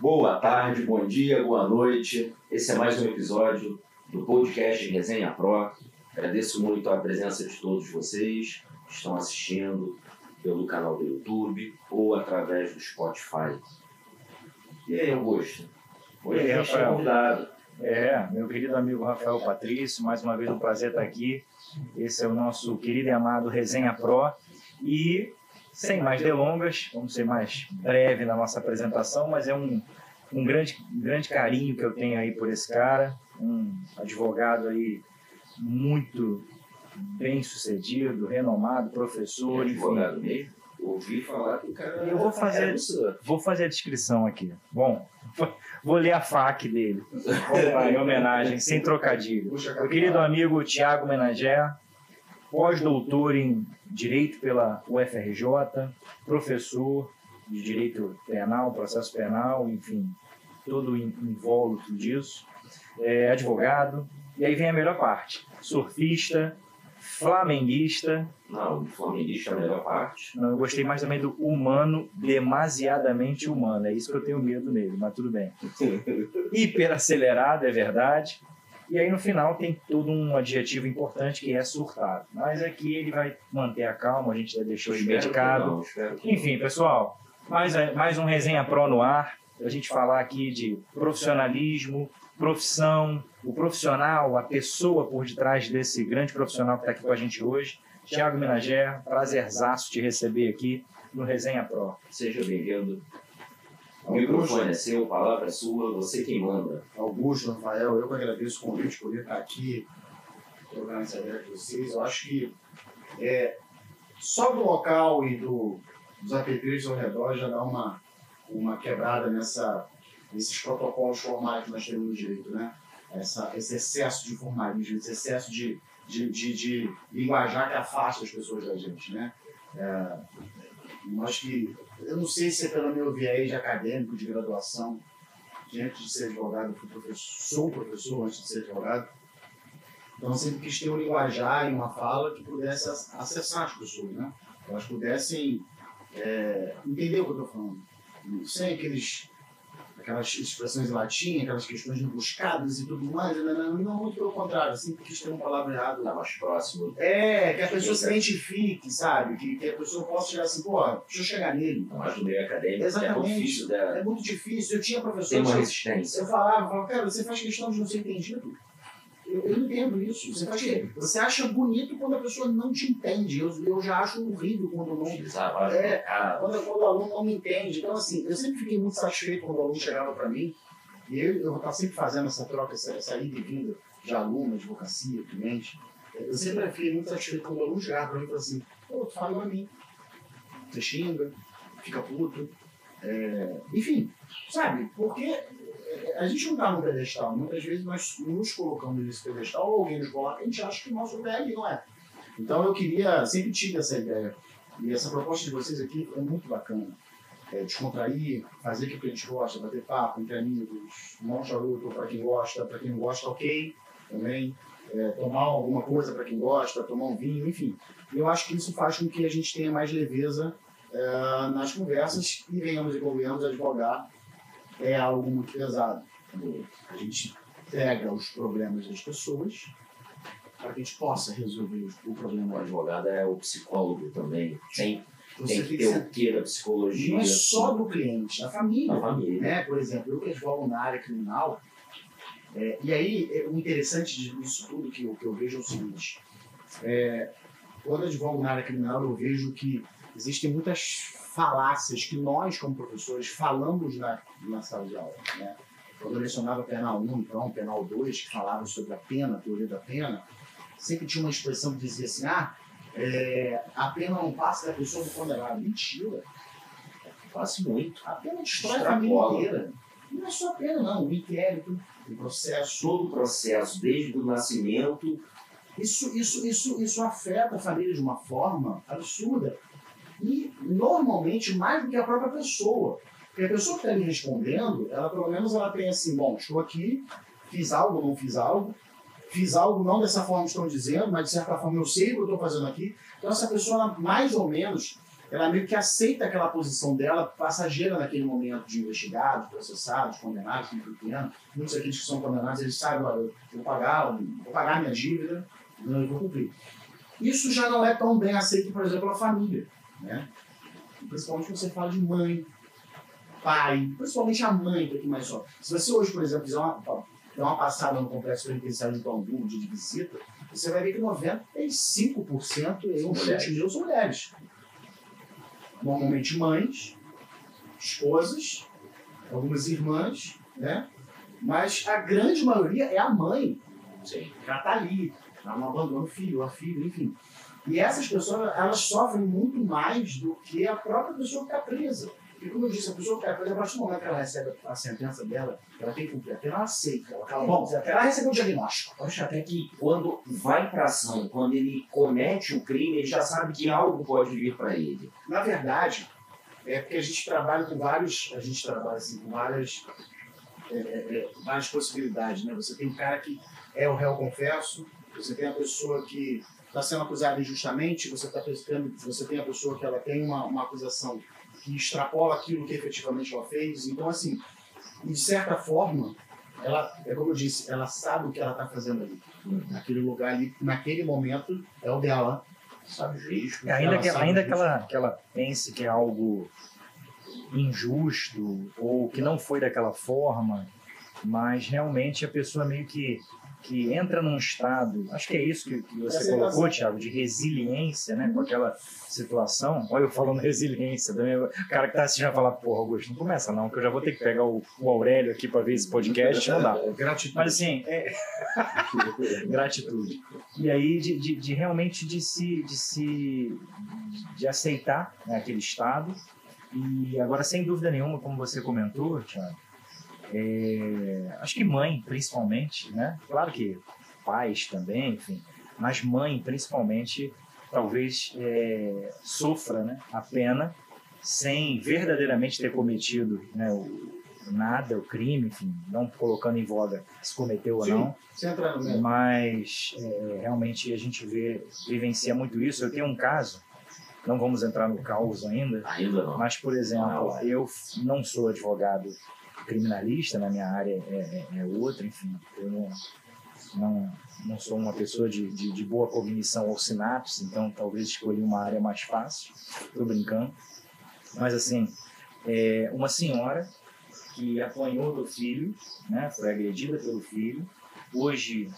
Boa tarde, bom dia, boa noite. Esse é mais um episódio do podcast Resenha Pro. Agradeço muito a presença de todos vocês que estão assistindo pelo canal do YouTube ou através do Spotify. E aí, Augusto? Hoje E aí, é Rafael? convidado. É, meu querido amigo Rafael Patrício, mais uma vez um prazer estar aqui. Esse é o nosso querido e amado Resenha Pro. E, sem mais delongas, vamos ser mais breve na nossa apresentação, mas é um, um grande, grande carinho que eu tenho aí por esse cara, um advogado aí muito bem sucedido, renomado, professor, enfim. advogado mesmo. Ouvi falar que o cara Eu vou fazer- é professor. Vou fazer a descrição aqui. Bom, vou ler a FAQ dele. Em homenagem, sem trocadilho. Meu querido amigo Tiago Menagé, pós-doutor em Direito pela UFRJ, professor de Direito Penal, Processo Penal, enfim, todo o in- invólucro disso, é advogado, e aí vem a melhor parte, surfista, flamenguista, Não, flamenguista é a melhor parte. não, eu gostei mais também do humano, demasiadamente humano. É isso que eu tenho medo nele, mas tudo bem. Hiperacelerado, é verdade. E aí no final tem todo um adjetivo importante que é surtado. Mas aqui ele vai manter a calma, a gente já deixou ele medicado. não, Enfim, pessoal, mais, mais um Resenha Pro no ar. Pra gente falar aqui de profissionalismo, profissão, o profissional, a pessoa por detrás desse grande profissional que está aqui com a gente hoje. Tiago Minagé, prazerzaço te receber aqui no Resenha Pro. Seja bem-vindo. O microfone é seu, a palavra é sua, você quem manda. Augusto, Rafael, eu que agradeço o convite por estar aqui trocando essa ideia com vocês. Eu acho que é, só do local e do, dos apetrechos ao redor já dá uma, uma quebrada nessa, nesses protocolos formais que nós temos no direito, né? Essa, esse excesso de formalismo, esse excesso de, de, de, de linguajar que afasta as pessoas da gente, né? É, acho que, eu não sei se é pelo meu viés acadêmico, de graduação, antes de ser advogado, fui professor, sou professor antes de ser advogado. Então, sempre quis ter um linguajar e uma fala que pudesse ac- acessar as pessoas, né? Elas pudessem é, entender o que eu estou falando. Sem aqueles, aquelas expressões em latim, aquelas questões rebuscadas e tudo mais. Não, não, não muito pelo contrário, sempre quis ter uma palavra errada. Tá mais próximo. É, que a pessoa se identifique, sabe? Que, que a pessoa possa chegar assim, pô, deixa eu chegar nele. Tá mais no meio acadêmico. É Exatamente. difícil da... É muito difícil. Eu tinha Tem professores uma que resistência. eu falava, eu falava, cara, você faz questão de não ser entendido. Eu, entendo isso. Você, faz, você acha bonito quando a pessoa não te entende. Eu, eu já acho horrível quando não. É. Quando, quando o aluno não me entende. Então, assim, eu sempre fiquei muito satisfeito quando o aluno chegava para mim. E eu, eu estava sempre fazendo essa troca, essa, essa ida e vinda de aluno, advocacia, cliente. Eu sempre fiquei muito satisfeito quando o aluno chegava para mim e falava assim: pô, tu fala pra mim. Você xinga, fica puto. É, enfim, sabe? Porque a gente não está no pedestal. Muitas vezes nós nos colocamos nesse pedestal, ou alguém nos coloca, a gente acha que o nosso lugar ali, não é? Então eu queria, sempre tive essa ideia. E essa proposta de vocês aqui é muito bacana. É, descontrair, fazer o que a gente gosta, bater papo entre amigos, um charuto para quem gosta, para quem não gosta, ok, também. É, tomar alguma coisa para quem gosta, tomar um vinho, enfim. Eu acho que isso faz com que a gente tenha mais leveza é, nas conversas e venhamos e convenhamos advogar é algo muito pesado. A gente pega os problemas das pessoas para que a gente possa resolver o O problema. advogado é o psicólogo também. Tem, Você tem que tem ter o da psicologia. não é só do cliente, da família. Da família. Né? Por exemplo, eu que advogo na área criminal, é, e aí é, o interessante disso tudo que eu, que eu vejo é o seguinte: é, quando eu advogo na área criminal, eu vejo que existem muitas falácias que nós, como professores, falamos na, na sala de aula. Né? Quando eu lecionava penal 1, então, penal 2, que falavam sobre a pena, a teoria da pena, sempre tinha uma expressão que dizia assim: ah, é, a pena não passa da pessoa do condenado. Mentira. Faço muito. A pena destrói a família inteira. Não é só a pena, não. O inquérito, o processo. Todo o processo, desde o nascimento, Isso, isso, isso, isso afeta a família de uma forma absurda. E, normalmente, mais do que a própria pessoa. Porque a pessoa que está ali respondendo, ela pelo menos ela tem assim, bom, estou aqui, fiz algo, não fiz algo, fiz algo não dessa forma que estão dizendo, mas de certa forma eu sei o que eu estou fazendo aqui. Então essa pessoa, mais ou menos, ela meio que aceita aquela posição dela passageira naquele momento de investigado, de processado, de condenado, como pequeno. Muitos aqueles que são condenados, eles sabem, olha, eu vou pagar, vou pagar minha dívida, eu vou cumprir. Isso já não é tão bem aceito, por exemplo, pela família. Né? Principalmente quando você fala de mãe, pai, principalmente a mãe, um pouquinho mais só. Se você hoje, por exemplo, fizer uma, der uma passada no complexo penitenciário de Bangu, de visita, você vai ver que 95% e um chute meu são mulheres. Normalmente mães, esposas, algumas irmãs, né? Mas a grande maioria é a mãe. Sim. Ela tá ali, ela não abandona o filho, a filha, enfim. E essas pessoas, elas sofrem muito mais do que a própria pessoa que está presa. E como eu disse, a pessoa que está presa, a partir do momento que ela recebe a sentença dela, ela tem que cumprir a pena, ela aceita. Ela fala, bom, ela recebeu o diagnóstico. Eu acho até que quando vai para ação, quando ele comete o crime, ele já sabe que algo pode vir para ele. Na verdade, é porque a gente trabalha com vários, a gente trabalha assim, com várias, é, é, é várias possibilidades, né? Você tem um cara que é o réu confesso, você tem a pessoa que está sendo acusada injustamente, você está pescando, você tem a pessoa que ela tem uma, uma acusação que extrapola aquilo que efetivamente ela fez. Então, assim, de certa forma, ela, é como eu disse, ela sabe o que ela está fazendo ali. Naquele lugar ali, naquele momento, é o dela. Sabe o risco. É, ainda que, ainda que ela, que ela pense que é algo injusto ou que não foi daquela forma, mas realmente a pessoa meio que que entra num estado, acho que é isso que, que você colocou, Thiago, de resiliência, né, com aquela situação. Olha eu falando resiliência, também, o cara que tá assistindo vai falar, porra, Augusto, não começa não, que eu já vou ter que pegar o, o Aurélio aqui para ver esse podcast, não dá. Gratitude. Mas assim, é... gratitude. E aí, de, de, de, realmente de se, de se, de aceitar né, aquele estado. E agora, sem dúvida nenhuma, como você comentou, Thiago, é, acho que mãe, principalmente, né? Claro que pais também, enfim, mas mãe, principalmente, talvez é, sofra né, a pena sem verdadeiramente ter cometido né, o, nada, o crime, enfim, não colocando em voga se cometeu ou Sim, não. Mesmo. Mas é, realmente a gente vê, vivencia muito isso. Eu tenho um caso, não vamos entrar no caos ainda, ainda não. mas, por exemplo, eu não sou advogado criminalista, na minha área é, é, é outra, enfim, eu não, não, não sou uma pessoa de, de, de boa cognição ou sinapse, então talvez escolhi uma área mais fácil, estou brincando. Mas assim, é uma senhora que apanhou do filho, né, foi agredida pelo filho, hoje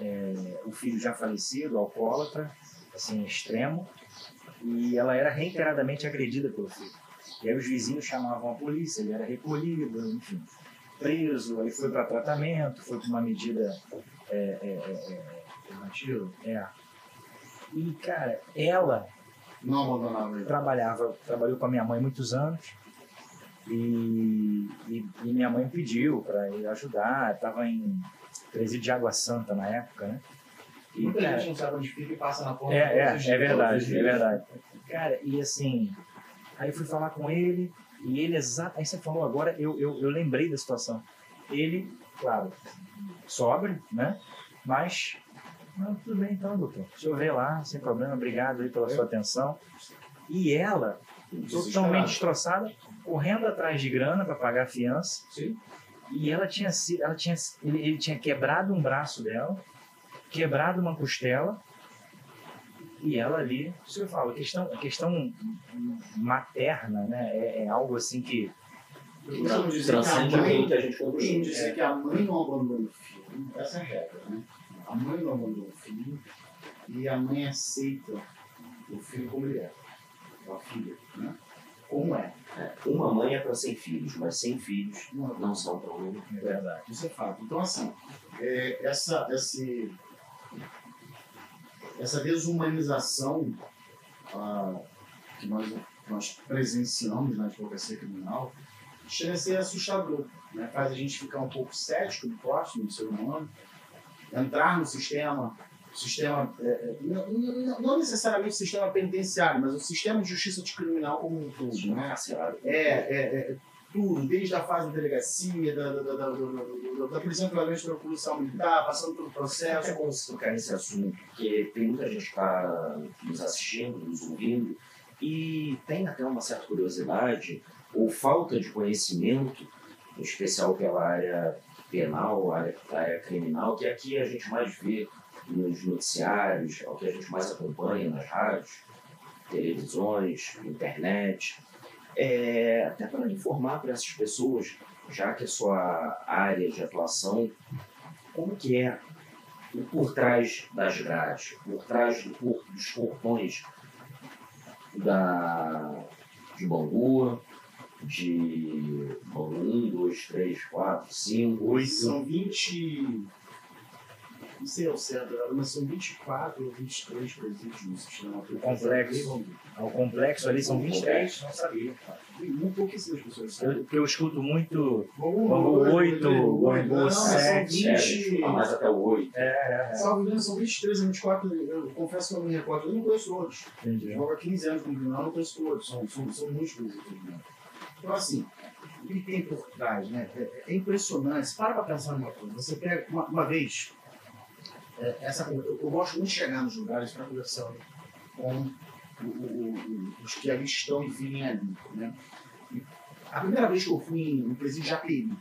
é, o filho já falecido, alcoólatra, assim, extremo, e ela era reiteradamente agredida pelo filho. E aí os vizinhos chamavam a polícia, ele era recolhido, enfim, preso, aí foi para tratamento, foi para uma medida é, é, é, é, E, cara, ela não abandonava ele. Trabalhava, trabalhou com a minha mãe muitos anos. E, e, e minha mãe pediu para ir ajudar. Estava em presídio de Água Santa na época, né? E, Muita cara, gente não sabe onde fica e passa na porta. É, é, é verdade, é verdade. Cara, e assim, Aí eu fui falar com ele, e ele exato. Aí você falou agora, eu, eu, eu lembrei da situação. Ele, claro, sobre, né? Mas. Não, tudo bem então, doutor. O senhor vê lá, sem problema, obrigado aí pela sua atenção. E ela, totalmente destroçada, correndo atrás de grana para pagar a fiança. Sim. E ela tinha ela tinha, ele, ele tinha quebrado um braço dela, quebrado uma costela, e ela ali, isso que eu falo, a questão, a questão materna, né? É, é algo assim que. Eu costumo dizer que a mãe, que a gente costumo dizer é. que a mãe não abandona o filho. Essa é a regra, né? A mãe não abandona o filho e a mãe aceita o filho como ele é. A filha, né? Como é. é. Uma mãe é para 100 filhos, mas 100 filhos não, não são para um. É verdade. Isso é fato. Então, assim, é, essa, esse, essa desumanização ah, que nós, nós presenciamos na advocacia criminal chega a ser assustador. Né? Faz a gente ficar um pouco cético do próximo, do ser humano, entrar no sistema, sistema é, é não, não, necessariamente o sistema penitenciário, mas o sistema de justiça de criminal como um todo. Né? É, é, é, tudo, desde a fase da delegacia, da, da, da, da, prisão pela polícia militar, passando pelo processo. É bom tocar nesse assunto, porque tem muita gente que está nos assistindo, nos ouvindo, E tem até uma certa curiosidade ou falta de conhecimento, em especial pela área penal, área, área criminal, que aqui a gente mais vê nos noticiários, é o que a gente mais acompanha nas rádios, televisões, internet. É, até para informar para essas pessoas, já que a sua área de atuação, como que é o por trás das grades, por trás do por, dos portões da, de Bangu, de Bangu 1, 2, 3, 4, 5, 8. São 20. Não sei ao certo, mas são 24 ou 23 presídios no sistema complexo. O complexo ali são 23, não sabia. Muito pouquíssimas pessoas Eu, sabem. porque eu escuto muito Bangu Bangu 8, Bangu Bangu são 7. É, 20. mais até o 8. É, é, é. Salvo engano, são 23 a 24. Eu confesso que eu não me recordo. Eu não conheço todos. Entendi. Jogo há 15 anos com criminal, não conheço todos. São, são, são muitos presídios. Então, assim, o que tem por trás, né? É, é impressionante. Para pra pensar numa coisa. Você pega, uma, uma vez, é, essa, eu, eu gosto muito de chegar nos lugares para conversar com o- o- os que ali estão e virem ali, né? E a primeira vez que eu fui no presídio de Japeri,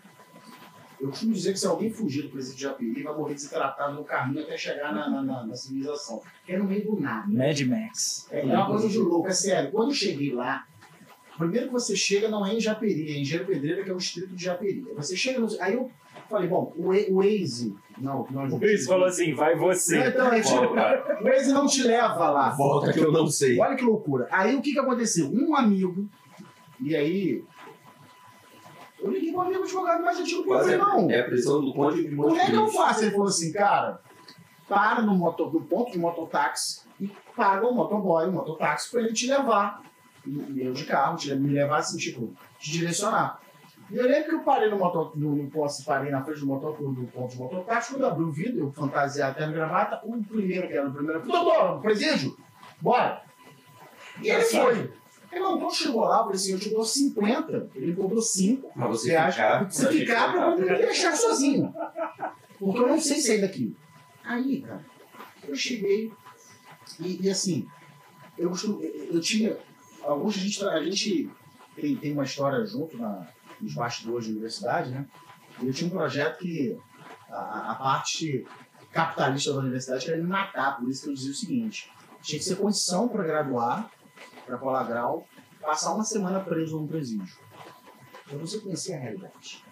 eu costumo dizer que se alguém fugir do presídio de Japeri, vai morrer desidratado no caminho até chegar na, na- na- na civilização. Que é no meio do nada. Mad Max. É, é uma coisa de louco, é sério. Quando eu cheguei lá, primeiro que você chega não é em Japeri, é em Engenheiro Pedreira, que é o distrito de Japeri. Você chega no. Aí eu falei, bom, o, o Waze. Não, não O Luiz falou assim: vai Não, você. então, a gente- Volta, o Waze não te leva lá. volta que eu não sei. Olha que loucura. Aí o que, que aconteceu? Um amigo, e aí. Eu liguei para um amigo advogado mais antigo que eu falei, não. É a prisão do Conde de Como é que eu faço? Ele falou assim, cara, para no, motor, no ponto de mototáxi e paga o motoboy, o mototáxi, para ele te levar. Eu de carro, te, me levar assim, tipo, te direcionar. E eu lembro que eu parei no, motor, no, no posto, parei na frente do, motor, do ponto de mototáxi, quando eu abri o vidro, eu fantasiado até no gravata, o primeiro que era o primeiro, doutor, presídio, bora. E ele foi. Irmão, quando chegou lá, eu falei assim, eu te dou 50, ele cobrou 5, Pra você acha ficar. você ficar pra não me deixar sozinho. Porque eu não sei sair daqui. Aí, cara, eu cheguei e, e assim, eu, costumo- eu, eu tinha. Alguns a gente, a gente tem, tem uma história junto na, nos bastidores da universidade, né? E eu tinha um projeto que a- a, parte capitalista da universidade queria me matar, por isso que eu dizia o seguinte: tinha que ser condição para graduar, para colar grau, passar uma semana preso num presídio. Pra você conhecer a realidade.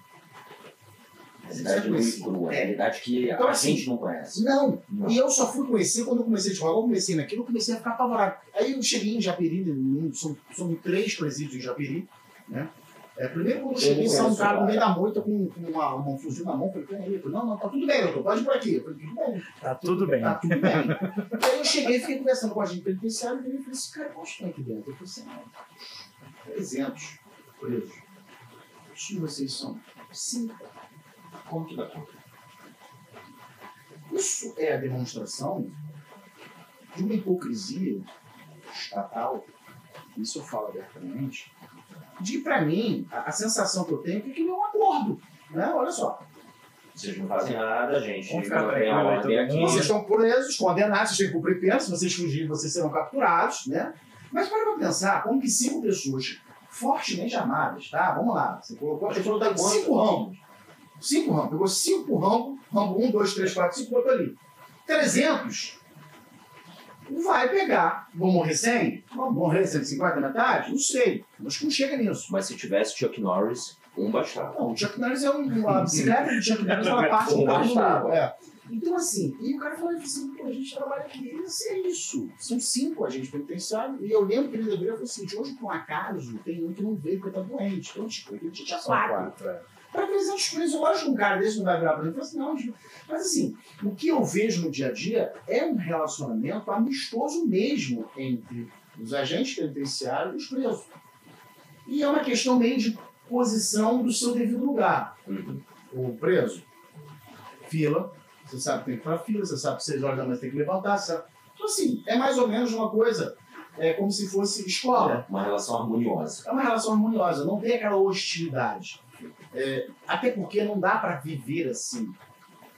Realidade muito crua, realidade que Então, a assim, gente não conhece. Não, Não. e eu só fui conhecer quando eu comecei a jogar, eu comecei naquilo, eu comecei a ficar apavorado. Aí eu cheguei em Japeri, são, são três presídios em Japeri, né? É, primeiro quando eu cheguei, não saiu um cara no meio da moita com, com uma, uma- um fuzil na mão, falei, peraí, eu falei, não, não, tá tudo bem, doutor, pode ir por aqui. Eu falei, tudo bem, Tá tudo bem. tá tudo bem. Aí eu cheguei, fiquei conversando com a gente penitenciário, e ele falei assim, cara, quantos tem aqui dentro? Eu falei assim, ah, 300 presos. Quantos de vocês são? Cinco. Como que dá conta? Isso é a demonstração de uma hipocrisia estatal, isso eu falo abertamente, de que, para mim, a, a sensação que eu tenho é que aquilo é um acordo. Né? Olha só, Vocês não fazem nada, gente. Vamos ficar ordem todo aqui. vocês estão presos, condenados, vocês têm que cumprir pena, se vocês fugirem, vocês serão capturados, né? Mas para pra pensar, como que cinco pessoas fortemente amadas, tá? Vamos lá, você colocou a pessoa da cinco ramos. Cinco ramos, pegou cinco ramos, ramo um, dois, três, quatro, cinco, botou ali. 300 vai pegar. Vão morrer 100? Vão morrer 150 metade? Não sei. Acho que não chega nisso. Mas se tivesse Chuck Norris, um bastava. Não, o Chuck Norris é um. A bicicleta do Chuck Norris ela parte Um bastava. é. Então, assim, e o cara falou assim: pô, a gente trabalha aqui. E assim, é isso. São cinco agentes penitenciários. E eu lembro que ele deveria falar assim: hoje, por um acaso, tem um que não veio porque tá doente. Então, tipo, ele tinha São quatro. quatro. é. Para 300 presos, lógico que um cara desse não vai virar para mim e falar assim, não, gente, mas assim, o que eu vejo no dia a dia é um relacionamento amistoso mesmo entre os agentes penitenciários e os presos. E é uma questão meio de posição do seu devido lugar. Uhum. O preso, fila, você sabe que tem que ir para fila, você sabe que seis horas da manhã tem que levantar, sabe. Então, assim, é mais ou menos uma coisa, é como se fosse escola. Uma relação harmoniosa. É uma relação harmoniosa, não tem aquela hostilidade. É, até porque não dá para viver assim.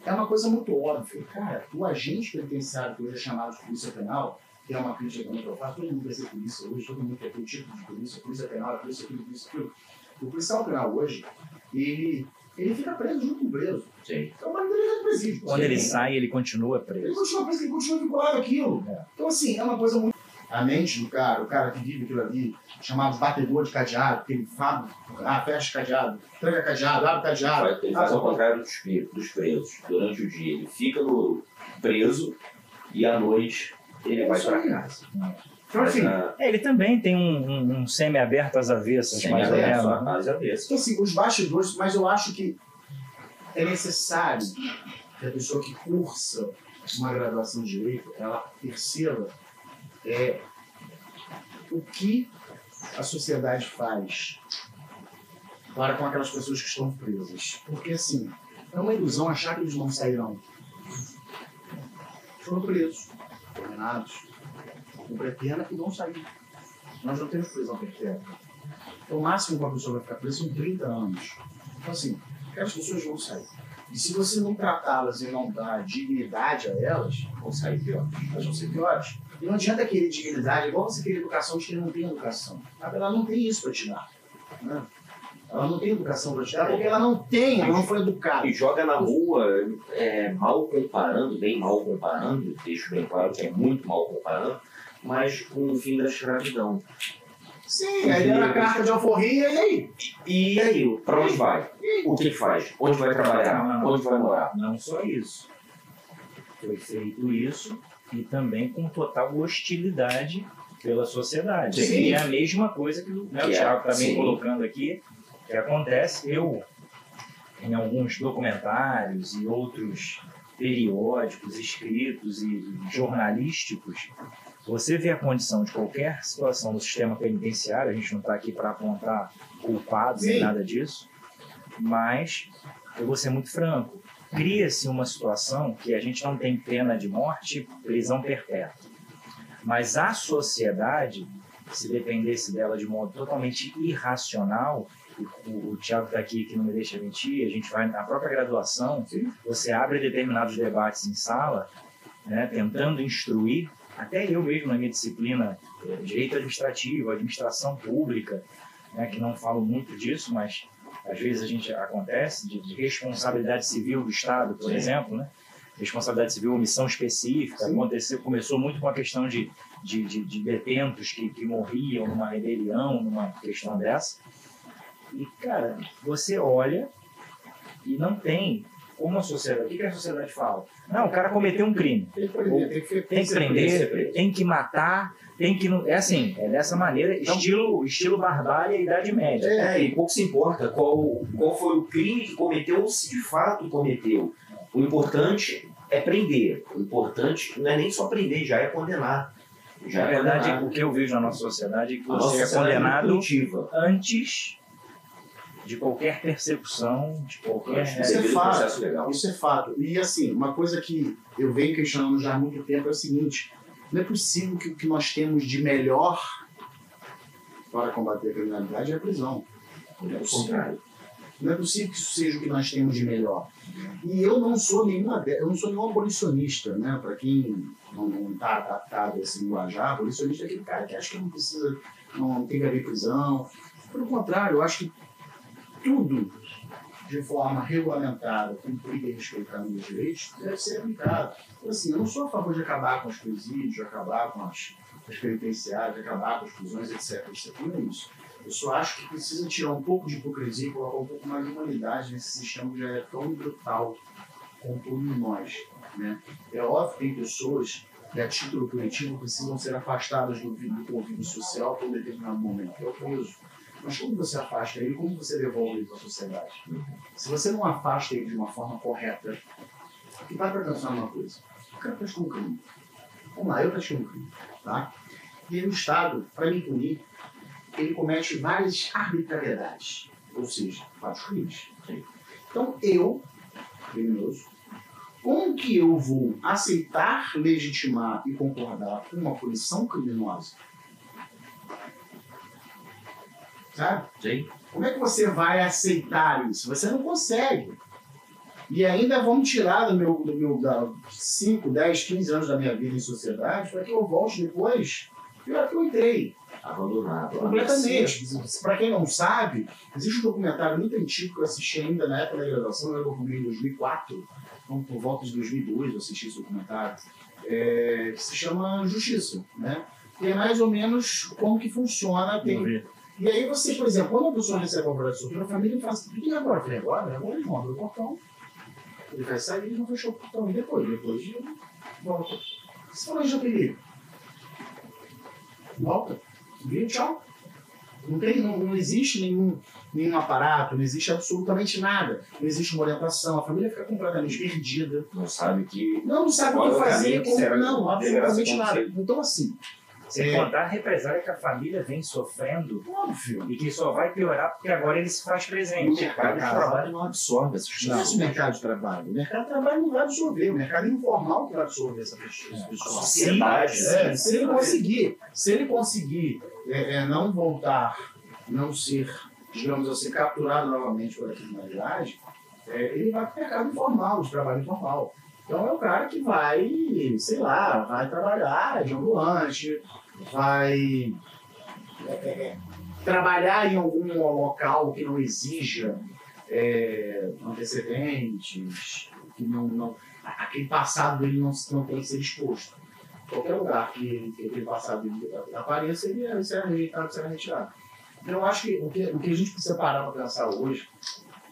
É uma coisa muito óbvia. Cara, o agente penitenciário, que hoje é chamado de polícia penal, que é uma crítica que eu faço, todo mundo quer ser polícia hoje, todo mundo quer ter o título de polícia, polícia penal, polícia aquilo, polícia aquilo. O policial penal hoje, ele, ele fica preso junto com o preso. Sim. Então, mas ele é presídio. Quando ele sai, ele continua Ele preso. continua preso, ele continua vinculado àquilo. É. Então, assim, é uma coisa muito. A mente do cara, o cara que vive aquilo ali, chamado batedor de cadeado, que ele fala, ah, fecha cadeado, tranca cadeado, abre cadeado. Faz- Ele faz ao contrário dos, dos presos. Durante o dia ele fica no preso e à noite ele vai para casa. Então, assim, Ah, É, ele também tem um, um- um semi-aberto às avessas, sem mais ou aberto, menos. casa desse. Então, assim, os bastidores, mas eu acho que é necessário que a pessoa que cursa uma graduação de direito, ela perceba é, o que a sociedade faz para com aquelas pessoas que estão presas. Porque, assim, é uma ilusão achar que eles não sairão. Foram presos, condenados, cumprem pena e vão sair. Nós não temos prisão perpétua. Então, o máximo que uma pessoa vai ficar presa são 30 anos. Então, assim, aquelas pessoas vão sair. E se você não tratá-las e não dar dignidade a elas, vão sair piores. Elas vão ser piores. E não adianta querer dignidade, é igual você querer educação de quem não tem educação. Ela não tem isso para te dar. né? Ela não tem educação para te dar porque ela não tem, ela não foi educada. E joga na rua, é, mal comparando, bem mal comparando, deixo bem claro que é muito mal comparando, mas com o fim da escravidão. Sim, aí era a carta de alforria e aí? E aí, para onde vai? O que faz? Onde vai trabalhar? Onde vai morar? Não só isso. Foi feito isso e também com total hostilidade pela sociedade. Sim. E é a mesma coisa que, né, o é, Thiago está bem colocando aqui, que acontece. Eu, em alguns documentários e outros periódicos escritos e jornalísticos, você vê a condição de qualquer situação no sistema penitenciário, a gente não está aqui para apontar culpados nem nada disso, mas eu vou ser muito franco. Cria-se uma situação que a gente não tem pena de morte, prisão perpétua. Mas a sociedade, se dependesse dela de modo totalmente irracional, o, o Tiago está aqui que não me deixa mentir, a gente vai na própria graduação, você abre determinados debates em sala, né, tentando instruir, até eu mesmo na minha disciplina, eh, direito administrativo, administração pública, né, que não falo muito disso, mas às vezes a gente acontece, de, de responsabilidade civil do Estado, por Sim. exemplo, né? responsabilidade civil, omissão específica, Sim. aconteceu, começou muito com a questão de, de, de, de detentos que, que morriam numa rebelião, numa questão dessa. E, cara, você olha e não tem como a sociedade. O que, que a sociedade fala? Não, o cara cometeu um crime. Tem que prender, tem que, Tem que prender, tem que matar, tem que. É assim, é dessa maneira, estilo, estilo barbárie e Idade Média. É, e pouco se importa qual, qual foi o crime que cometeu ou se de fato cometeu. O importante é prender. O importante não é nem só prender, já é condenar. Já Na é verdade, condenar. o que eu vejo na nossa sociedade é que você é sociedade condenado antes de qualquer persecução, de qualquer. Isso é Devido ao fato. Isso é fato. E assim, uma coisa que eu venho questionando já há muito tempo é o seguinte: não é possível que o que nós temos de melhor para combater a criminalidade é a prisão. Não é possível. Não é possível que isso seja o que nós temos de melhor. E eu não sou nenhuma, eu não sou nenhum abolicionista, né? Para quem não está adaptado a esse linguajar, abolicionista é aquele cara que acha que não precisa, não tem que haver prisão. Pelo contrário, eu acho que tudo de forma regulamentada, cumprida e respeitando os direitos, deve ser aplicado. Então, assim, eu não sou a favor de acabar com os presídios, de acabar com as, as penitenciárias, de acabar com as prisões, etc. Isso não é isso. Eu só acho que precisa tirar um pouco de hipocrisia e colocar um pouco mais de humanidade nesse sistema que já é tão brutal com todos nós. Né? É óbvio que tem pessoas que, a título coletivo, precisam ser afastadas do, do convívio social por um determinado momento. É o preso. Mas como você afasta ele, como você devolve ele para a sociedade? Se você não afasta ele de uma forma correta, e para para pensar numa coisa, o cara praticou um crime. Vamos lá, eu pratiquei um crime, tá? E aí o Estado, para me punir, ele comete várias arbitrariedades, ou seja, vários crimes. Então eu, criminoso, como que eu vou aceitar, legitimar e concordar com uma punição criminosa? Sabe? Sim. Como é que você vai aceitar isso? Você não consegue. E ainda vão tirar do meu, do meu da 5, 10, 15 anos da minha vida em sociedade para que eu volte depois pior que eu entrei. Abandonado. Completamente. Para quem não sabe, existe um documentário muito antigo que eu assisti ainda na época da graduação, eu formei em 2004, então por volta de 2002 eu assisti esse documentário, é, que se chama Justiça, né? E é mais ou menos como que funciona. Tem, e aí você, por exemplo, quando a pessoa recebe uma de soltura, a família faz assim, o que agora? Eu falei, agora? Agora ele abre o portão, ele vai sair, ele não fechou o portão, e depois, depois de volta. Se for de perigo, volta, viu, tchau. Não, tem, não, não existe nenhum, nenhum aparato, não existe absolutamente nada. Não existe uma orientação, a família fica completamente perdida. Não sabe que. Não, não sabe o que fazer, como, não, absolutamente nada. Então, assim, sem é. contar a represália que a família vem sofrendo Óbvio. e que só vai piorar porque agora ele se faz presente. O mercado de trabalho não absorve essas pessoas. Não, o mercado de trabalho. O mercado de trabalho não vai absorver. O mercado informal que vai absorver essa pessoa. É. Sociedade. É, se ele conseguir, se ele conseguir é, é, não voltar, não ser, digamos assim, capturado novamente pela criminalidade, é, ele vai para o mercado informal, de trabalho informal. Então é o cara que vai, sei lá, vai trabalhar de ambulante, vai é, é, trabalhar em algum local que não exija é, antecedentes, que não, não, aquele passado dele não, não tem que ser exposto. Qualquer lugar que, que aquele passado dele apareça, ele será rejeitado, será retirado. Então, eu acho que o, que o que a gente precisa parar para pensar hoje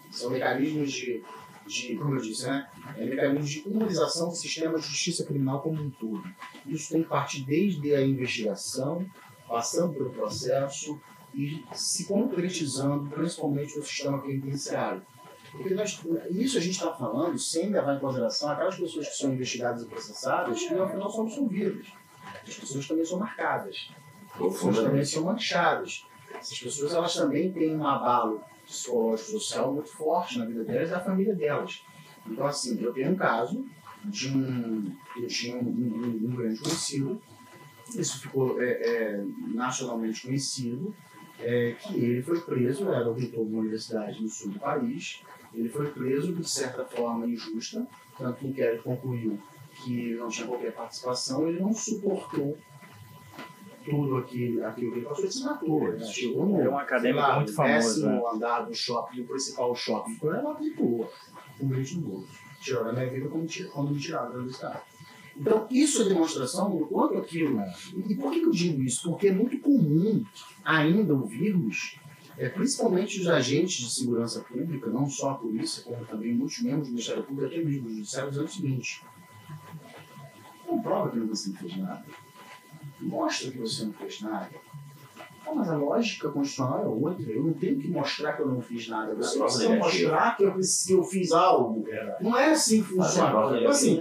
são mecanismos de, de como eu disse, né, é, mecanismos de humanização do sistema de justiça criminal como um todo. Isso tem que partir desde a investigação, passando pelo processo e se concretizando, principalmente no sistema penitenciário. Porque nós, isso a gente está falando sem levar em consideração aquelas pessoas que são investigadas e processadas e ao final são absolvidas. As pessoas também são marcadas. As pessoas também são manchadas. Essas pessoas elas também têm um abalo psicológico social muito forte na vida delas e da família delas. Então, assim, eu tenho um caso de um. Eu tinha um, um, um grande conhecido, isso ficou é, é, nacionalmente conhecido, é, que ele foi preso, era o reitor de uma universidade no sul do país, ele foi preso de certa forma injusta, tanto que o inquérito concluiu que não tinha qualquer participação, ele não suportou tudo aquilo, aquilo que ele passou, ele se matou. Ele chegou no, é um acadêmico lá, muito famoso. Décimo né? andar do shopping, o principal shopping, foi levado de um grito no bolso. Tirou da minha vida quando, quando me tiraram da universidade. Então, isso é demonstração do quanto aquilo. E por que eu digo isso? Porque é muito comum ainda ouvirmos, é, principalmente os agentes de segurança pública, não só a polícia, como também muitos membros do Ministério Público, até mesmo do Judiciário, dizendo o seguinte: não prova que você não fez nada. Mostra que você não fez nada ah, mas a lógica constitucional é outra. Eu não tenho que mostrar que eu não fiz nada. Você precisa mostrar que eu, que eu fiz algo. Não é assim que funciona. Então, assim,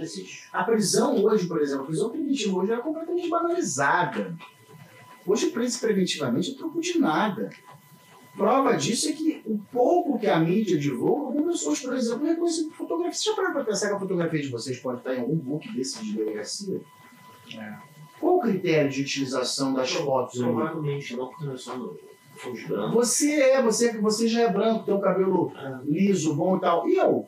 a prisão hoje, por exemplo, a prisão preventiva hoje é completamente banalizada. Hoje, preso preventivamente, é troco de nada. Prova disso é que o pouco que a mídia divulga, algumas pessoas, por exemplo, reconhecem fotografia. Você já parou para pensar que a fotografia de vocês pode estar em algum book desse de delegacia? É. Qual o critério de utilização das fotos? Provavelmente não, porque nós somos Você é, você, você já é branco, tem o cabelo liso, bom e tal. E eu?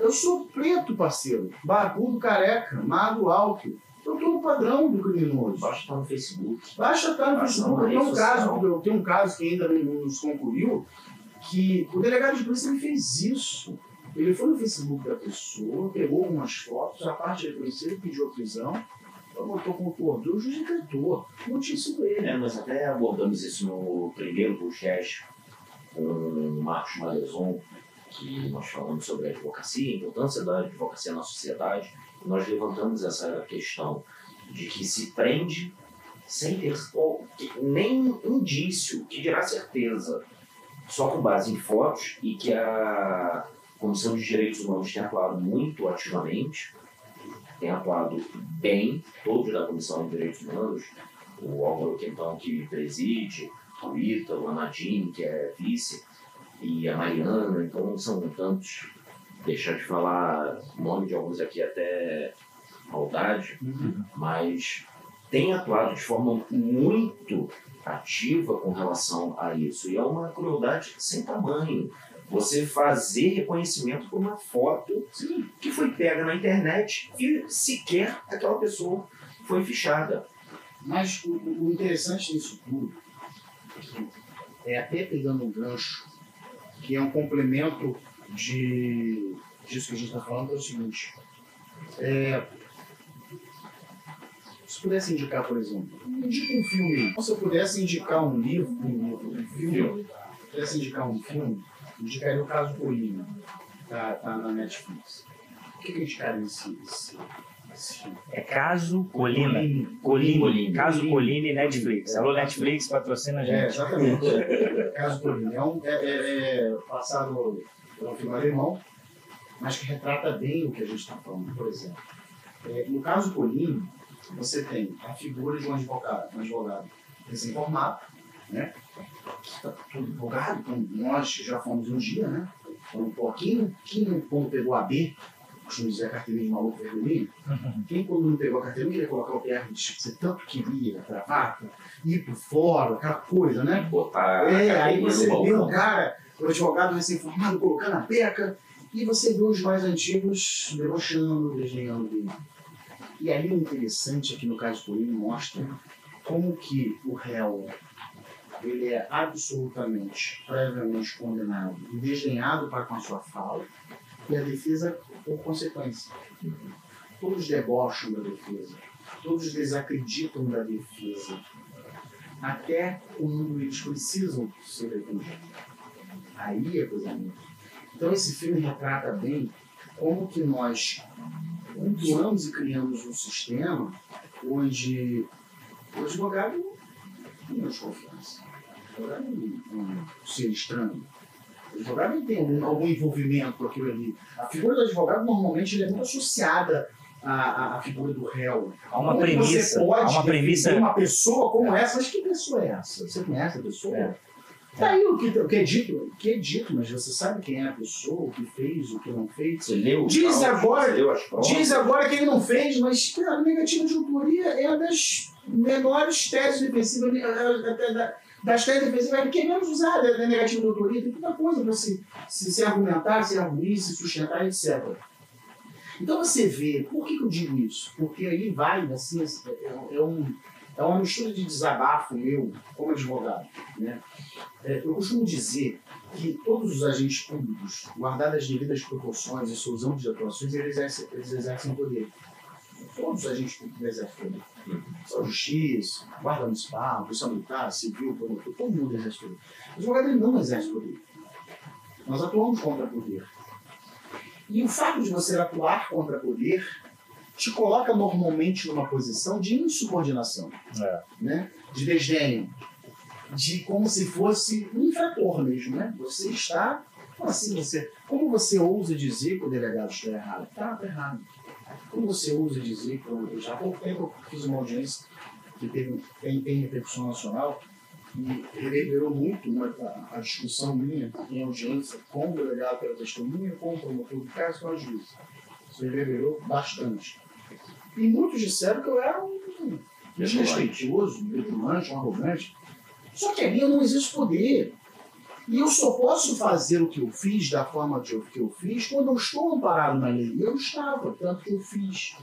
Eu sou preto, parceiro. Barbudo, careca, magro, alto. Eu tô no padrão do criminoso. Basta estar no Facebook. Basta estar no Facebook. Eu tenho, um caso, eu tenho um caso que ainda não nos concluiu, que o delegado de polícia me fez isso. Ele foi no Facebook da pessoa, pegou algumas fotos, a parte reconhecida, pediu a prisão botou concordou, o juiz decretou. Muitíssimo ele. É, nós até abordamos isso no primeiro podcast com o Marcos Malezon, que nós falamos sobre a advocacia, a importância da advocacia na sociedade. Nós levantamos essa questão de que se prende sem ter nem indício, que dirá certeza, só com base em fotos e que a Comissão de Direitos Humanos tem atuado muito ativamente tem atuado bem, todos da Comissão de Direitos Humanos, o Álvaro Quentão que preside, o Ítalo, a Nadine, que é vice, e a Mariana, então são tantos. Deixar de falar o nome de alguns aqui até maldade, uhum. mas tem atuado de forma muito ativa com relação a isso. E é uma crueldade sem tamanho. Você fazer reconhecimento por uma foto Sim. que foi pega na internet e sequer aquela pessoa foi fichada. Mas o, o interessante disso tudo é até pegando um gancho, que é um complemento de, disso que a gente está falando, é o seguinte. É, se pudesse indicar, por exemplo, indica um filme. Se eu pudesse indicar um livro, um, livro, um filme, se pudesse indicar um filme, indicaria o caso Colina, tá, tá na Netflix. O que, que indicaria esse, esse? É Caso Colina. Colina. Coline. Caso Coline e Netflix. Alô, Netflix, patrocina a É, gente. exatamente. Caso Colina. É, um, é, é, é passado por um filme alemão, mas que retrata bem o que a gente está falando, por exemplo. É, no caso Colina, você tem a figura de um advogado, um advogado recém-formado, né? Está todo advogado, então nós já fomos um dia, né? Então, pô, quem, quem quando pegou a B, costumo dizer a carteirinha de maluco vermelhinho, quem quando não pegou a carteirinha queria colocar o PR que você tanto queria, gravata, ir por fora, aquela coisa, né? Botar É, aí você vê o cara, o advogado recém-formado, colocando a peca, e você vê os mais antigos debochando, desdenhando dele. E aí o interessante é que no caso Polino mostra como que o réu ele é absolutamente, previamente condenado e desdenhado para com a sua fala, e a defesa por consequência. Todos debocham da defesa, todos desacreditam da defesa, até quando eles precisam ser defendidos. Aí é coisa minha. Então esse filme retrata bem como que nós cultuamos e criamos um sistema onde o advogado não desconfiança. O advogado não é um ser estranho. O advogado não tem algum, algum envolvimento com aquilo ali. A figura do advogado normalmente ele é muito associada à, à, à figura do réu. Há uma Como que premissa. Você pode Há uma premissa. uma pessoa como essa, mas que pessoa é essa? Você conhece a pessoa? É. Tá aí o que, o que é dito, o que é dito, mas você sabe quem é a pessoa, o que fez, o que não fez. Você leu Diz autos, agora- você leu as provas. Diz agora que ele não fez, mas cara, a negativa de autoria é uma das menores teses defensivas, eh, até da- das teses defensivas, que é menos usada a negativa de autoria, tem muita coisa para se, se, se argumentar, se arguir, se sustentar, etc. Então você vê, por que, que eu digo isso? Porque aí vai, assim, é, é um, é uma mistura de desabafo meu como advogado. Né? É, eu costumo dizer que todos os agentes públicos, guardadas as devidas proporções e seus de atuações, eles exercem, eles exercem poder. Todos os agentes públicos exercem poder. Só justiça, guarda municipal, polícia militar, civil, promotor, todo mundo exerce poder. O advogado ele não exerce poder. Nós atuamos contra poder. E o fato de você atuar contra poder te coloca normalmente numa posição de insubordinação, É. né? de desdém, de como se fosse um infrator mesmo. Né? Você está. Como assim você. Como você ousa dizer que o delegado está errado? Tá, tá errado. Como você ousa dizer já há pouco tempo eu fiz uma audiência que teve, tem, tem repercussão nacional e reverberou muito uma, a, a discussão minha em audiência com o delegado pela testemunha, com o promotor do caso com a juíza. Isso reverberou bastante. E muitos disseram que eu era um desrespeitoso, um petulante, um arrogante. Só que ali eu não existe poder. E eu só posso fazer o que eu fiz da forma que eu, que eu fiz quando eu estou amparado na lei. Eu estava, tanto que eu fiz.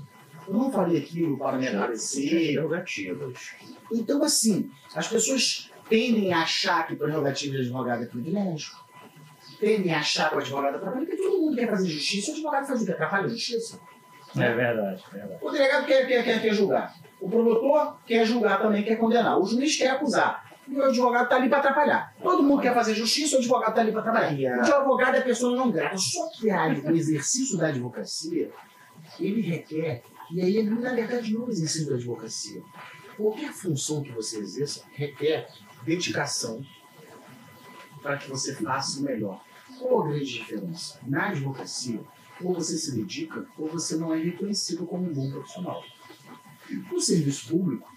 Eu não falei aquilo para me aparecer. Prerrogativas. Então, assim, as pessoas tendem a achar que prerrogativa de advogado é privilégio. Tendem a achar que o advogado atrapalha, porque todo mundo quer fazer justiça. O advogado faz o que? Atrapalha a justiça. É verdade, é verdade. O delegado quer, quer, quer, quer julgar. O promotor quer julgar também, quer condenar. O juiz quer acusar. O advogado está ali para atrapalhar. Todo mundo quer fazer justiça, o advogado está ali para atrapalhar. O advogado é a pessoa não grata. Só que a- o exercício da advocacia, ele requer, e aí ele, na verdade, não o exercício da advocacia. Qualquer função que você exerça requer dedicação para que você faça o melhor. Qual a grande diferença? Na advocacia, ou você se dedica, ou você não é reconhecido como um bom profissional. No serviço público,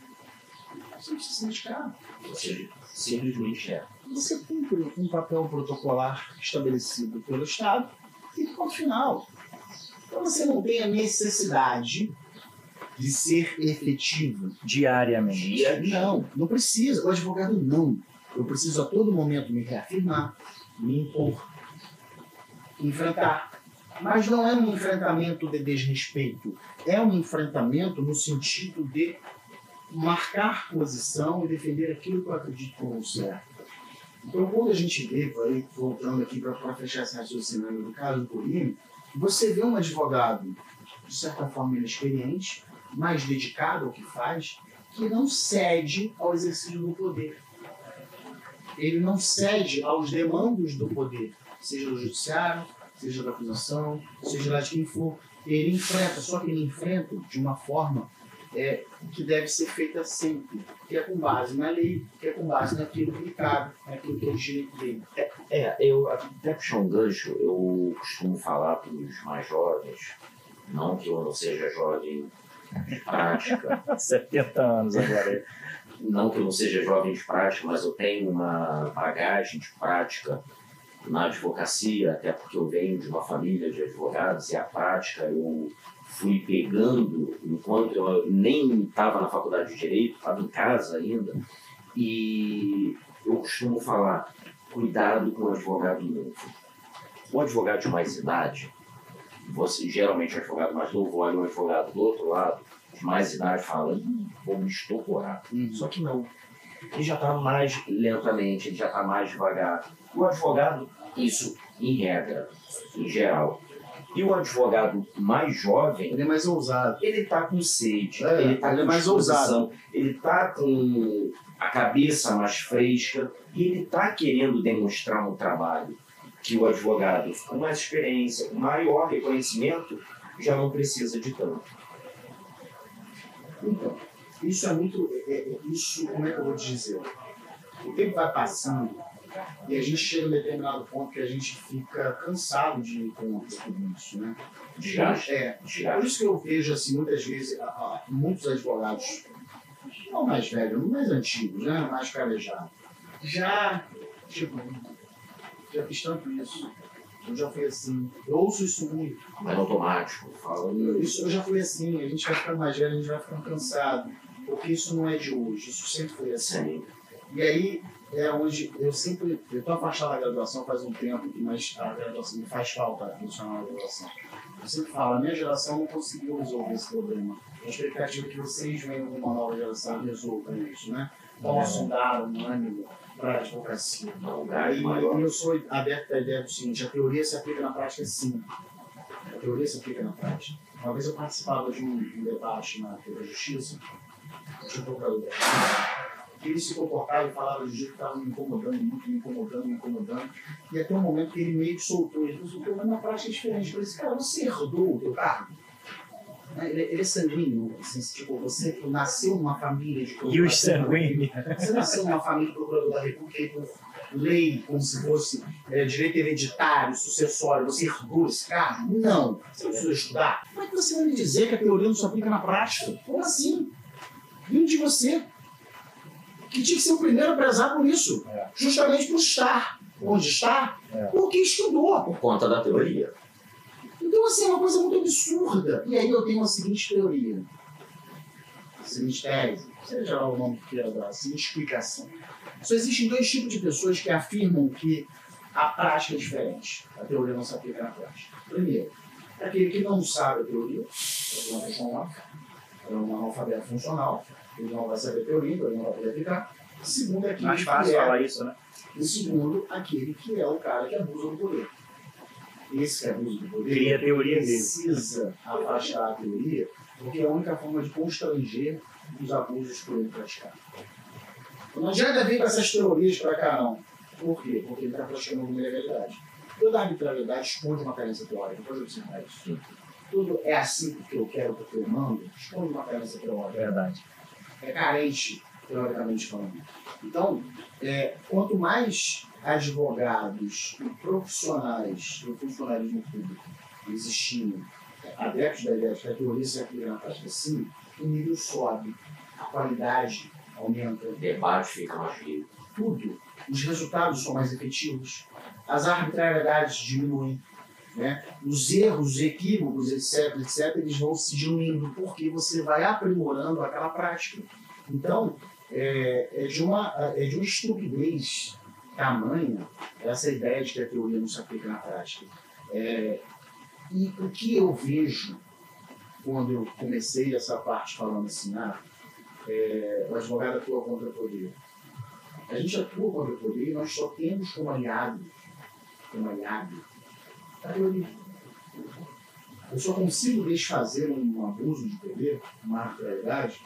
você precisa se dedicar. Você simplesmente é. Você cumpre um papel protocolar estabelecido pelo Estado e ponto final. Então você não tem a necessidade de ser efetivo. Diariamente. Dia Não, não precisa. O advogado não. Eu preciso a todo momento me reafirmar, me impor. enfrentar. Mas não é um enfrentamento de desrespeito, é um enfrentamento no sentido de marcar posição e defender aquilo que eu acredito como certo. Então, quando a gente vê, voltando aqui para fechar esse raciocínio no caso do Corino, você vê um advogado, de certa forma, inexperiente, mais dedicado ao que faz, que não cede ao exercício do poder. Ele não cede aos demandos do poder, seja do judiciário, seja da acusação, seja lá de quem for. Ele enfrenta, só que ele enfrenta de uma forma é, que deve ser feita sempre, que é com base na lei, que é com base naquilo que cabe, naquilo que é o direito dele. É, é, eu até puxar um gancho, eu costumo falar para os mais jovens, não que eu não seja jovem de prática. 70 anos agora. Não que eu não seja jovem de prática, mas eu tenho uma bagagem de prática na advocacia, até porque eu venho de uma família de advogados e a prática eu fui pegando enquanto eu nem estava na faculdade de Direito, estava em casa ainda. E eu costumo falar, cuidado com o advogado novo. O advogado de mais idade, você geralmente o advogado mais novo olha o advogado do outro lado, de mais idade, fala, vou me estoporar. Uhum. Só que não. Ele já está mais lentamente, ele já está mais devagar. O advogado, isso em regra, em geral, e o advogado mais jovem. Ele é mais ousado. Ele está com sede, é, ele está é mais ousado. Ele está com a cabeça mais fresca e ele está querendo demonstrar um trabalho que o advogado com mais experiência, com maior reconhecimento, já não precisa de tanto. Então, isso é muito. É, é, isso, como é que eu vou te dizer? O tempo vai passando e a gente chega a um determinado ponto que a gente fica cansado de ir contra tudo isso, né? Desgaste. É, por isso que eu vejo, assim, muitas vezes, muitos advogados, não mais velhos, mais antigos, né? Mais calejados, já, tipo, já fiz tanto isso. Eu já fui assim. Eu ouço isso muito. Mas automático, falando. Isso eu já fui assim. A gente vai ficando mais velho, a gente vai ficando cansado. Porque isso não é de hoje, isso sempre foi assim. Sim. E aí é onde eu sempre. Eu estou afastado da graduação faz um tempo, mas a graduação me faz falta funcionar na graduação. Eu sempre falo, a minha geração não conseguiu resolver esse problema. A expectativa é que vocês venham com uma nova geração resolvam isso, né? Possam dar um ânimo para a advocacia. E, eu sou aberto à ideia do seguinte: a teoria se aplica na prática, sim. A teoria se aplica na prática. Uma vez eu participava de um, debate na da Justiça, de um procurador ele se comportava e falava de jeito que estava me incomodando muito, me incomodando, me incomodando. E até um momento que ele meio que soltou. Ele falou, mas na prática é diferente. Eu assim, cara, você herdou o teu cargo? Né, ele, ele, é sanguíneo, assim, tipo, você nasceu numa família de E os sanguíneos? Você nasceu numa família de procurador da República por lei, como se fosse é, direito hereditário, sucessório, você herdou esse cargo? Não. Você precisa estudar. Como é que você vai me dizer que a teoria não se aplica na prática? Como assim? Vindo de você que tinha que ser o primeiro a prezar por isso. É. Justamente por estar onde está, é. porque estudou. Por conta da teoria. Então, assim, é uma coisa muito absurda. E aí eu tenho a seguinte teoria, a seguinte tese, seja lá o nome que queira dar, a seguinte explicação. Só existem dois tipos de pessoas que afirmam que a prática é diferente. A teoria não se aplica na prática. Primeiro, aquele que não sabe a teoria, é uma pessoa é um analfabeto funcional, ele não vai saber teoria, então ele não vai poder aplicar. Segundo, aquele Mais fácil que é, falar isso, né? E segundo, aquele que é o cara que abusa do poder. Esse que abusa do poder Cria teoria precisa afastar a teoria, porque é a única forma de constranger os abusos por ele praticar. Não adianta vir com essas teorias para cá, não. Por quê? Porque ele está praticando uma ilegalidade. Toda arbitrariedade esconde uma carência teórica, pode observar isso. Tudo é assim porque eu quero, porque eu mando, esconde uma carência teórica. Verdade é carente, teoricamente falando. Então, é, quanto mais advogados e profissionais do funcionalismo público existindo, adeptos da ideia de que a teoria se aplica na prática sim, o nível sobe, a qualidade aumenta. O debate fica mais. Tudo. Os resultados são mais efetivos, as arbitrariedades diminuem, né? os erros, os equívocos, etc., etc., eles vão se diminuindo porque você vai aprimorando aquela prática. Então, é, é, de, uma, é de uma estupidez tamanha essa ideia de que a teoria não se aplica na prática. É, e o que eu vejo quando eu comecei essa parte falando assim, ah, é, o advogado atua contra o poder. A gente atua contra o poder e nós só temos como aliados, como aliado. Eu só consigo desfazer um abuso de poder, uma arbitrariedade,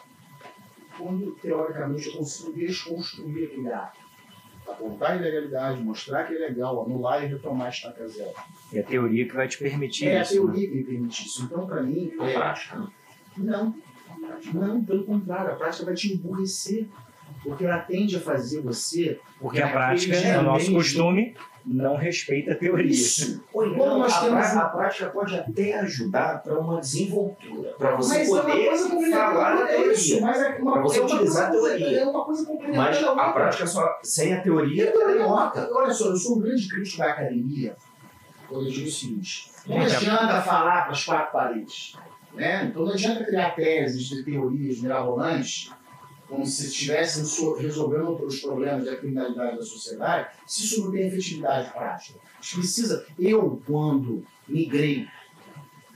quando, teoricamente, eu consigo desconstruir aquele ato. Apontar a ilegalidade, mostrar que é legal, anular e retomar a estaca zero. É a teoria que vai te permitir É a isso. né? teoria que me permite isso. Então, para mim, é, prática. não. Não, pelo contrário, a prática vai te emburrecer. Porque ela tende a fazer você. Porque a prática, no nosso costume, não respeita a teoria. Isso. Ou Quando então, nós a, temos a prática pode até ajudar para uma desenvoltura, para você Mas é uma poder coisa complementar. falar a é isso, teoria. mas é uma, Pra você é uma utilizar a coisa, teoria. É uma coisa. Mas da a outra. prática só sem a teoria Então, ela é olha, morta. olha só, eu sou um grande crítico da academia quando eu digo o seguinte: não adianta falar para as quatro paredes. Né? Então não adianta criar teses de teorias mirabolantes como se estivessem so- resolvendo os problemas da criminalidade da sociedade, se isso não tem efetividade prática. A gente precisa. Eu, quando migrei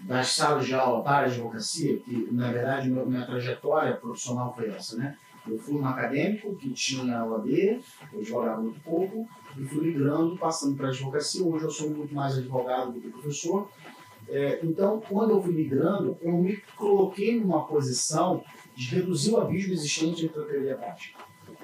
das salas de aula para a advocacia, que na verdade meu- minha trajetória profissional foi essa, né? Eu fui um acadêmico que tinha OAB, eu jogava muito pouco, e fui migrando, passando para a advocacia. Hoje eu sou muito mais advogado do que professor. É, então, quando eu fui migrando, eu me coloquei numa posição reduzir o abismo existente entre a teoria e a prática.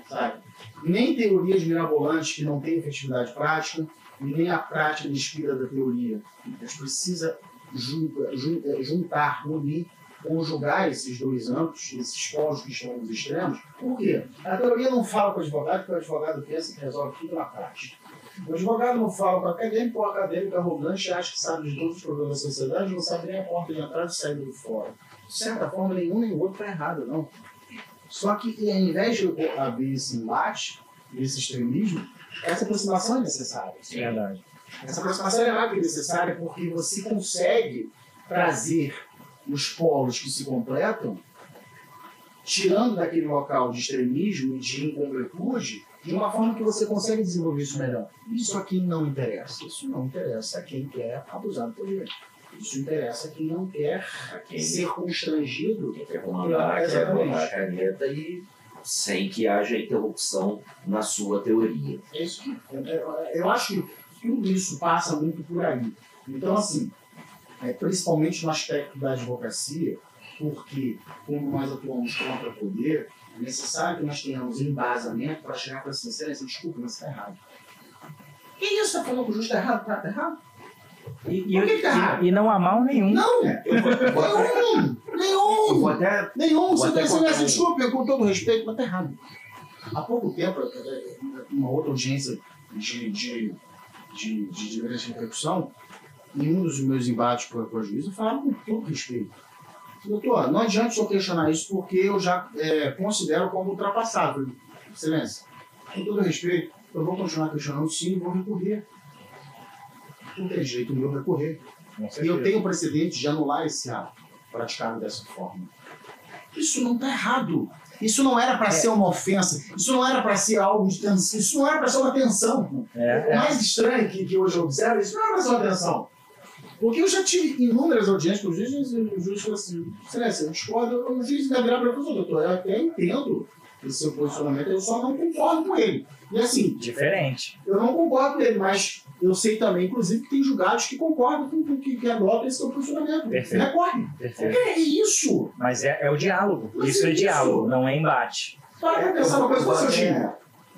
Sabe? Nem teorias mirabolantes que não têm efetividade prática, nem a prática despida da teoria. A gente precisa jun- jun- juntar, unir, conjugar esses dois âmbitos, esses polos que estão nos extremos. Por quê? A teoria não fala com o advogado, porque o advogado pensa que resolve tudo na prática. O advogado não fala com o acadêmico, o acadêmico arrogante acha que sabe de todos os problemas da sociedade, não sabe nem a porta de entrada e saída do fora. De certa forma, nenhum nem o outro está errado, não. Só que, ao invés de haver esse embate, esse extremismo, essa aproximação é necessária. Verdade. Essa aproximação é mais que necessária porque você consegue trazer os polos que se completam, tirando daquele local de extremismo e de incompletude, de uma forma que você consegue desenvolver isso melhor. Isso a quem não interessa. Isso não interessa a quem quer abusar do poder. Isso interessa quem não quer quem, ser constrangido. quem quer comandar, quer botar a caneta e sem que haja interrupção na sua teoria. É isso que, eu, acho que tudo isso passa muito por aí. Então, assim, é, principalmente no aspecto da advocacia, porque como nós atuamos contra o poder, é necessário que nós tenhamos embasamento para chegar para assim, excelência, desculpa, mas está errado. Que isso? Está falando que o justo está errado? Está errado? E, Por que tá e, e não há mal nenhum. Não! Nenhum! eu Nenhum! até Nenhum! Você nessa um- desculpa, com todo respeito, mas está errado. Há pouco tempo, uma outra audiência de, de, de, de, de grande repercussão, em um dos meus embates com a, com a juíza, eu falava com todo respeito. Doutor, não adianta o senhor questionar isso porque eu já é, considero como ultrapassado. Excelência, com todo respeito, eu vou continuar questionando sim e vou recorrer. Não tem jeito meu recorrer. Com E eu tenho precedente de anular esse ato praticado dessa forma. Isso não está errado. Isso não era para ser uma ofensa. Isso não era para ser algo de tensão. Isso não era para ser uma tensão. É, O mais estranho que, que hoje eu observo, isso não era para ser uma tensão. Porque eu já tive inúmeras audiências com o juiz, e o juiz falou assim, excelência, eu discordo, o juiz vai virar para falou, doutor, eu até entendo esse seu posicionamento, eu só não concordo com ele. E assim, diferente. eu não concordo com ele, mas eu sei também, inclusive, que tem julgados que concordam com, com que, que adotam esse seu posicionamento. Perfeito. Recorre. Perfeito. É isso. Mas é, é o diálogo. Mas Isso é é isso. diálogo, não é embate. Para pra pensar uma coisa, qual é o seu É. time?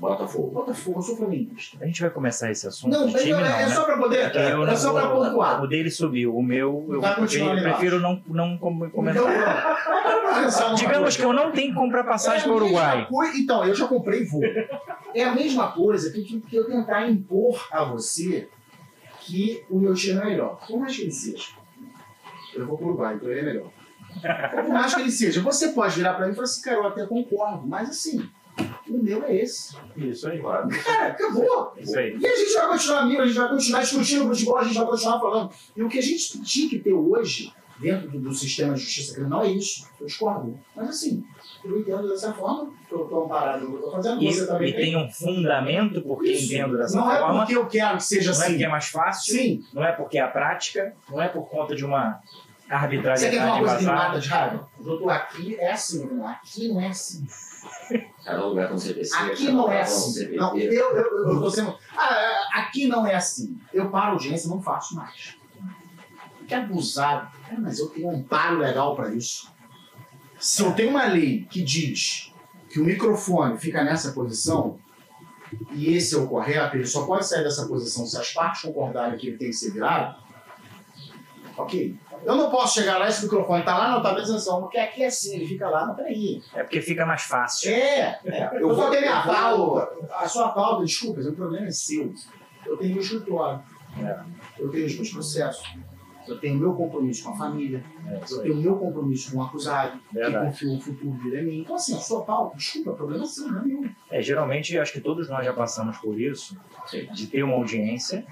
Botafogo. Botafogo, eu sou flamenguista. A gente vai começar esse assunto. Não, é, time, não, é, é né? só para poder, eu é só para pontuar. O dele subiu, o meu eu prefiro, ali prefiro não, não com- Então, comentar. Para uma Digamos coisa. que eu não tenho que comprar passagem É para o Uruguai. coi- Então, eu já comprei voo. É a mesma coisa que, que, que eu tentar impor a você que o meu time é melhor. Por mais que ele seja. Eu vou pro Uruguai, então ele é melhor. Por mais que ele seja. Você pode virar pra mim e falar assim, cara, eu até concordo, mas assim, o meu é esse. Isso aí. Claro. Cara, acabou. Isso aí. E a gente vai continuar amigo, a gente vai continuar discutindo futebol, a gente vai continuar falando. E o que a gente tinha que ter hoje, dentro do, do sistema de justiça criminal é isso. Eu discordo. Mas assim, eu entendo dessa forma, eu estou amparado no que eu estou fazendo, E, você também e tem um fundamento porque Isso. entendo dessa Não é forma. porque eu quero que seja Não é assim. porque é mais fácil, Sim. não é porque é a prática, não é por conta de uma Você quer uma arbitrariedade coisa vazada. de raiva? Doutor, aqui é assim, aqui não é assim. Cada lugar com CPC. Aqui não é assim. Não, eu, eu, eu, tô sendo. Ah, aqui não é assim. Eu paro a audiência e não faço mais. Que abusado. Cara, mas eu tenho um amparo legal para isso. Se eu tenho uma lei que diz que o microfone fica nessa posição e esse é o correto, ele só pode sair dessa posição se as partes concordarem que ele tem que ser virado, ok. Eu não posso chegar lá esse microfone está lá, não está prestando atenção, porque aqui é assim, ele fica lá, não, peraí. É porque fica mais fácil. É, é. Eu, Eu vou ter minha pauta. A sua pauta, desculpa, o problema é seu. Eu tenho meu escritório. É. Eu tenho os meus processos. Eu tenho meu compromisso com a família. É Eu tenho meu compromisso com o acusado, que Verdade. confiou o futuro dele em mim. Então, assim, a sua pauta, desculpa, o problema é seu, não é meu. É, geralmente, acho que todos nós já passamos por isso, de ter uma audiência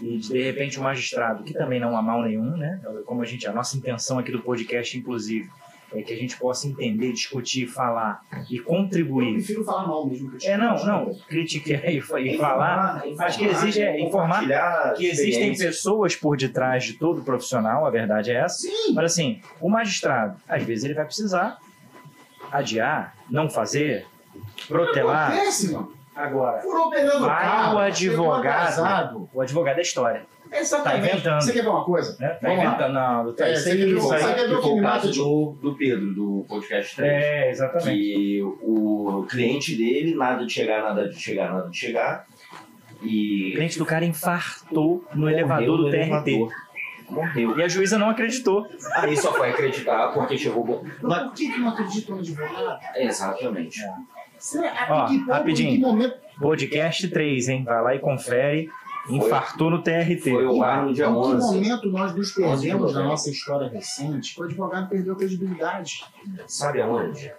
e de, repente, o magistrado, que também não há mal nenhum, né? Como a gente, a nossa intenção aqui do podcast, inclusive, é que a gente possa entender, discutir, falar e Eu contribuir. prefiro falar mal mesmo que eu É, não, não, criticar e, falar. Acho que exige é, informar que existem pessoas por detrás de todo profissional, a verdade é essa. Sim, Mas assim, o magistrado, às vezes ele vai precisar adiar, não fazer, protelar. acontece, mano. Agora, Furou o Vai carro. o advogado. o advogado é história, Exatamente. Tá inventando. Você quer ver uma coisa? né? Tá Vamos lá. inventando, não, doutor, É, isso você aí- quer ver- isso você aí- quer ver o Que me o mata de do, do Pedro, do podcast 3. É, exatamente. que o cliente dele, nada de chegar, nada de chegar, nada de chegar. O E. cliente do cara infartou no morreu elevador do no TRT. elevador. Morreu. E a juíza não acreditou. Aí só foi acreditar porque chegou. bom. Mas por que, não acreditam no advogado? Exatamente. Será- Ó, que ponto, rapidinho. Em que momento? Podcast 3, hein? Vai lá e confere. Infartou no TRT. Foi o ar no dia em que 11. momento nós nos 11 de perdemos na nossa história recente que o advogado perdeu a credibilidade? Sabe aonde?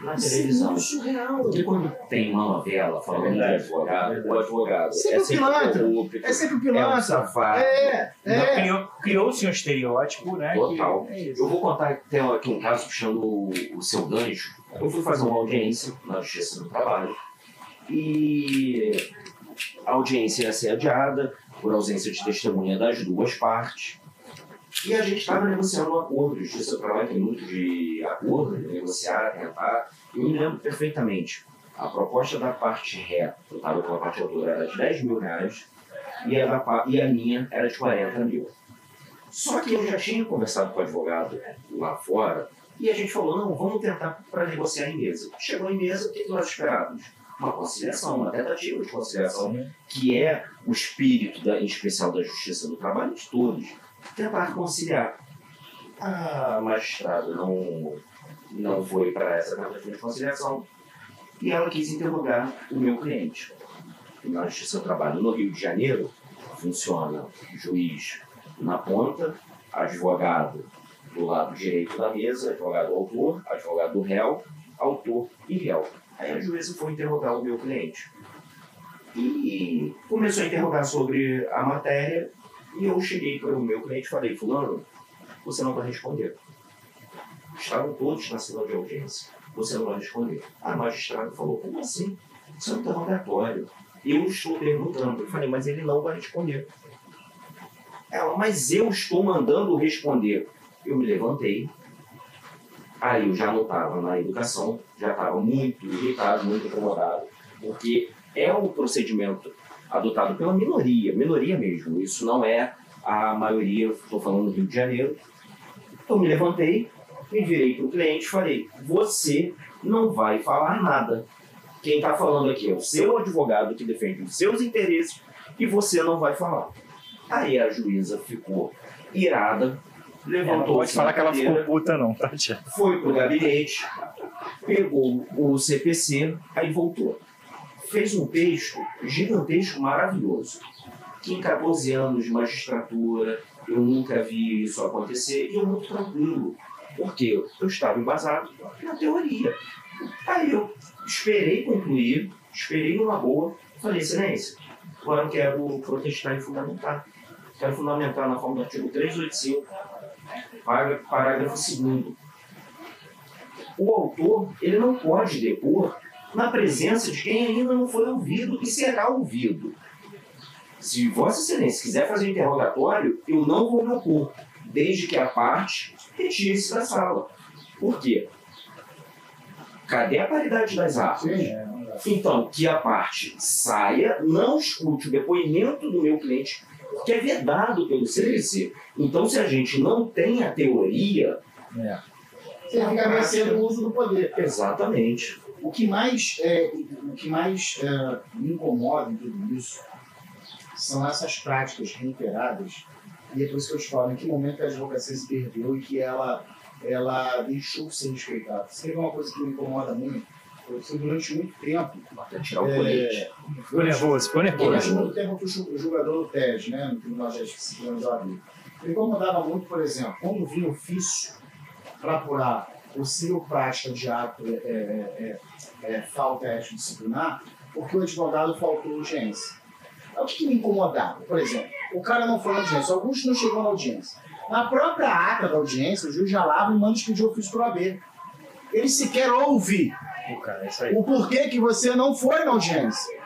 Na televisão. Isso é surreal. Porque quando tem uma novela falando de Verdade. advogado, o advogado Sempre é o sempre pilantra. corrupto, É sempre o é um pilantra. safado. É, é. criou- Criou-se um estereótipo, né? Total. que- é. Eu vou contar até aqui um caso puxando o, o seu gancho. Eu fui fazer uma audiência na Justiça do Trabalho e a audiência ia ser adiada por ausência de testemunha das duas partes. E a gente estava negociando um acordo. A Justiça do Trabalho tem muito de acordo, de negociar, tentar. Eu me lembro perfeitamente. A proposta da parte ré, com a parte autora, era de 10 mil reais e a, da e a minha era de 40 mil. Só que eu já tinha conversado com o advogado lá fora e a gente falou, não, vamos tentar para negociar em mesa. Chegou em mesa, o que nós esperávamos? Uma conciliação, uma tentativa de conciliação, que é o espírito, da, em especial da Justiça do Trabalho de todos, tentar conciliar. A magistrada não, não foi para essa tentativa de conciliação e ela quis interrogar o meu cliente. Na Justiça do Trabalho no Rio de Janeiro, funciona juiz na ponta, advogado do lado direito da mesa, advogado autor, advogado do réu, autor e réu. Aí a juíza foi interrogar o meu cliente. E começou a interrogar sobre a matéria e eu cheguei para o meu cliente e falei, fulano, você não vai responder. Estavam todos na sala de audiência. Você não vai responder. A magistrada falou, como assim? Isso é um interrogatório. Eu estou perguntando. Eu falei, mas ele não vai responder. Ela, mas eu estou mandando responder. Eu me levantei. Aí eu já não estava na educação, já estava muito irritado, muito incomodado, porque é um procedimento adotado pela minoria, minoria mesmo. Isso não é a maioria, estou falando do Rio de Janeiro. Eu me levantei, me virei para o cliente e falei: Você não vai falar nada. Quem está falando aqui é o seu advogado que defende os seus interesses e você não vai falar. Aí a juíza ficou irada, Ela não levantou pode falar que ela ficou puta, não, tá, tia? foi pro gabinete, pegou o CPC, aí voltou. Fez um texto gigantesco, maravilhoso. Que em 14 anos de magistratura, eu nunca vi isso acontecer, e eu muito tranquilo. Porque eu estava embasado na teoria. Aí eu esperei concluir, esperei numa boa, falei, excelência, agora eu quero protestar e fundamentar. Quero fundamentar na forma do artigo 385 Parágrafo 2 O autor ele não pode depor na presença de quem ainda não foi ouvido e será ouvido. Se Vossa Excelência quiser fazer um interrogatório, eu não vou me opor, desde que a parte retire-se da sala. Por quê? Cadê a paridade das armas? Então, que a parte saia, não escute o depoimento do meu cliente, porque é vedado pelo CPC. Então, se a gente não tem a teoria. É. Você fica mercendo o uso do poder. Exatamente. O que mais, é, o que mais é, me incomoda em tudo isso são essas práticas reiteradas. E é por isso que eu te falo, em que momento a advocacia se perdeu e que ela, ela deixou de ser respeitada. Isso é uma coisa que me incomoda muito. Durante muito tempo. Até tirar o é, colete. Ficou nervoso, ficou nervoso. Durante muito tempo fui jogador do TES, né, no Tribunal de Justiça do Rio. Me incomodava muito, por exemplo, quando vinha ofício para apurar possível prática de ato, é, é, é, é falta ético disciplinar, porque o advogado faltou audiência. O que, que me incomodava? Por exemplo, o cara não foi na audiência, Augusto não chegou na audiência. Na própria ata da audiência, o juiz já lava e manda pedir ofício para o AB. Ele sequer ouve o, cara, o porquê que você não foi na audiência.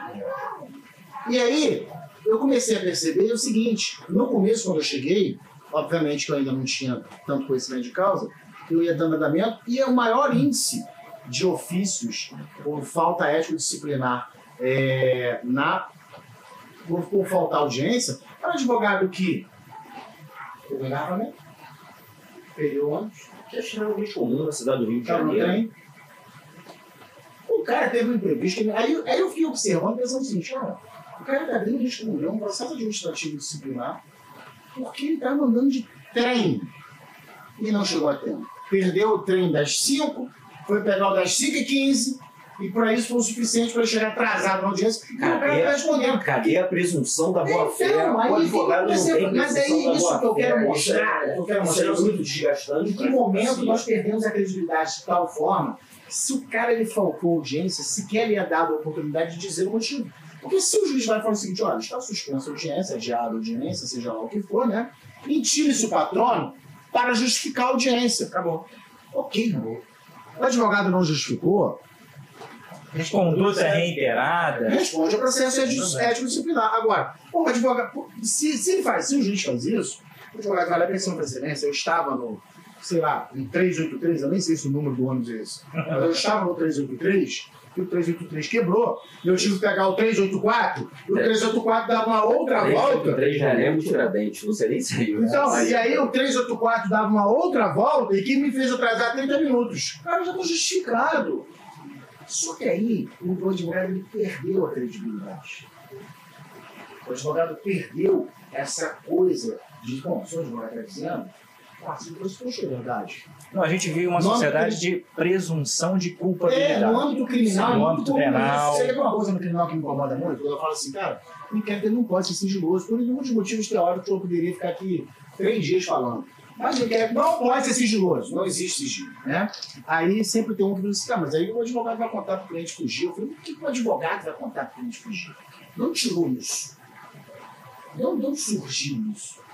E aí, eu comecei a perceber o seguinte: no começo, quando eu cheguei, obviamente que eu ainda não tinha tanto conhecimento de causa, eu ia dando andamento, e o maior índice de ofícios por falta ético-disciplinar é, na por, por faltar audiência, era advogado que pegou engarrafamento, perdeu ônibus, que é extremamente comum na cidade do Rio de Janeiro. O cara teve um imprevisto, aí, aí eu fiquei observando, pensando assim, cara, o cara está vindo responder um processo administrativo disciplinar porque ele estava andando de trem e não chegou a tempo. Perdeu o trem das 5, foi pegar o das 5 e 15 e para isso foi o suficiente para chegar atrasado na audiência. Cadê, o cara está respondendo. Cadê a presunção da boa-fé? Então, aí, advogado não tem Mas é isso que eu quero mostrar. Eu quero mostrar é muito desgastante. Em que momento nós perdemos a credibilidade de tal forma se o cara ele faltou audiência, sequer lhe é dado a oportunidade de dizer o motivo. Porque se o juiz vai falar o seguinte, olha, está suspensa a audiência, adiada a audiência, seja lá o que for, né? E tire-se o patrono para justificar a audiência. Acabou. Ok, acabou. O advogado não justificou, Conduta reiterada. Responde ao processo ético disciplinar. Agora, o advogado, se, se ele faz, se o juiz faz isso, o advogado vai lá pensando para excelência, eu estava no, sei lá, no 383, eu nem sei se o número do ônibus é esse, mas eu estava no 383 e o 383 quebrou, e eu tive que pegar o 384, e o 384 dava uma outra 383 volta. 383 já é Tiradentes, não sei nem se Então, e aí o 384 dava uma outra volta, e que me fez atrasar 30 minutos. Cara, já estou justificado. Só que aí o advogado ele perdeu a credibilidade. O advogado perdeu essa coisa de, bom, o advogado está dizendo, é verdade. Não, a gente vive uma no sociedade de presunção de culpabilidade. É, no âmbito criminal. No âmbito penal. Você quer uma coisa no criminal que me incomoda muito? Quando eu falo assim, cara, o inquérito não pode ser sigiloso, por muitos motivos teóricos eu poderia ficar aqui três dias falando. Mas o inquérito não pode ser sigiloso, não existe sigilo. Né? Aí sempre tem um que diz assim, ah, mas aí o advogado vai contar para o cliente fugir. Eu falei, por que o advogado vai contar para o cliente fugir? Não tirou isso. Não, não surgiu isso.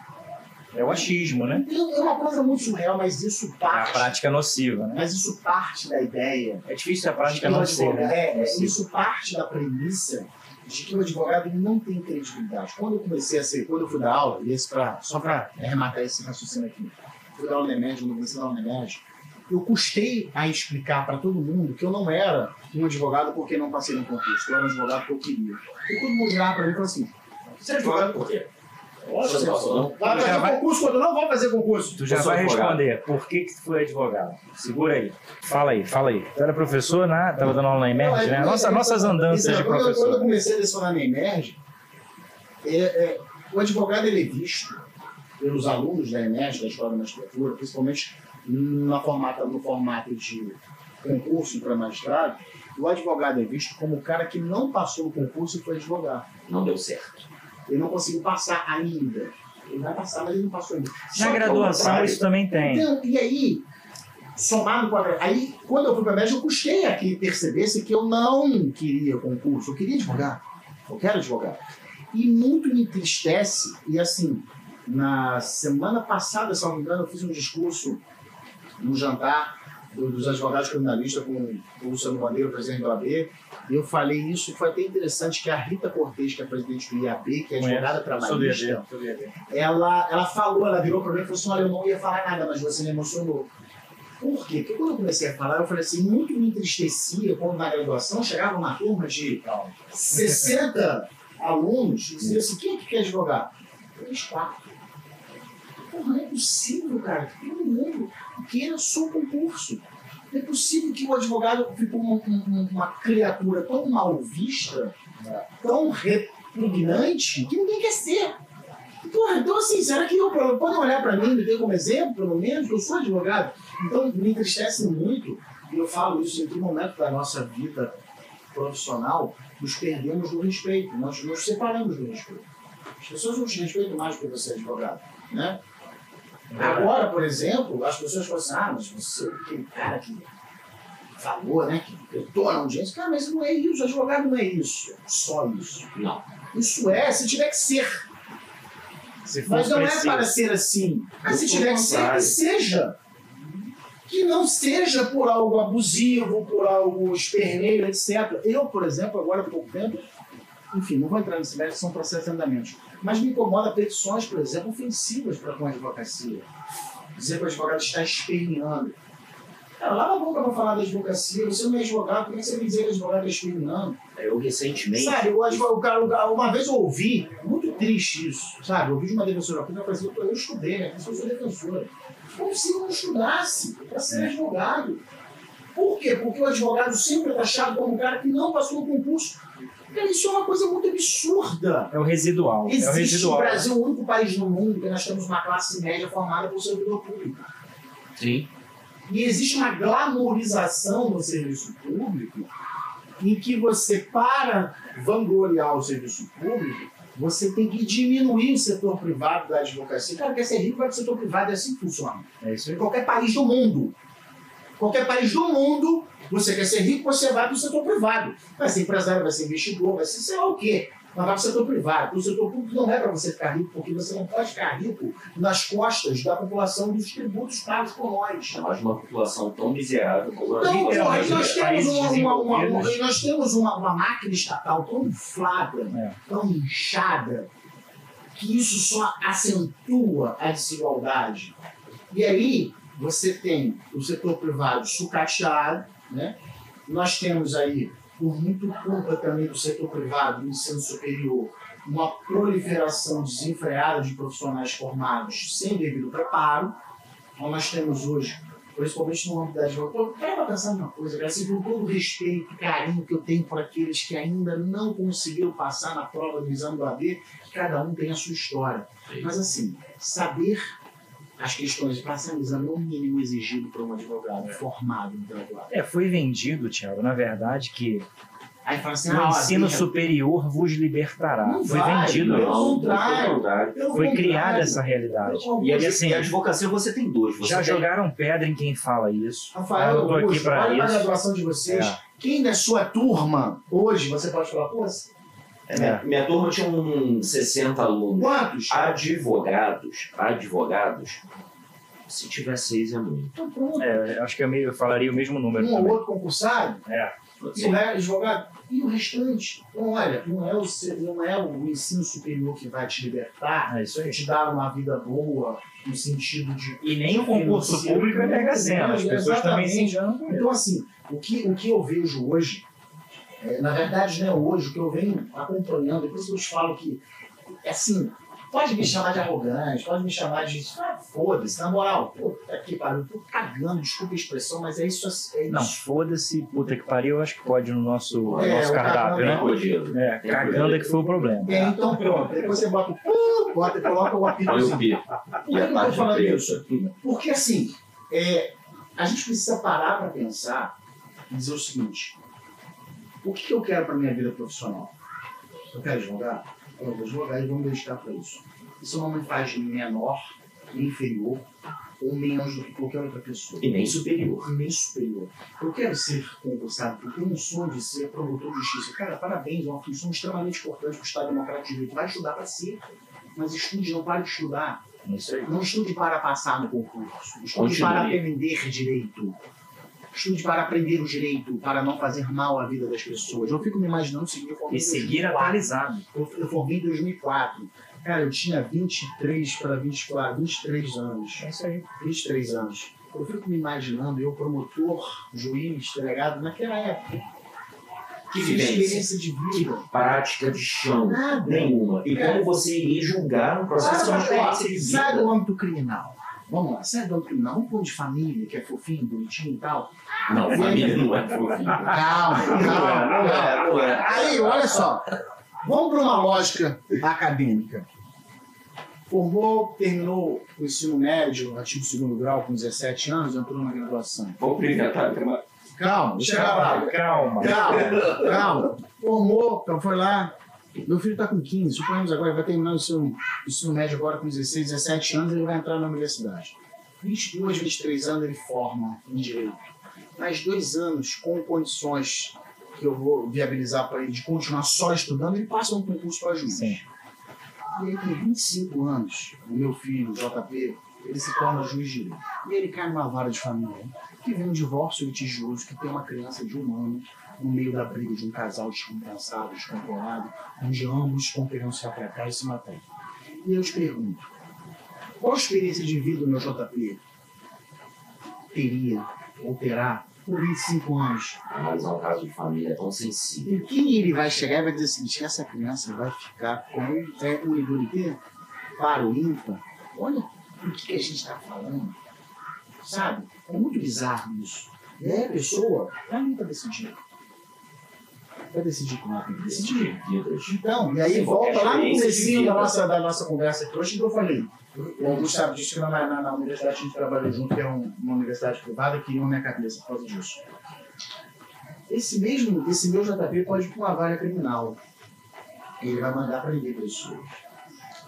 É o achismo, né? É uma coisa muito surreal, mas isso parte. É a prática nociva, né? Mas isso parte da ideia. É difícil a prática não ser. Né? É, isso parte da premissa de que o advogado não tem credibilidade. Quando eu comecei a ser, quando eu fui dar aula, e esse pra, só para arrematar esse raciocínio aqui, fui dar aula na EMED, quando comecei a dar aula na EMED, eu custei a explicar para todo mundo que eu não era um advogado porque não passei no concurso, eu era um advogado porque eu queria. E todo mundo olhava para mim e falou assim: você é advogado por quê? Você não. Vai fazer vai... concurso quando não vou fazer concurso. Tu já vai advogado. responder. Por que, que tu foi advogado? Segura aí. Fala aí, fala aí. Tu era professor, né? Tava dando aula na Emerge, né? Nossa, nossas andanças então, de professor. Quando eu comecei a lecionar na Emerge, é, é, o advogado ele é visto pelos alunos da Emerge, da Escola de Magistratura, principalmente na formata, no formato de concurso para magistrado, o advogado é visto como o cara que não passou no concurso e foi advogado. Não deu certo. Ele não conseguiu passar ainda. Ele vai passar, mas ele não passou ainda. Na Só graduação isso também tem. Então, e aí, somado com a. Aí, quando eu fui para a média, eu custei a que percebesse que eu não queria concurso. Eu queria advogar. Eu quero advogar. E muito me entristece, e assim, Na semana passada, se não me engano, eu fiz um discurso num jantar dos advogados criminalistas com o Luciano Bandeira, presidente do AB. E eu falei isso e foi até interessante que a Rita Cortez, que é presidente do IAB, que é advogada trabalhista, ela, ela falou, ela virou para mim e falou assim: olha, eu não ia falar nada, mas você me emocionou. Por quê? Porque quando eu comecei a falar, eu falei assim, muito me entristecia quando na graduação chegava uma turma de 60 alunos e dizia assim, quem é que quer advogar? Três, quatro. Porra, não é possível, cara, que todo mundo queira só concurso. Não é possível que o advogado ficou uma, uma- uma criatura tão mal vista, tão repugnante, que ninguém quer ser. Porra, então assim, será que eu, podem olhar para mim, me ter como exemplo, pelo menos, eu sou advogado? Então me entristece muito, e eu falo isso em que momento da nossa vida profissional, nos perdemos do respeito, nós nos separamos do respeito. As pessoas não te respeitam mais porque você é advogado, né? Agora, por exemplo, as pessoas falam assim, ah, mas você é aquele cara que falou, né, que gritou na audiência. Cara, mas não é isso, advogado não é isso, só isso. Não. Isso é, se tiver que ser. Se Mas não é preciso. para ser assim. Mas se Pelo tiver que ser, que seja. Que não seja por algo abusivo, por algo esperneiro, etc. Eu, por exemplo, agora há pouco tempo, enfim, não vou entrar nesse mérito, são processos em andamento. Mas me incomoda petições, por exemplo, ofensivas para com a advocacia. Dizer que o advogado está esperneando. Cara, lava a boca para falar da advocacia. Você não é advogado, como é que você me dizer que o advogado está esperneando? Eu recentemente. Sabe, o o cara- uma vez eu ouvi, muito triste isso, sabe? Eu ouvi de uma defensora pública, eu falei assim, "Pô, eu estudei, né? Eu sou defensora. Como se eu não estudasse para ser advogado. Por quê? Porque o advogado sempre é taxado como um cara que não passou no concurso. Cara, isso é uma coisa muito absurda. É o residual. é o Existe no residual. Brasil o único país no mundo que nós temos uma classe média formada por servidor público. Sim. E existe uma glamourização no serviço público em que você, para vangloriar o serviço público, você tem que diminuir o setor privado da advocacia. Cara, quer ser rico, vai para o setor privado, é assim que funciona. É isso Em aí. qualquer país do mundo. Qualquer país do mundo, você quer ser rico, você vai para o setor privado. Vai ser empresário, vai ser investidor, vai ser sei lá o quê. Mas vai para o setor privado. Para o setor público não é para você ficar rico, porque você não pode ficar rico nas costas da população dos tributos pagos por nós. Nós, uma população tão miserável como a Então, minha, porra, Literalmente, e nós nos temos uma, uma, uma, uma- nós temos uma, uma máquina estatal tão inflada, É. tão inchada, que isso só acentua a desigualdade. E aí você tem o setor privado sucateado, né? nós temos aí, por muito culpa também do setor privado, do ensino superior, uma proliferação desenfreada de profissionais formados sem devido preparo. Então nós temos hoje principalmente no âmbito da advocacia. Para pensar numa coisa, assim, com todo o respeito e carinho que eu tenho por aqueles que ainda não conseguiram passar na prova do exame do AB, que cada um tem a sua história. Mas assim, saber as questões de passar no é mínimo exigido para um advogado formado, um graduado. É, foi vendido, Thiago, na verdade, que Aí fala assim, o ah, ensino ó, superior vos libertará. Não foi vai, vendido. Não, pelo Foi criada essa realidade. E E assim, a advocacia você tem dois. Você já tem jogaram pedra em quem fala isso. Rafael, eu tô aqui para olha para a isso. graduação de vocês. É. Quem da sua turma, hoje, você pode falar, pô, É, minha, minha turma tinha uns 60 alunos. quantos? Advogados, advogados, se tiver seis é muito. Então pronto. É, acho que eu, meio, eu falaria o mesmo número Um ou outro concursado, É. e o resto, advogado, e o restante. Então, olha, não é, o, não é o ensino superior que vai te libertar, É isso aí. te dar uma vida boa, no sentido de. E nem o concurso público é mega sena. As pessoas também se Exatamente. enganam. Então, assim, o que, o que eu vejo hoje, é, na verdade, não é hoje, o que eu venho acompanhando, por isso que eu te falo que, é assim, pode me chamar de arrogante, pode me chamar de. Ah, Foda-se, na moral, pô, tá aqui, pariu, eu tô cagando, desculpa a expressão, mas é isso. É isso. Não, foda-se, puta que pariu, eu acho que pode no nosso, É, nosso o cardápio, né? Podido. É, cagando é que foi o problema. É, então pronto, depois você bota o bota, coloca o Põe o apitozinho. pi. Por que eu tô falando isso aqui? Porque assim, é, a gente precisa parar para pensar e dizer o seguinte: o que, eu quero para minha vida profissional? Eu quero advogar? Eu vou advogar e vou me dedicar para isso. Isso não me faz menor, inferior ou menos do que qualquer outra pessoa. E nem superior. Nem superior. Eu quero ser concursado porque eu tenho um sonho de ser promotor de justiça. Cara, parabéns, é uma função extremamente importante para o Estado Democrático de Direito. Vai estudar para ser. Mas estude, não pare de estudar. Não estude para passar no concurso. Estude Continue. para aprender direito. Estude para aprender o direito, para não fazer mal à vida das pessoas. Eu fico me imaginando o seguinte: eu E seguir 2004. atualizado. Eu, eu formei em 2004. Cara, eu tinha 23 para 24, 23 anos. É isso aí. 23 anos. Eu fico me imaginando, eu promotor, juiz, delegado, naquela época. Que experiência de vida. Prática de chão. Nada. Nenhuma. E É. como você iria julgar um processo de Sabe, experiência de sai do vida? âmbito criminal. Vamos lá, sai do âmbito criminal. Vamos pôr de família, que é fofinho, bonitinho e tal. Não, família não é fofinho. Calma, Não é, calma. não é, não é. Aí, olha só. Vamos para uma lógica acadêmica. Formou, terminou o ensino médio, artigo segundo grau, com 17 anos, entrou na graduação. Vamos privilegiar tema. Calma. Calma. Calma, calma. Formou, então foi lá. Meu filho está com 15, suponhamos agora, ele vai terminar o ensino, ensino médio agora com 16, 17 anos, ele vai entrar na universidade. 22, 23 anos ele forma em Direito. Mais dois anos, com condições que eu vou viabilizar para ele de continuar só estudando, ele passa um concurso para juiz. Sim. E aí, com 25 anos, o meu filho, JP, ele se torna juiz de direito. E ele cai numa vara de família, que vem um divórcio litigioso, que tem uma criança de um ano, no meio da briga de um casal descompensado, descontrolado, onde ambos poderiam se aplicar e se matar. E eu te pergunto, qual a experiência de vida o meu JP teria ou terá por 25 anos? Analisar um caso de família tão sensível. Em quem ele vai chegar e vai dizer o seguinte, essa criança vai ficar com é, um idolité para o ímpar? Olha o que, a gente está falando. Sabe? É muito bizarro isso. E aí a pessoa está ali para decidir. Vai decidir como ela tem que decidir. Então, e aí volta lá no comecinho da vida. nossa, da nossa conversa aqui hoje que eu falei. O Augusto sabe disso que na, na, na universidade a gente trabalhou junto, que é um- uma universidade privada, que criou minha cabeça por causa disso. Esse mesmo, esse meu JP pode ir para uma vaga criminal. Ele vai mandar prender pessoas.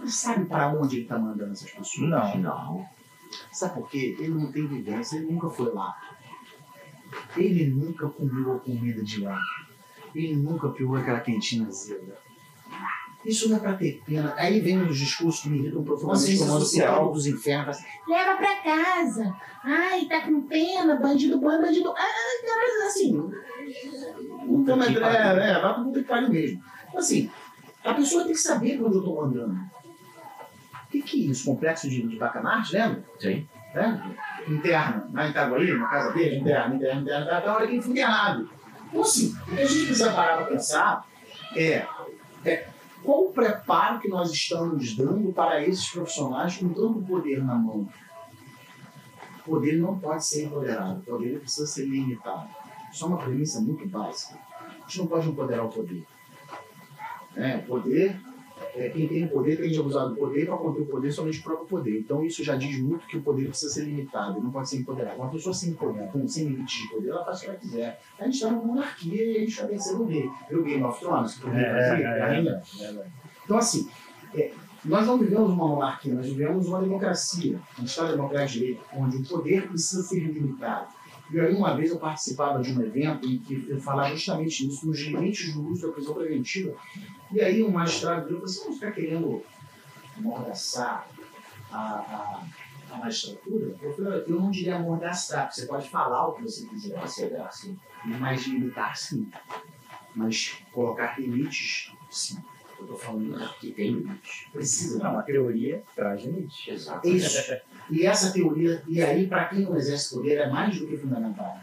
Sabe para onde ele está mandando essas pessoas? Não. Não. Sabe por quê? Ele não tem vivência, ele nunca foi lá. Ele nunca comeu a comida de lá. Ele nunca pegou aquela quentinha azeda. Isso não é pra ter pena. Aí vem os discursos que me irritam profundamente, como social. dos infernos. Leva pra casa. Ai, tá com pena, bandido bom, é bandido. Ah, cara, assim. Mais. que É, é, vai pro puta que pariu mesmo. Assim, a pessoa tem que saber pra onde eu tô mandando. O que que é isso? Complexo de, de bacanagem, lembra? Sim. né? interna, na Itaguaí, na casa dele, interna, interna, interna, até a hora que ele foi internado. Então, assim, o que a gente precisa parar para pensar é, é qual o preparo que nós estamos dando para esses profissionais com tanto poder na mão. O poder não pode ser empoderado, o poder precisa ser limitado. Isso é uma premissa muito básica. A gente não pode empoderar o poder. É, o poder é, quem tem o poder tende a usar do poder para conter o poder somente o próprio poder. Então isso já diz muito que o poder precisa ser limitado, não pode ser empoderado. Uma pessoa sem poder, com, sem limites de poder, ela faz o que ela quiser. A gente está numa monarquia e a gente está vencendo o rei. Viu Game of Thrones? Que o rei É, fazia, é, a rainha? Então assim, é, nós não vivemos uma monarquia, nós vivemos uma democracia, um Estado democrático de direito, onde o poder precisa ser limitado. E aí, uma vez eu participava de um evento em que eu falava justamente isso, nos limites do uso da prisão preventiva, e aí o magistrado virou falou assim, vamos ficar querendo amordaçar a, a, a magistratura? Eu falei, eu não diria amordaçar, você pode falar o que você quiser, Você é assim. mas limitar sim. Mas colocar limites, sim. Eu tô falando isso. Que tem limite. Precisa. Não, a teoria traz limite. Exato. Isso. E essa teoria, e aí, para quem não exerce poder, é mais do que fundamental.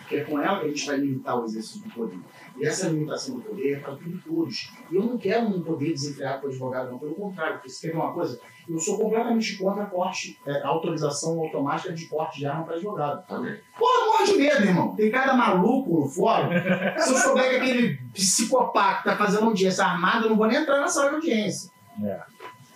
Porque é com ela que a gente vai limitar o exercício do poder. E essa limitação do poder é para tudo e todos. E eu não quero um poder desenfreado para o advogado, não. Pelo contrário, porque você quer ver uma coisa? Eu sou completamente contra a porte, é, a autorização automática de porte de arma para advogado. Também. Pô, eu morro de medo, irmão. Tem cada maluco no fórum. Se eu souber que aquele psicopata tá fazendo audiência armada, eu não vou nem entrar na sala de audiência. É.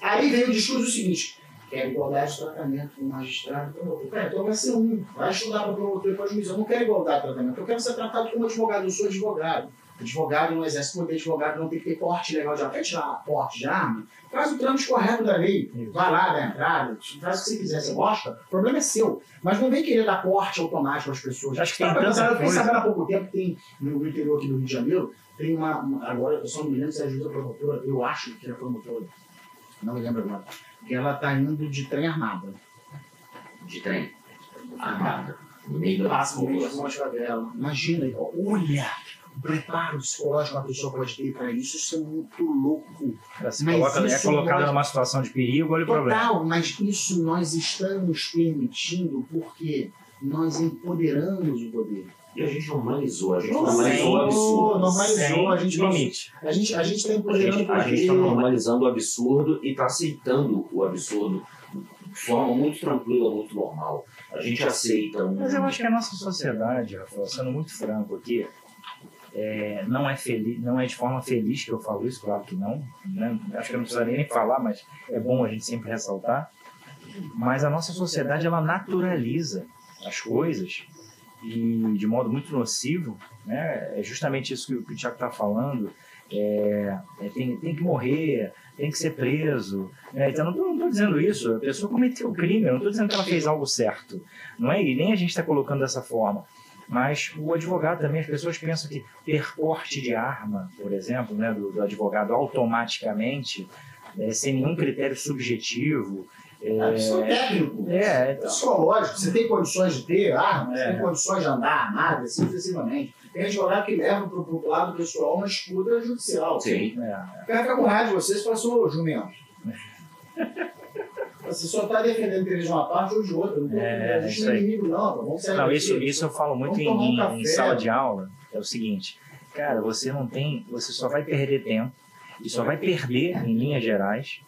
Aí vem o discurso seguinte: quero igualdade de tratamento com o magistrado e promotor. Cara, então vai ser um. Vai estudar para promotor e para juiz. Eu não quero igualdade de tratamento. Eu quero ser tratado como advogado. Eu sou advogado. Advogado não exerce poder, advogado não tem que ter porte legal de arma. Quer tirar porte de arma? Faz o trâmite correto da lei. Vai lá, dá entrada, faz o que você quiser. Você gosta? O problema é seu. Mas não vem querer dar porte automático às pessoas. Acho que tem Sabe, tanta coisa. sabendo há pouco tempo que tem no interior aqui do Rio de Janeiro, tem uma. uma- agora eu só não me lembro se é a juíza promotora, eu acho que é promotora. Não me lembro agora, que ela tá indo de trem armada. De trem. Armada. No meio da Passa no meio favela. Imagina, olha, o preparo psicológico que uma pessoa pode ter para isso, isso é muito louco. Ela se Mas coloca, é colocada nós- numa situação de perigo, olha o problema. Total, mas isso nós estamos permitindo porque nós empoderamos o poder. E a gente normalizou, a gente Não, normalizou o absurdo. normalizou, a gente limite. A gente a gente está A empoderando a gente está normalizando o absurdo e está aceitando o absurdo de forma muito tranquila, muito normal. A gente aceita um. Mas eu acho que a nossa sociedade, Rafael, sendo muito franco aqui, é, não, é feliz, não é de forma feliz que eu falo isso, claro que não. Né? Acho que eu não precisaria nem falar, mas é bom a gente sempre ressaltar. Mas a nossa sociedade, ela naturaliza as coisas e de modo muito nocivo. Né? É justamente isso que o, Tiago está falando. É, é, tem, tem que morrer, tem que ser preso. né? Então, não estou dizendo isso. A pessoa cometeu o crime, eu não estou dizendo que ela fez algo certo. Não é? E nem a gente está colocando dessa forma. Mas o advogado também, as pessoas pensam que ter porte de arma, por exemplo, né, do, do advogado automaticamente, é, sem nenhum critério subjetivo. É, isso é técnico. É, então, Psicológico, você tem condições de ter arma, você É. tem condições de andar armado, assim sucessivamente. Tem advogado que leva pro, pro lado pessoal uma escuta judicial. Sim. é, O cara fica com raiva de vocês e passou jumento. Você só está defendendo interesse de uma parte ou de outra. Não, É, aí. inimigo, não. Vamos sair Não, isso, isso eu falo muito em, um em sala de aula. É o seguinte, cara, você não tem, você só vai perder tempo e só vai perder, em linhas gerais,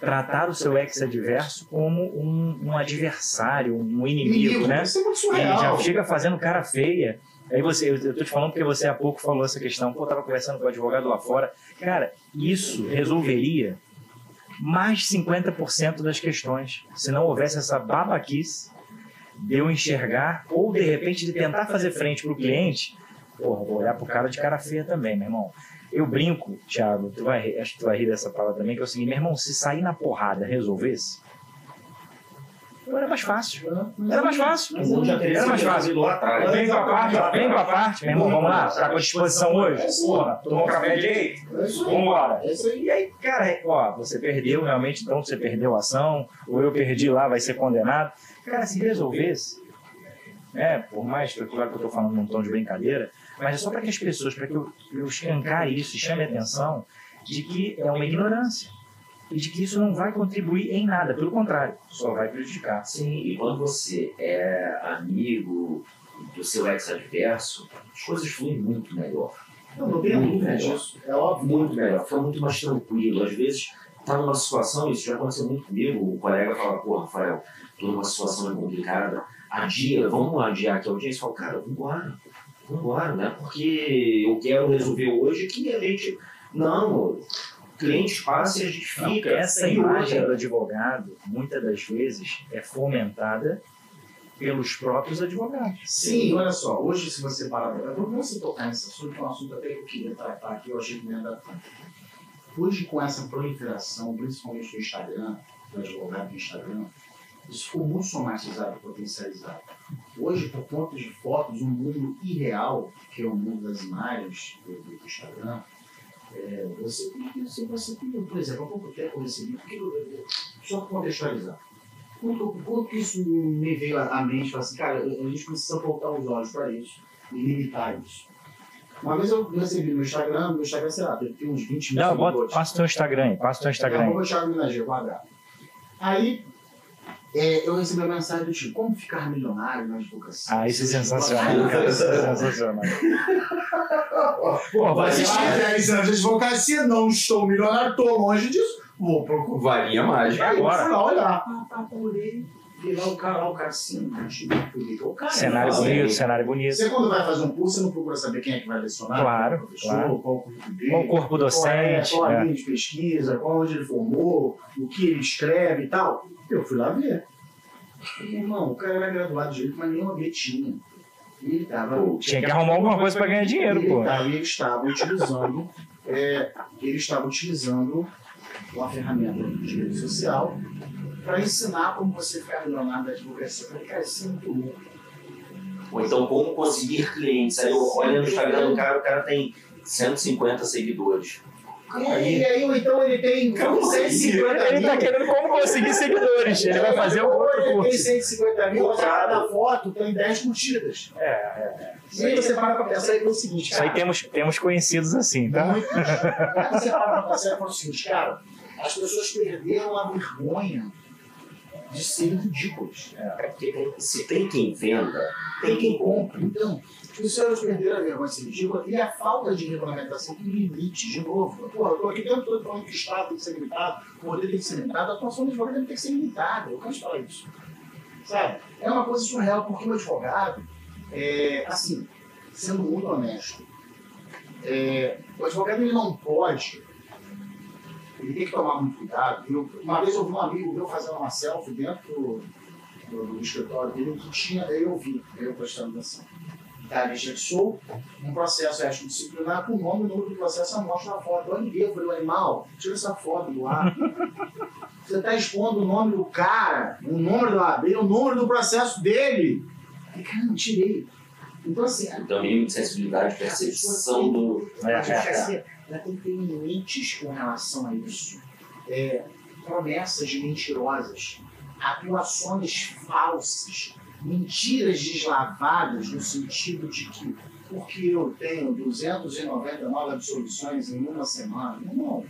tratar o seu ex-adverso como um, um adversário, um inimigo, né? Isso é muito já chega fazendo cara feia. Aí você, eu tô te falando porque você há pouco falou essa questão. Pô, eu tava conversando com o advogado lá fora. Cara, isso resolveria mais de 50% das questões. Se não houvesse essa babaquice de eu enxergar, ou de repente de tentar fazer frente pro cliente, porra, vou olhar pro cara de cara feia também, meu irmão. Eu brinco, Thiago, tu vai, acho que tu vai rir dessa palavra também, que é o seguinte, meu irmão, se sair na porrada resolvesse, era mais fácil. Era mais fácil. Era mais fácil. Vem com a parte, vem com a parte, meu irmão, vamos lá, tá com a disposição hoje? Porra, tomou um café direito? É. Vambora. É. E aí, cara, ó, você perdeu realmente, então você perdeu a ação, ou eu perdi lá, vai ser condenado. Cara, se resolvesse, né, por mais que claro que eu tô falando num tom de brincadeira, mas é só para que as pessoas, para que eu, eu escancare isso e chame a atenção de que é uma ignorância. E de que isso não vai contribuir em nada, pelo contrário, só vai prejudicar. Sim, e quando você é amigo do seu ex-adverso, as coisas fluem muito melhor. Não, não tenho Muito dúvida melhor. disso. É óbvio. Muito melhor, fica muito mais tranquilo. Às vezes, tá numa situação, isso já aconteceu muito comigo, o colega fala, pô, Rafael, tô numa situação complicada, adia, vamos adiar aqui a audiência. Eu falo, cara, vambora, vambora, né? Porque eu quero resolver hoje que a gente. Não, clientes passam e a gente Não, fica. essa imagem outra, do advogado, muitas das vezes, é fomentada pelos próprios advogados. Sim, olha só, hoje se você parar para vamos você tocar nesse assunto, é um assunto até que eu queria tratar aqui, eu achei que não ia dar tempo. Hoje com essa proliferação, principalmente do Instagram, do advogado do Instagram, isso ficou muito somatizado, potencializado. Hoje, por conta de fotos, um mundo irreal, que é o mundo das imagens do, do Instagram, é, você tem que, você, você tem, por exemplo, há pouco tempo eu recebi, porque eu- eu- só para contextualizar, quando que isso me veio à mente, falei assim, cara, a gente precisa voltar os olhos para isso e limitar isso. Uma vez eu recebi no Instagram, no Instagram, sei lá, ter uns 20 mil Não, bota, passa o teu Instagram aí, passa o teu Instagram aí. Arroba Thiago Minageiro, com H. Aí, é, eu recebi a mensagem do tipo, como ficar milionário na advocacia? Ah, isso é sensacional, cara. Isso é sensacional. Pô, vai Mas assistir. se anos de advocacia, não estou milionário, estou longe disso, vou procurar. Varinha mágica. Aí eu Agora. fui lá olhar. Ah, tá, olhei. Vi lá o cara, lá, o cara assim, tipo, o cara é Cenário bonito, cenário bonito. Você quando vai fazer um curso, você não procura saber quem é que vai lecionar? Claro, qual é claro. qual o currículo dele, Qual o corpo qual é, docente? qual a é. linha de pesquisa, qual onde ele formou, o que ele escreve e tal. Eu fui lá ver. Meu irmão, o cara era graduado de direito, mas nem uma B tinha. E ele tava. Pô, Tinha que arrumar alguma coisa pra ganhar dinheiro, ele, pô. tava- ele estava utilizando, é, ele estava utilizando uma ferramenta de rede social para ensinar como você ficar milionário da advocacia. Eu falei, cara, isso é muito louco. Ou então, como conseguir clientes. Aí eu olho no Instagram do cara, o cara tem 150 seguidores. E, e aí, então ele tem Calma aí. 150 Ele mil. tá querendo como conseguir seguidores. Ele vai fazer um Ou outro ele tem curso. 150 mil, mas cada foto tem 10 curtidas. É, é. E aí você para pra pensar e vê o seguinte, Isso aí cara. temos, temos conhecidos assim, tá? Muitos. Aí você para pra pensar e fala o seguinte, cara, as pessoas perderam a vergonha de serem ridículas. É porque se tem quem venda, tem quem compra. Então, as pessoas perderam a vergonha de ser ridícula e a falta de regulamentação tem limites, de novo. Pô, eu tô aqui o tempo todo falando que o Estado tem que ser limitado, o poder tem que ser limitado, a atuação do advogado tem que ser limitada. Eu de falar isso. Sabe? É uma coisa surreal, porque o advogado, é, assim, sendo muito honesto, é, o advogado ele não pode, ele tem que tomar muito cuidado. Eu, uma vez eu vi um amigo meu fazendo uma selfie dentro do, do, escritório dele que tinha, eu vi, eu prestando atenção. Tá, ele sou um processo ético disciplinar com o nome e o número do processo, mostra a foto. Eu liguei, eu falei, animal, tira essa foto do ar. Você está expondo o nome do cara, o número do AB, o número do processo dele. E, cara, não tirei. Então, assim, Então, mínimo de sensibilidade, percepção do. É, é, assim, ela tem que ter limites com relação a isso. É, promessas mentirosas, atuações falsas, mentiras deslavadas no sentido de que porque eu tenho 299 absolvições em uma semana. Não.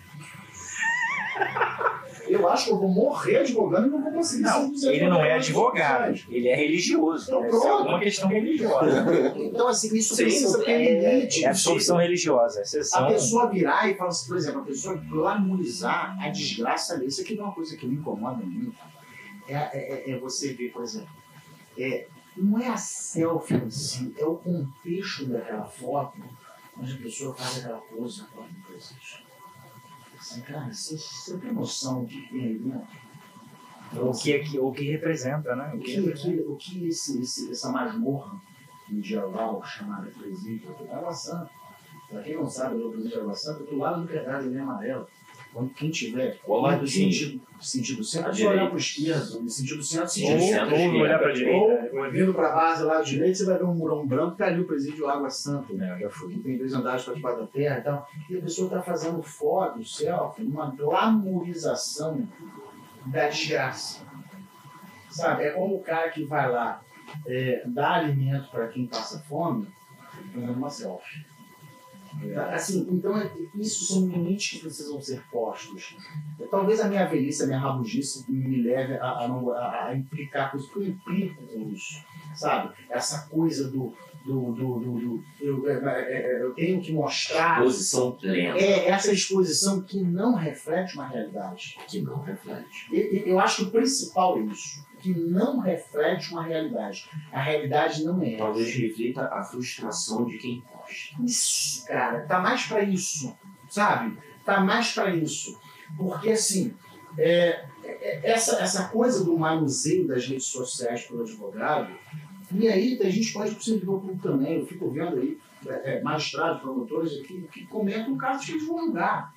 Eu acho que eu vou morrer advogando e não vou conseguir Não, ele não é 299 advogado, ele é religioso. Então, é pronto. uma questão religiosa. Então, assim, isso Sim, precisa ter é- limite. É absorção religiosa, A exceção. pessoa virar e falar assim, por exemplo, a pessoa glamorizar a desgraça ali. Isso aqui é uma coisa que me incomoda muito. É, é- é você ver, por exemplo, é, não é a selfie em si, é o contexto daquela foto, onde a pessoa faz aquela pose coisa. Assim, cara, você, você tem noção do que tem aí dentro? O que, é que, o que representa, né? O que, que o que, o que esse, esse, essa masmorra medieval chamada presídio Água Santa, para quem não sabe, o presídio da Água Santa, do lado do pedaço ele é amarelo. Quando quem tiver Ao lado no do sentido, sentido centro, é só olhar para o esquerdo, no sentido centro, sentido centro. ou olhar para a direita. Ou vindo para a base lá do direito, você vai ver um murão branco, tá ali o presídio Água Santa. É, eu já que tem dois andares para debaixo da terra e tal. E a pessoa está fazendo foto, selfie, uma glamorização da desgraça. Sabe? É como o cara que vai lá é, dar alimento para quem passa fome, fazendo uma selfie. Assim, então, é- isso são limites que precisam ser postos. Talvez a minha velhice, a minha rabugice me leve a, a, não- a- a implicar com isso, porque eu implico com isso, sabe? Essa coisa do. Do, do, do, do- eu, é, é, é, eu tenho que mostrar. Posição plena, É essa exposição que não reflete uma realidade. que não reflete. Eu, eu- acho que o principal é isso, que não reflete uma realidade. A realidade não é Talvez essa. reflita a frustração de quem posta. Isso, cara, tá mais pra isso, sabe? Tá mais pra isso. Porque, assim, é- essa, essa coisa do manuseio das redes sociais pelo advogado, e aí a gente pode pro servidor público também. Eu fico vendo aí é, é, magistrados, promotores que, que comentam casos que eles vão julgar.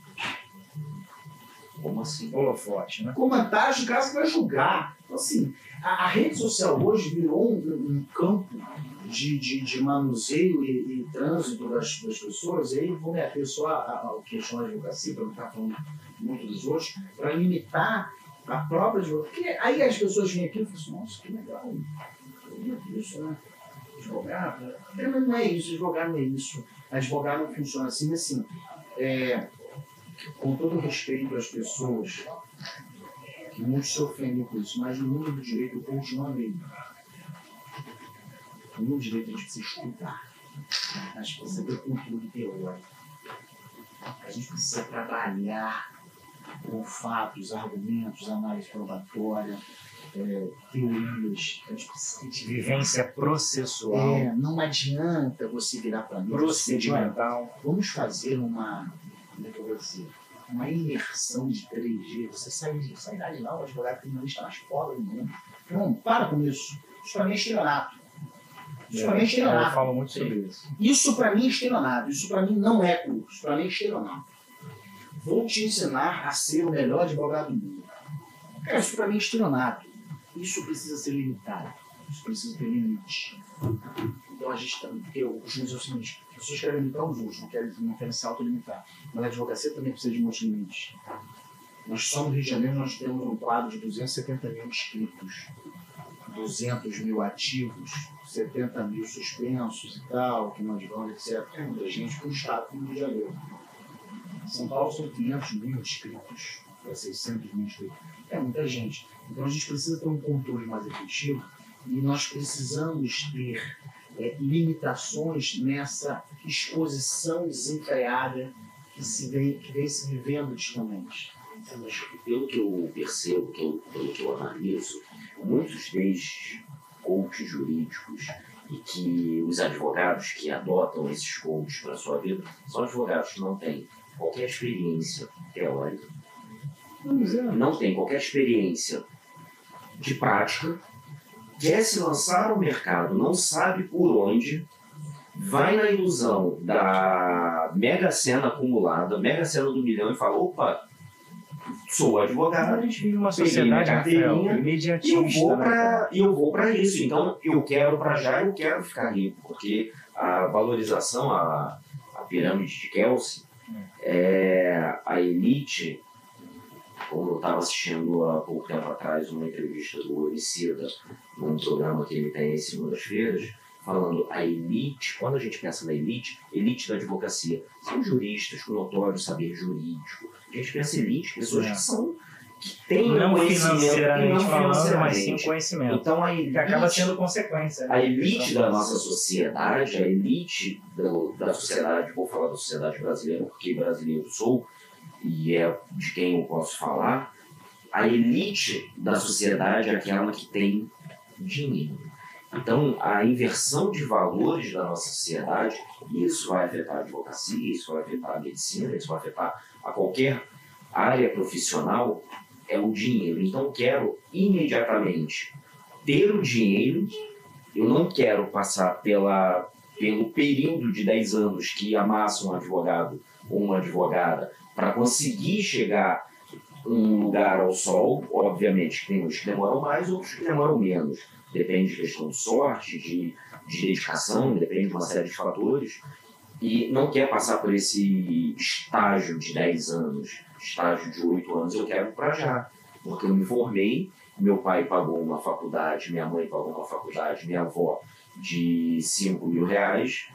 Como assim? Holofote, né? Comentários de casos que vai julgar. Então, assim, a, a rede social hoje virou um, um campo de, de, de manuseio e, e trânsito das, das pessoas, e aí vou me ater só ao questão da advocacia, para não ficar falando muito dos outros, para limitar a própria advocacia. Porque aí as pessoas vêm aqui e falam assim, nossa, que legal, eu vi isso, né? Advogado? Mas não é isso, advogado não é isso. Advogado não funciona assim, assim, é, com todo respeito às pessoas que muitos se ofendem com isso, mas no mundo do direito continua mesmo. No mundo do direito a gente precisa estudar. A gente precisa ter conteúdo teórico. A gente precisa trabalhar com fatos, argumentos, análise probatória, é, teorias. A gente precisa a gente- Vivência processual, É, não adianta você virar para mim dizer, assim, "Olha, procedimental. vamos fazer uma, como é que eu vou dizer, uma imersão de 3G. Você sai, sai dali lá, o advogado criminalista mais foda do mundo. Não, para com isso. Isso para mim é estelionato. Isso para mim é Eu estelionato. falo muito sobre isso. Isso para mim é estelionato. Isso para mim não é curso. Isso para mim é estelionato. Vou te ensinar a ser o melhor advogado do mundo. Cara, isso para mim é estelionato. Isso precisa ser limitado. Isso precisa ter limite. Então a gente também, porque eu costumo dizer o seguinte, as pessoas querem limitar os outros, não querem, não querem se autolimitar. Mas a advocacia também precisa de muitos limites. Nós só no Rio de Janeiro nós temos um quadro de 270 mil inscritos, 200 mil ativos, 70 mil suspensos e tal, que não advogam, etc. É muita gente para o Estado como Rio de Janeiro. São Paulo são 500 mil inscritos, para 600 mil. É muita gente. Então a gente precisa ter um controle mais efetivo e nós precisamos ter é, limitações nessa exposição desenfreada que, se vem, que vem se vivendo ultimamente. Mas pelo que eu percebo, pelo que eu analiso, muitos desses coaches jurídicos e que os advogados que adotam esses coaches para sua vida são advogados que não têm qualquer experiência teórica, não têm qualquer experiência de prática, quer se lançar ao mercado, não sabe por onde, vai na ilusão da mega cena acumulada, mega cena do milhão e fala: opa, sou advogado. A gente vive uma sociedade, carteirinha e eu vou né, para eu vou para isso. Então eu quero para já, eu quero ficar rico, porque a valorização, a, a pirâmide de Kelsey, é a elite. Como eu estava assistindo há pouco tempo atrás uma entrevista do Emicida num programa que ele tem em segundas-feiras, falando a elite, quando a gente pensa na elite, elite da advocacia, são juristas com notório saber jurídico. A gente pensa em elite, pessoas É. que são que têm Não conhecimento financeiramente não falando, mas sim financeiramente. conhecimento. Então a elite, Que acaba sendo consequência. né? a elite da nossa sociedade, a elite do- da sociedade, vou falar da sociedade brasileira porque brasileiro sou e é de quem eu posso falar, a elite da sociedade é aquela que tem dinheiro. Então, a inversão de valores da nossa sociedade, isso vai afetar a advocacia, isso vai afetar a medicina, isso vai afetar a qualquer área profissional, é o dinheiro. Então, quero imediatamente ter o dinheiro, eu não quero passar pela, pelo período de 10 anos que amassa um advogado uma advogada para conseguir chegar um lugar ao sol, obviamente tem uns que demoram mais, outros que demoram menos. Depende de questão de sorte, de, de dedicação, depende de uma série de fatores. E não quer passar por esse estágio de 10 anos, estágio de 8 anos, eu quero para já. Porque eu me formei, meu pai pagou uma faculdade, minha mãe pagou uma faculdade, minha avó de 5 mil reais,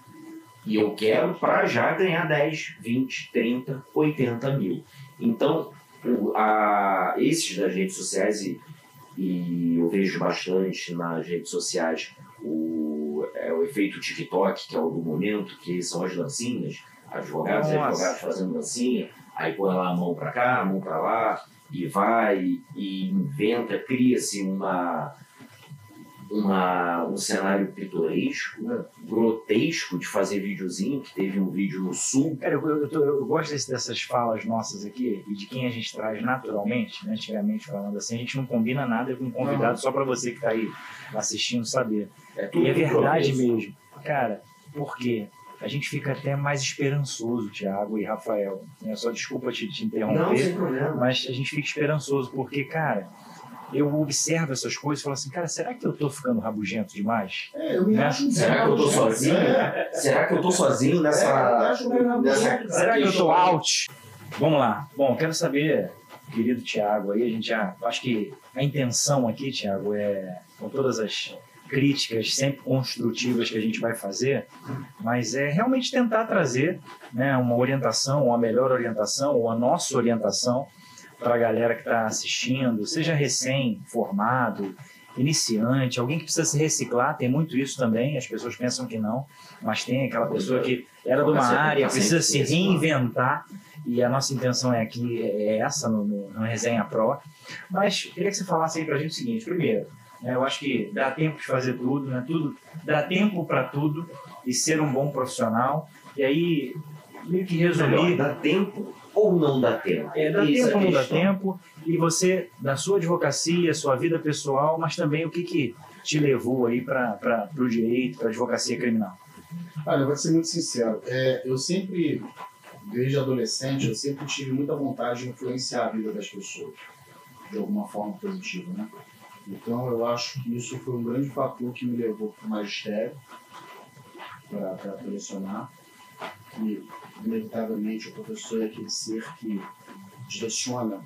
e eu quero para já ganhar 10, 20, 30, 80 mil. Então, o- a, esses das redes sociais, e, e eu vejo bastante nas redes sociais o, é, o efeito TikTok, que é o do momento, que são as dancinhas, advogados e advogados fazendo dancinha, aí põe lá a mão para cá, a mão para lá, e vai e inventa, cria-se uma, uma, um cenário pitoresco, né, grotesco de fazer videozinho, que teve um vídeo no sul, Cara, eu, eu, tô- eu gosto desse- dessas falas nossas aqui e de quem a gente traz naturalmente, né, antigamente falando assim, a gente não combina nada com um convidado só para você que está aí assistindo saber. é tudo E é verdade mesmo. Cara, por quê? A gente fica até mais esperançoso, Thiago e Rafael. É só desculpa te, te Não, interromper, problema. mas a gente fica esperançoso porque, cara, eu observo essas coisas e falo assim, cara, será que eu tô ficando rabugento demais? É, eu me Né? acho Será que eu tô zero, sozinho? É, Será que eu tô sozinho é, eu nessa. acho meio nessa Será que eu tô questão? out? Vamos lá. Bom, quero saber, querido Tiago, aí a gente já. Acho que a intenção aqui, Tiago, é com todas as críticas sempre construtivas que a gente vai fazer, mas é realmente tentar trazer né, uma orientação, uma melhor orientação, ou a nossa orientação para a galera que está assistindo, seja recém-formado, iniciante, alguém que precisa se reciclar, tem muito isso também, as pessoas pensam que não, mas tem aquela pessoa que era de uma área, precisa se reinventar, e a nossa intenção é aqui, é essa no, no, Resenha Pro. Mas queria que você falasse aí pra gente o seguinte, primeiro, né, eu acho que dá tempo de fazer tudo, né, tudo dá tempo para tudo, e ser um bom profissional, e aí meio que Melhor, resumir, dá tempo ou não dá tempo? é, dá Isso tempo ou não dá tempo, e você, da sua advocacia, sua vida pessoal, mas também o que, que te levou aí para o direito, para a advocacia criminal. Olha, eu vou ser muito sincero. É, eu sempre, desde adolescente, eu sempre tive muita vontade de influenciar a vida das pessoas de alguma forma positiva, né? Então eu acho que isso foi um grande fator que me levou para o magistério, para lecionar. Que, inevitavelmente, o professor é aquele ser que direciona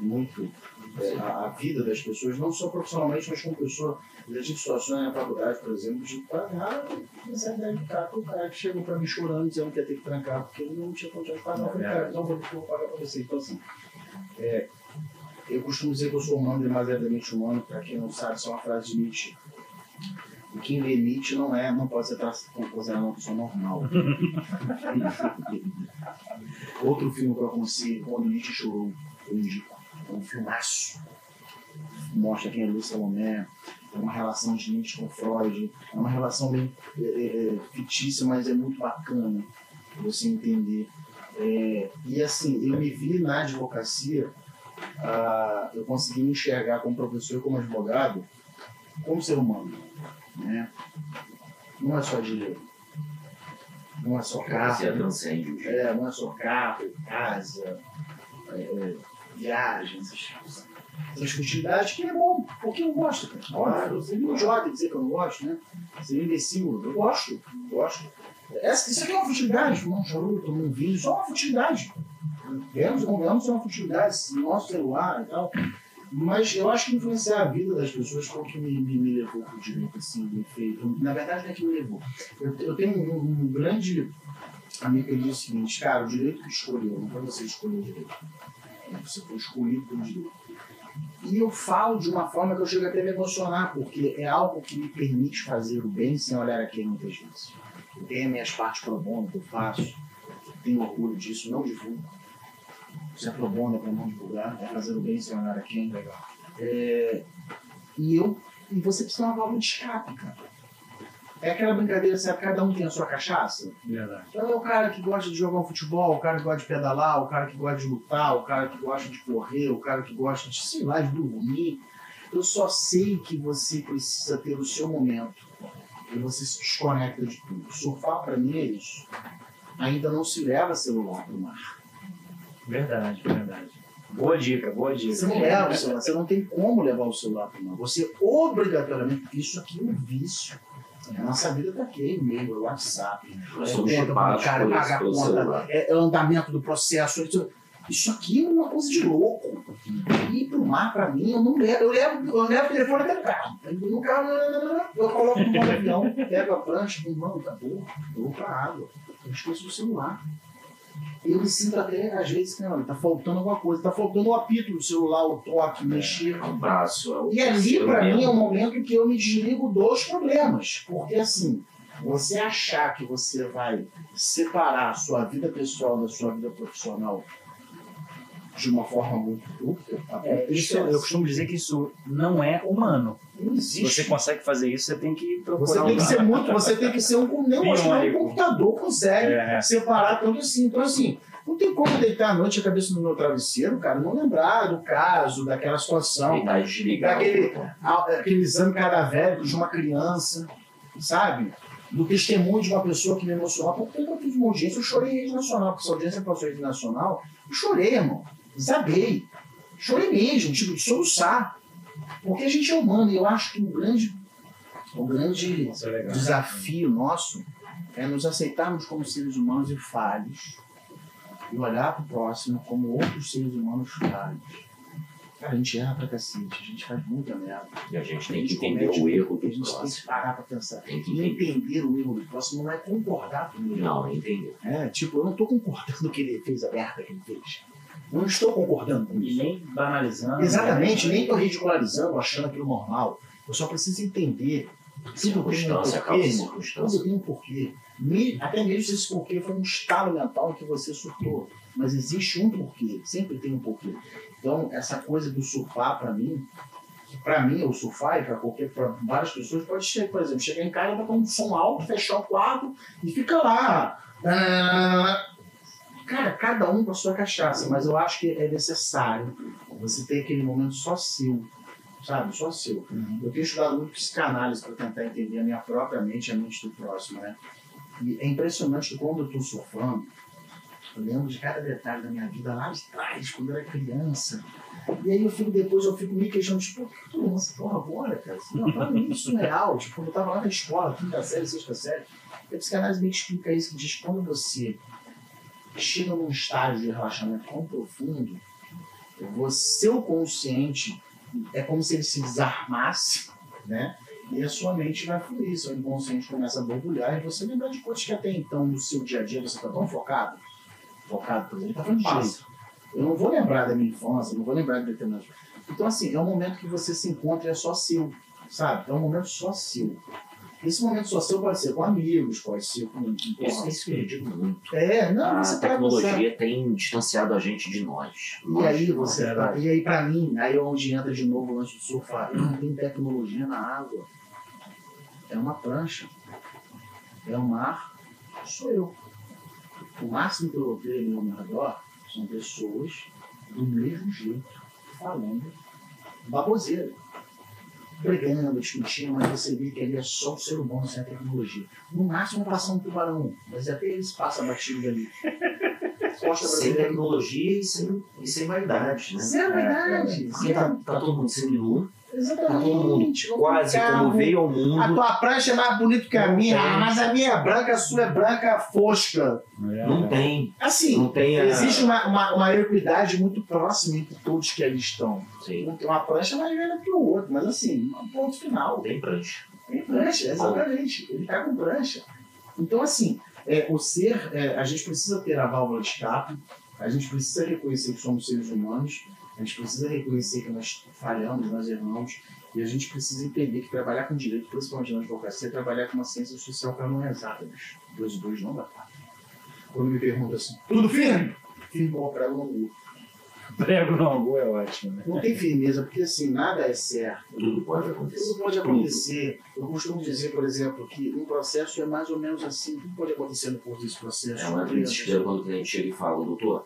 muito é, a, a, vida das pessoas, não só profissionalmente, mas como pessoa. Eu já tive situações na faculdade, por exemplo, de pagar essa ideia de cara, o cara que chegou para mim chorando, dizendo que ia ter que trancar, porque ele não tinha condições de pagar. Eu falei, cara, então vou, vou pagar para você. Então, assim, é, eu costumo dizer que eu sou humano, demasiadamente humano, para quem não sabe, isso é uma frase de Nietzsche. E quem lê Nietzsche não é, não pode ser considerado uma pessoa normal. Outro filme que eu aconselho, quando Nietzsche chorou, eu indico. É um filmaço. Mostra quem é Luiz Salomé, é uma relação de Nietzsche com Freud, é uma relação bem é, é, é fictícia, mas é muito bacana você entender. É, e assim, eu me vi na advocacia, ah, eu consegui me enxergar como professor como advogado, como ser humano. Né? Não é só dinheiro. Não é só carro. É, não é só carro, casa, é, é viagens, essas, essas futilidades que é bom, porque eu gosto. Claro, seria um idiota dizer que eu não gosto, né? Seria imbecil. Eu gosto, gosto. Essa, isso aqui é uma futilidade, um charuto, tomar um vinho, só uma futilidade. Vemos, convenhamos, é uma futilidade, nosso celular e tal. Mas eu acho que influenciar a vida das pessoas foi o que me, me, me levou para o direito, assim, fez. Na verdade, não é que me levou. Eu, eu tenho um, um, grande amigo que diz o seguinte, cara, o direito que escolheu, não foi você escolher o direito. Você foi escolhido pelo direito. E eu falo de uma forma que eu chego até a me emocionar, porque é algo que me permite fazer o bem sem olhar a quem muitas vezes. Eu tenho minhas partes pro bono que eu faço, tenho orgulho disso, não divulgo se é pro bono, é para não divulgar, é fazer o bem sem olhar a quem. Legal. É, e eu e você precisa de uma válvula de escape, cara. É aquela brincadeira, sabe? Cada um tem a sua cachaça. Verdade. Então é o cara que gosta de jogar um futebol, o cara que gosta de pedalar, o cara que gosta de lutar, o cara que gosta de correr, o cara que gosta de, sei lá, de dormir. Eu só sei que você precisa ter o seu momento. E você se desconecta de tudo. Surfar para mim é isso. Ainda não se leva celular para o mar. Verdade, verdade. Boa dica, boa dica. Você não leva o celular, você não tem como levar o celular para mão. Você obrigatoriamente, isso aqui é um vício. A nossa vida está aqui, e-mail, WhatsApp, é, conta para o cara pagar a conta, é, é, o andamento do processo. Isso, isso aqui é uma coisa de louco. Ir para o mar, para mim, eu não levo. Eu levo, eu levo o telefone até o carro. No carro, eu coloco no modo avião, pego a prancha, mano, acabou, eu vou para a água. Eu esqueço o celular eu me sinto até, às vezes, que não, tá faltando alguma coisa, tá faltando o apito do celular, o toque, mexer. É, o braço. É e ali, para mim, é o momento que eu me desligo dos problemas. Porque, assim, você achar que você vai separar a sua vida pessoal da sua vida profissional de uma forma muito dúbia. É, isso, eu costumo dizer que isso não é humano. Não existe. Se você consegue fazer isso, você tem que procurar. Você tem que ser muito, você tem que ser um. Nem, que um computador consegue é. separar tanto assim. Então, assim, não tem como deitar à noite a cabeça no meu travesseiro, cara, não lembrar do caso, daquela situação, daquele aquele exame cadavérico de uma criança, sabe? Do testemunho de uma pessoa que me emocionou. Porque eu fiz uma audiência, eu chorei em rede nacional, porque essa audiência passou em rede nacional, eu chorei, irmão. Desabei. Chorei mesmo, tipo, de soluçar. Porque a gente é humano e eu acho que o grande, o grande é desafio nosso é nos aceitarmos como seres humanos e falhos e olhar para o próximo como outros seres humanos falhos. Cara, a gente erra pra cacete, a gente faz muita merda. E a gente tem que entender o erro do A gente tem que parar pra pensar. Tem que entender. entender o erro do próximo não é concordar com ele. Não, é entender. É, tipo, eu não tô concordando que ele fez a merda que ele fez. Não estou concordando com isso. E nem banalizando. Exatamente, nem estou ridicularizando, achando aquilo normal. Eu só preciso entender tudo tem um porquê. Tudo tem um porquê. Até mesmo se esse porquê foi um estado mental que você surtou. Mas existe um porquê, sempre tem um porquê. Então, essa coisa do surfar, para mim, para mim, o surfar e para qualquer, para várias pessoas, pode ser, por exemplo, chegar em casa, botar um som alto, fechar o quarto e fica lá. Ah, Cara, cada um com a sua cachaça, mas eu acho que é necessário você ter aquele momento só seu, sabe? Só seu. Uhum. Eu tenho estudado muito psicanálise para tentar entender a minha própria mente e a mente do próximo, né? E é impressionante que quando eu estou surfando, Eu lembro de cada detalhe da minha vida lá de trás, quando eu era criança. E aí eu fico depois, eu fico me questionando, tipo, por que tu lança porra agora, cara? Não, pra mim isso não é real. Tipo, quando eu tava lá na escola, quinta série, sexta série, a psicanálise me explica isso, que diz quando você chega num estágio de relaxamento tão profundo, o seu consciente é como se ele se desarmasse, né? E a sua mente vai fluir, seu inconsciente começa a borbulhar e você lembra de coisas que até então no seu dia a dia você está tão focado, focado, por exemplo, está falando jeito. Eu não vou lembrar da minha infância, não vou lembrar de determinadas Então, assim, é um momento que você se encontra e é só seu, sabe? É um momento só seu. Esse momento social pode ser com amigos, pode ser com. com isso, que eu digo muito. É, não, a tecnologia tem distanciado a gente de nós. E nós, aí você tá, E aí, pra mim, aí é onde entra de novo o lance do surfar. Eu não tenho tecnologia na água. É uma prancha. É o mar, sou eu. O máximo que eu vejo ao meu redor são pessoas do mesmo jeito, falando baboseira brigando, discutindo, mas você vê que ali é só o ser humano sem a tecnologia. No máximo passar um tubarão, mas até eles passam batido ali. sem tecnologia e sem, e sem vaidade. Né? Sem vaidade. Porque tá, tá todo mundo semi-nu, Exatamente. Tá quase como veio ao mundo. A tua prancha é mais bonita que a não minha, tem. mas a minha é branca, a sua é branca fosca. É, não tem. Assim, não tem a... existe uma, uma, uma, equidade muito próxima entre todos que ali estão. Sim. Uma prancha é mais velha que o outro, mas assim, um ponto final. Tem prancha. Tem prancha, exatamente. Ele tá com prancha. Então, assim, é, o ser, é, a gente precisa ter a válvula de escape, a gente precisa reconhecer que somos seres humanos, a gente precisa reconhecer que nós falhamos, nós erramos, e a gente precisa entender que trabalhar com direito, principalmente na advocacia, é trabalhar com uma ciência social que não é exata, bicho. Dois e dois não dá quatro. Quando me perguntam assim, tudo firme? Firme igual prego no angu. Prego no angu é ótimo, né? Não tem firmeza, porque assim, nada é certo. Tudo pode acontecer. Tudo pode acontecer. Eu costumo dizer, por exemplo, que um processo é mais ou menos assim, tudo pode acontecer no curso desse processo. É uma desespero quando o cliente chega e fala, doutor,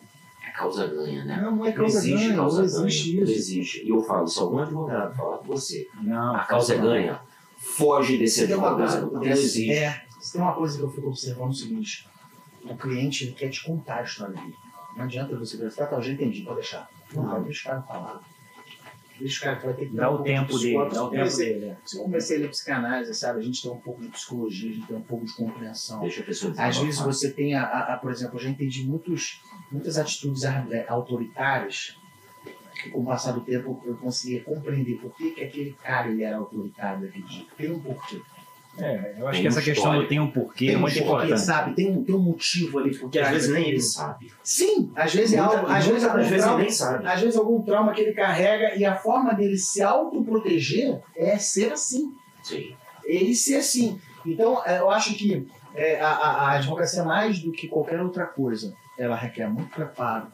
causa ganha, né? Não, não é causa existe ganha, causa não existe ganha, isso. Não existe. E eu falo, se algum advogado falar com você, não, a causa é ganha, foge desse advogado, não existe. É, tem uma coisa que eu fico observando o seguinte, o cliente quer te contar a história dele. Não adianta você pensar, tá, eu já entendi, pode deixar. Não, não. deixa o cara falar. Deixa o cara que vai ter que dar o tempo dele, dá o tempo dele. Se eu comecei a ler psicanálise, sabe, a gente tem um pouco de psicologia, a gente tem um pouco de compreensão. Deixa a pessoa Às vezes você tem, a, a, a, por exemplo, eu já entendi muitos, muitas atitudes é, autoritárias que com o passar do tempo eu conseguia compreender por que, que aquele cara ele era autoritário daquele jeito. Tem um porquê. É, eu acho tem que essa questão do tem um porquê tem é muito um porquê, importante. sabe? Tem um, tem um motivo ali. Porque às vezes nem ele sabe. Sim, às vezes é algo. Às vezes, às vezes trauma, nem sabe. Às vezes algum trauma que ele carrega e a forma dele se autoproteger é ser assim. Sim. Ele ser assim. Então, é, eu acho que é, a, a, a advocacia, mais do que qualquer outra coisa, ela requer muito preparo.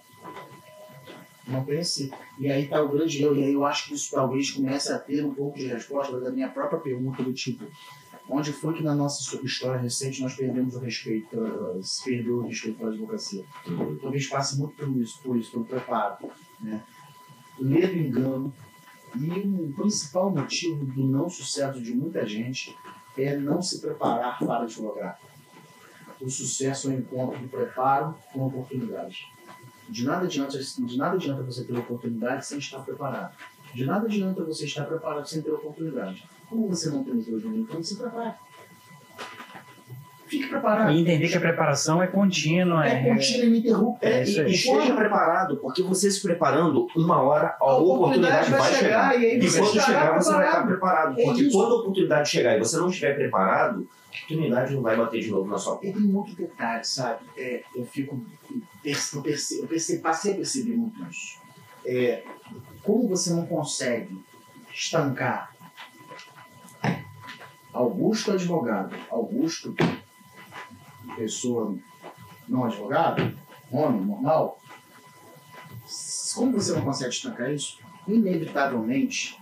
Não pense. E aí está o grande erro. E aí eu acho que isso talvez comece a ter um pouco de resposta da minha própria pergunta do tipo Onde foi que na nossa história recente nós perdemos o respeito, se perdeu o respeito pela advocacia? Talvez passe muito por isso, por isso, pelo preparo. Né? Medo, engano. E o principal motivo do não sucesso de muita gente é não se preparar para advogar. O sucesso é o encontro do preparo com a. De nada adianta, de nada adianta você ter oportunidade sem estar preparado. De nada adianta você estar preparado sem ter oportunidade. Como você não tem os dois momentos, então se prepare. Fique preparado. E entender que a preparação é contínua. É, é contínua e ininterrupta. É, e, e esteja preparado, porque você se preparando, uma hora a, a oportunidade, oportunidade, vai chegar. chegar. E, e quando chegar, você vai estar preparado. É porque quando a oportunidade chegar e você não estiver preparado, a oportunidade não vai bater de novo na sua porta. E tem muito detalhe, sabe? É, eu fico. Eu, perce, eu perce, passei a perceber muito isso. É, como você não consegue estancar Augusto advogado, Augusto pessoa não advogado, homem normal, como você não consegue estancar isso? Inevitavelmente,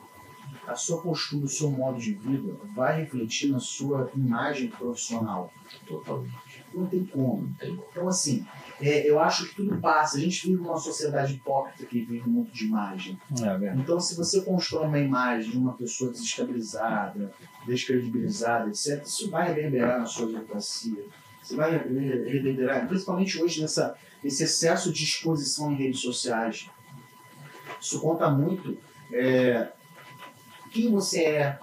a sua postura, o seu modo de vida vai refletir na sua imagem profissional. Totalmente. Não tem como. Então, assim, é, eu acho que tudo passa. A gente vive numa sociedade hipócrita que vive muito de imagem. É então, se você constrói uma imagem de uma pessoa desestabilizada, descredibilizada, etc., isso vai reverberar na sua advocacia. Você vai reverberar, principalmente hoje nessa, nesse excesso de exposição em redes sociais. Isso conta muito é, quem você é,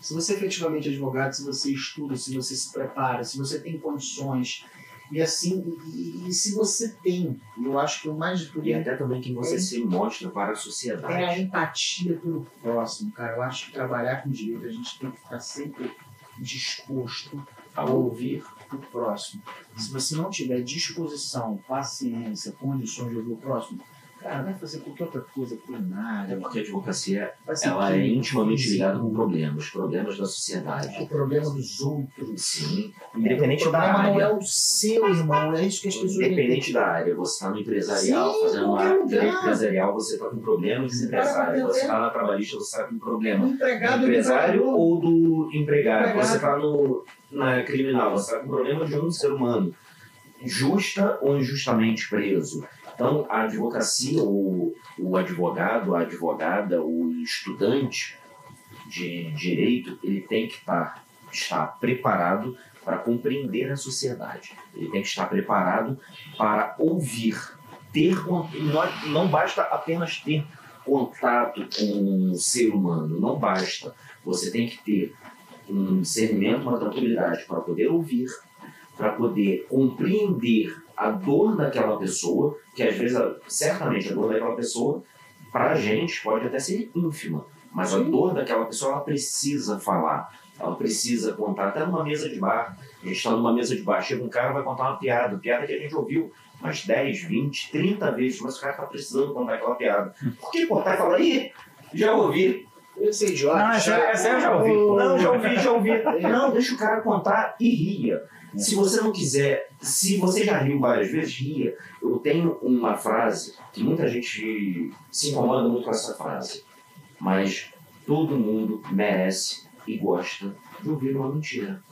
se você é efetivamente advogado, se você estuda, se você se prepara, se você tem condições, e assim, e, e se você tem, eu acho que o mais tudo E é, até também quem você É. se mostra para a é a sociedade. empatia pelo próximo, cara. Eu acho que trabalhar com direito a gente tem que estar sempre disposto a ouvir o próximo. Se você não tiver disposição, paciência, condições de ouvir o próximo, cara, vai fazer qualquer outra coisa, culinária, porque a advocacia ela é intimamente ligada com problemas, problemas da sociedade. o problema dos outros. Sim, independente o da problema não é área. o seu, irmão, é isso que as pessoas Independente da área, você está no empresarial, Sim, fazendo uma lugar. empresarial, você está com problemas Sim, empresários. cara, Você é- está na trabalhista, você está com problema. O do empregado empresário ou do empregado. Empregado. Você está no na criminal, você está com problema de um ser humano, justa ou injustamente preso. Então, a advocacia, o, o advogado, a advogada, o estudante de direito, ele tem que estar, estar preparado para compreender a sociedade. Ele tem que estar preparado para ouvir, ter não, não basta apenas ter contato com o ser humano, não basta. Você tem que ter um discernimento, uma tranquilidade para poder ouvir, para poder compreender a dor daquela pessoa, que às vezes, a- certamente, a dor daquela pessoa, para a gente, pode até ser ínfima, mas a Sim. dor daquela pessoa, ela precisa falar, ela precisa contar, até numa mesa de bar. A gente está numa mesa de bar, chega um cara vai contar uma piada, piada que a gente ouviu umas 10, 20, 30 vezes, mas o cara está precisando contar aquela piada. Por que cortar e falar, ih, já ouvi, Eu sei, idiota. Não, essa- chato. essa eu já ouvi, não, já ouvi, já ouvi. Não, deixa o cara contar e ria. Se você não quiser, se você já riu várias vezes, ria. Eu tenho uma frase que muita gente se incomoda muito com essa frase, mas todo mundo merece e gosta de ouvir uma mentira.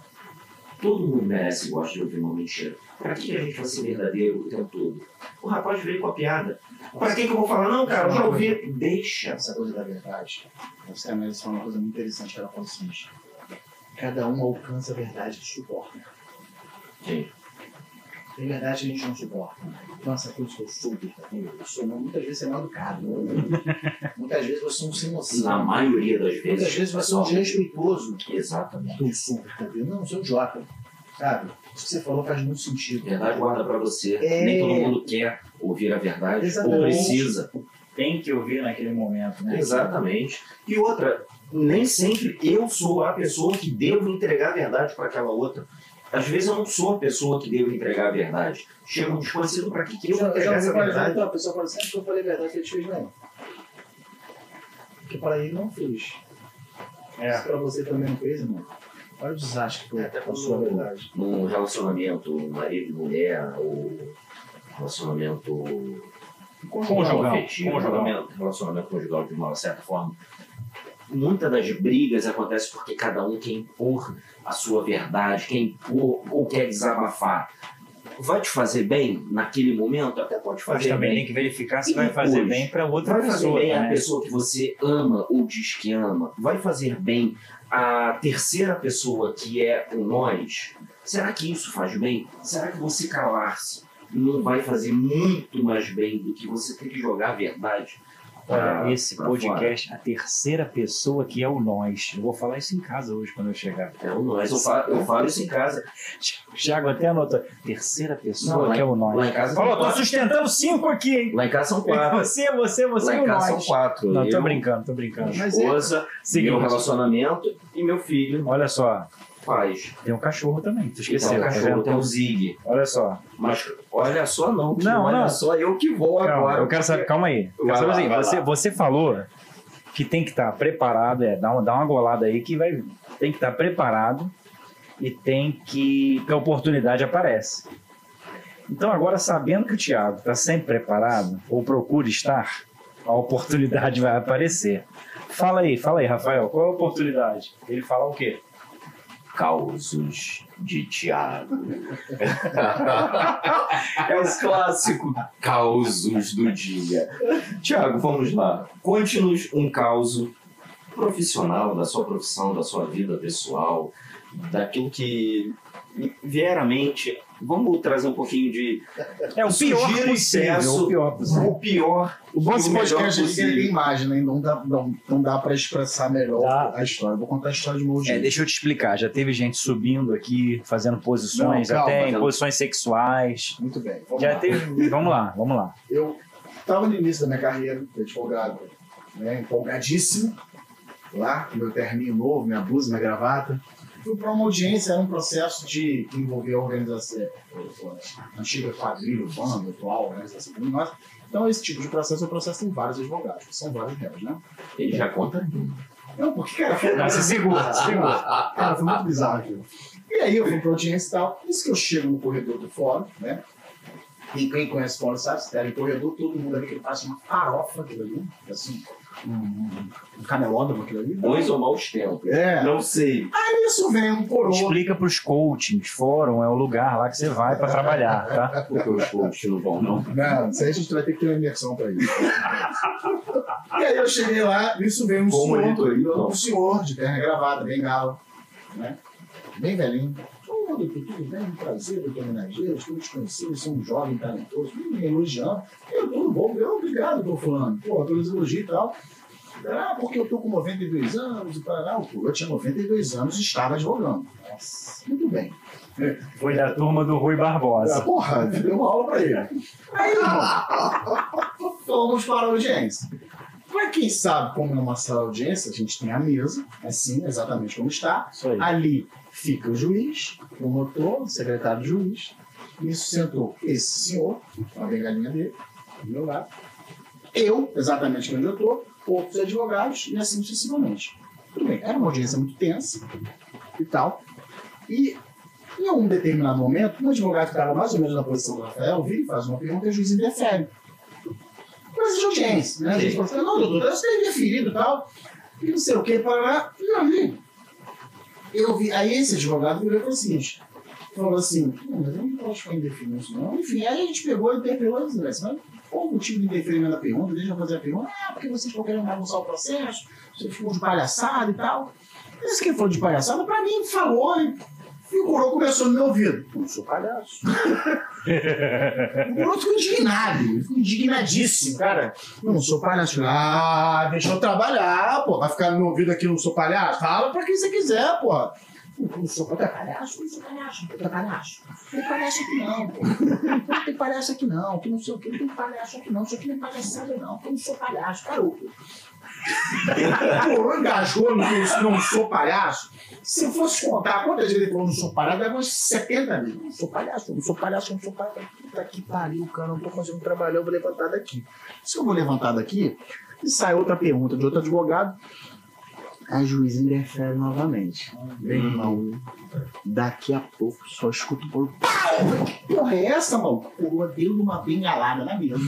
Todo mundo merece e gosta de ouvir uma mentira. Pra que a gente vai ser verdadeiro o tempo todo? O rapaz veio com a piada. Pra que, que eu vou falar? Não, cara, eu já ouvi. Deixa. Essa coisa da verdade. Você analisou uma coisa muito interessante que ela seguinte. Cada um alcança a verdade que suporta. Sim. Tem verdade que a gente não suporta. Então essa coisa que eu sou verdadeiro, eu sou não, muitas vezes você é mal educado. muitas vezes você é um sem Na noção. maioria das vezes. Muitas vezes você é um desrespeitoso. Exatamente. Eu sou verdadeiro. Não, eu sou um idiota. Sabe? Isso que você falou faz muito sentido. Verdade guarda pra você. É. Nem todo mundo quer ouvir a verdade ou Exatamente. precisa. Tem que ouvir naquele momento, né? Exatamente. E outra, nem sempre eu sou a pessoa que devo entregar a verdade para aquela outra. Às vezes eu não sou a pessoa que devo entregar a verdade. Chega um desconhecido para que, que eu vou já entregar essa verdade? uma pessoa falando sempre que eu falei a verdade que ele fez não. Porque para ele não fez. É. Se para você também não fez, irmão. Olha o desastre que foi É, até a sua verdade. Num relacionamento marido e mulher, ou relacionamento Conjugal. afetivo, Conjugal. relacionamento, relacionamento conjugal de uma certa forma, muitas das brigas acontecem porque cada um quer impor a sua verdade, quer impor ou quer desabafar. Vai te fazer bem naquele momento? Até pode Mas fazer também bem. tem que verificar se E vai fazer depois? bem para outra Vai fazer pessoa. bem a né? pessoa que você ama ou diz que ama? Vai fazer bem a terceira pessoa que é o nós? Será que isso faz bem? Será que você calar-se não vai fazer muito mais bem do que você ter que jogar a verdade? Olha, esse podcast, a terceira pessoa que é o nós. Eu vou falar isso em casa hoje quando eu chegar. fora? É o nós. Eu falo, eu falo isso em casa. O Thiago até anotou. Terceira pessoa Não, lá que é o nós. Lá em casa Falou, tô quatro. sustentando cinco aqui, hein? Lá em casa são quatro. Você, você, você Lá e em o casa são nós. quatro. Não, tô Eu, brincando, tô brincando. Mas é- esposa, Seguinte, meu relacionamento e meu filho olha só, faz. tem um cachorro também, tu esqueceu. Tem um tá cachorro, tem um Zig. Olha só. Mas olha só não, que Não, olha não. só eu que vou Calma, agora. eu quero saber, calma aí. Vai quero saber lá, assim, você, lá. você falou que tem que estar preparado, é, dá uma, dá uma golada aí que vai, tem que estar preparado e tem que, que a oportunidade aparece. Então agora, sabendo que o Thiago está sempre preparado, ou procura estar, a oportunidade vai aparecer. Fala aí, fala aí, Rafael, qual é a oportunidade? Ele fala o quê? Causos de Tiago. é o clássico causos do dia. Tiago, vamos lá. Conte-nos um causo profissional da sua profissão, da sua vida pessoal, daquilo que vier à mente, vamos trazer um pouquinho de. É o pior possível. excesso. O pior possível. O pior. O bom e podcast aqui é possível. tem imagem, né? Não dá, não, não dá pra expressar melhor Dá. a história. Vou contar a história de novo. É, deixa eu te explicar. Já teve gente subindo aqui, fazendo posições, Não, calma, até em calma. posições sexuais. Muito bem. Vamos Já lá. teve. Vamos lá, vamos lá. Eu estava no início da minha carreira de advogado, né, empolgadíssimo, lá, com meu terninho novo, minha blusa, minha gravata. Fui para uma audiência, era um processo de que envolvia a organização, a antiga quadrilha, banda, atual organização criminosa. Então, esse tipo de processo é um processo que tem vários advogados, são vários réus, né? Ele já conta. Não, porque, cara, foi, se segura, se segura. cara, foi muito bizarro aquilo. E aí eu fui pra audiência e tal. Isso que eu chego no corredor do fórum, né? E quem conhece o fórum sabe, se der em corredor, todo mundo ali que ele faz uma farofa aquilo ali, assim, um, um, canelódromo aquilo ali. Bons ou maus tempos. É. Não sei. Aí isso vem um coroa. Explica pros coachings. Fórum é o lugar lá que você vai pra trabalhar, tá? Porque os coaches não vão, não. Não, isso aí a gente vai ter que ter uma imersão pra isso. e aí eu cheguei lá, isso veio um Como senhor, não. um senhor de terno e gravata, bem gala, né? Bem velhinho. Doutor, tudo bem? Prazer, doutor Menageiro, estou te conhecendo, você é um jovem talentoso, me elogiando. Eu, tudo bom, eu, obrigado, doutor fulano. Pô, pelos elogios e tal. Ah, porque eu tô com 92 anos e tal. Pô, eu tinha 92 anos e estava advogando. Nossa, muito bem. Foi da turma do Rui Ah, Barbosa. porra, deu uma aula pra ele. Aí, irmão, fomos para a audiência. Para quem sabe como é uma sala de audiência, a gente tem a mesa, assim, exatamente como está. Ali fica o juiz, o promotor, o secretário de juiz. Isso sentou esse senhor, a bengalinha dele, do meu lado. Eu, exatamente onde eu estou, outros advogados e assim sucessivamente. Tudo bem, era uma audiência muito tensa e tal. E em um determinado momento, um advogado que estava mais ou menos na posição do Rafael vira e faz uma pergunta e o juiz interfere. Coisa de audiência, né? A gente fala, não, doutor, você tem interferido e tal. E não sei o que, para E aí, eu vi, aí esse advogado virou e falou seguinte, falou assim, mas eu não posso ficar indeferindo isso não. Enfim, aí a gente pegou e interpelou e disse, mas qual o motivo de indeferimento da pergunta? Deixa eu fazer a pergunta. Ah, porque vocês estão querendo bagunçar o processo, você ficou de palhaçada e tal. Esse que falou de palhaçada, pra mim, falou e figurou, começou no meu ouvido. Não sou palhaço. O outro ficou indignado, ficou indignadíssimo, cara. Eu não sou palhaço. Ah, deixa eu trabalhar, pô. Vai ficar no meu ouvido aqui, não sou palhaço? Fala pra quem você quiser, pô. Não sou palhaço, palhaço, não sou palhaço, não tem palhaço. Não tem palhaço aqui não, pô. Não tem palhaço aqui não, que não sei o que, não tem palhaço aqui não, isso aqui não é palhaçada não, que eu não sou palhaço, garoto. Pô, engasgou no que eu não sou palhaço. Se eu fosse contar quantas vezes ele falou não sou palhaço, dava umas 70 vezes. Não sou palhaço, não sou palhaço, não sou palhaço. Puta que pariu, cara, não tô conseguindo trabalhar, eu vou levantar daqui. Se eu vou levantar daqui, e sai outra pergunta de outro advogado, a juiz interfere novamente. Bem, irmão, daqui a pouco só escuto o. Pau! Que porra é essa, mano? Pegou deu uma bengalada na mesa.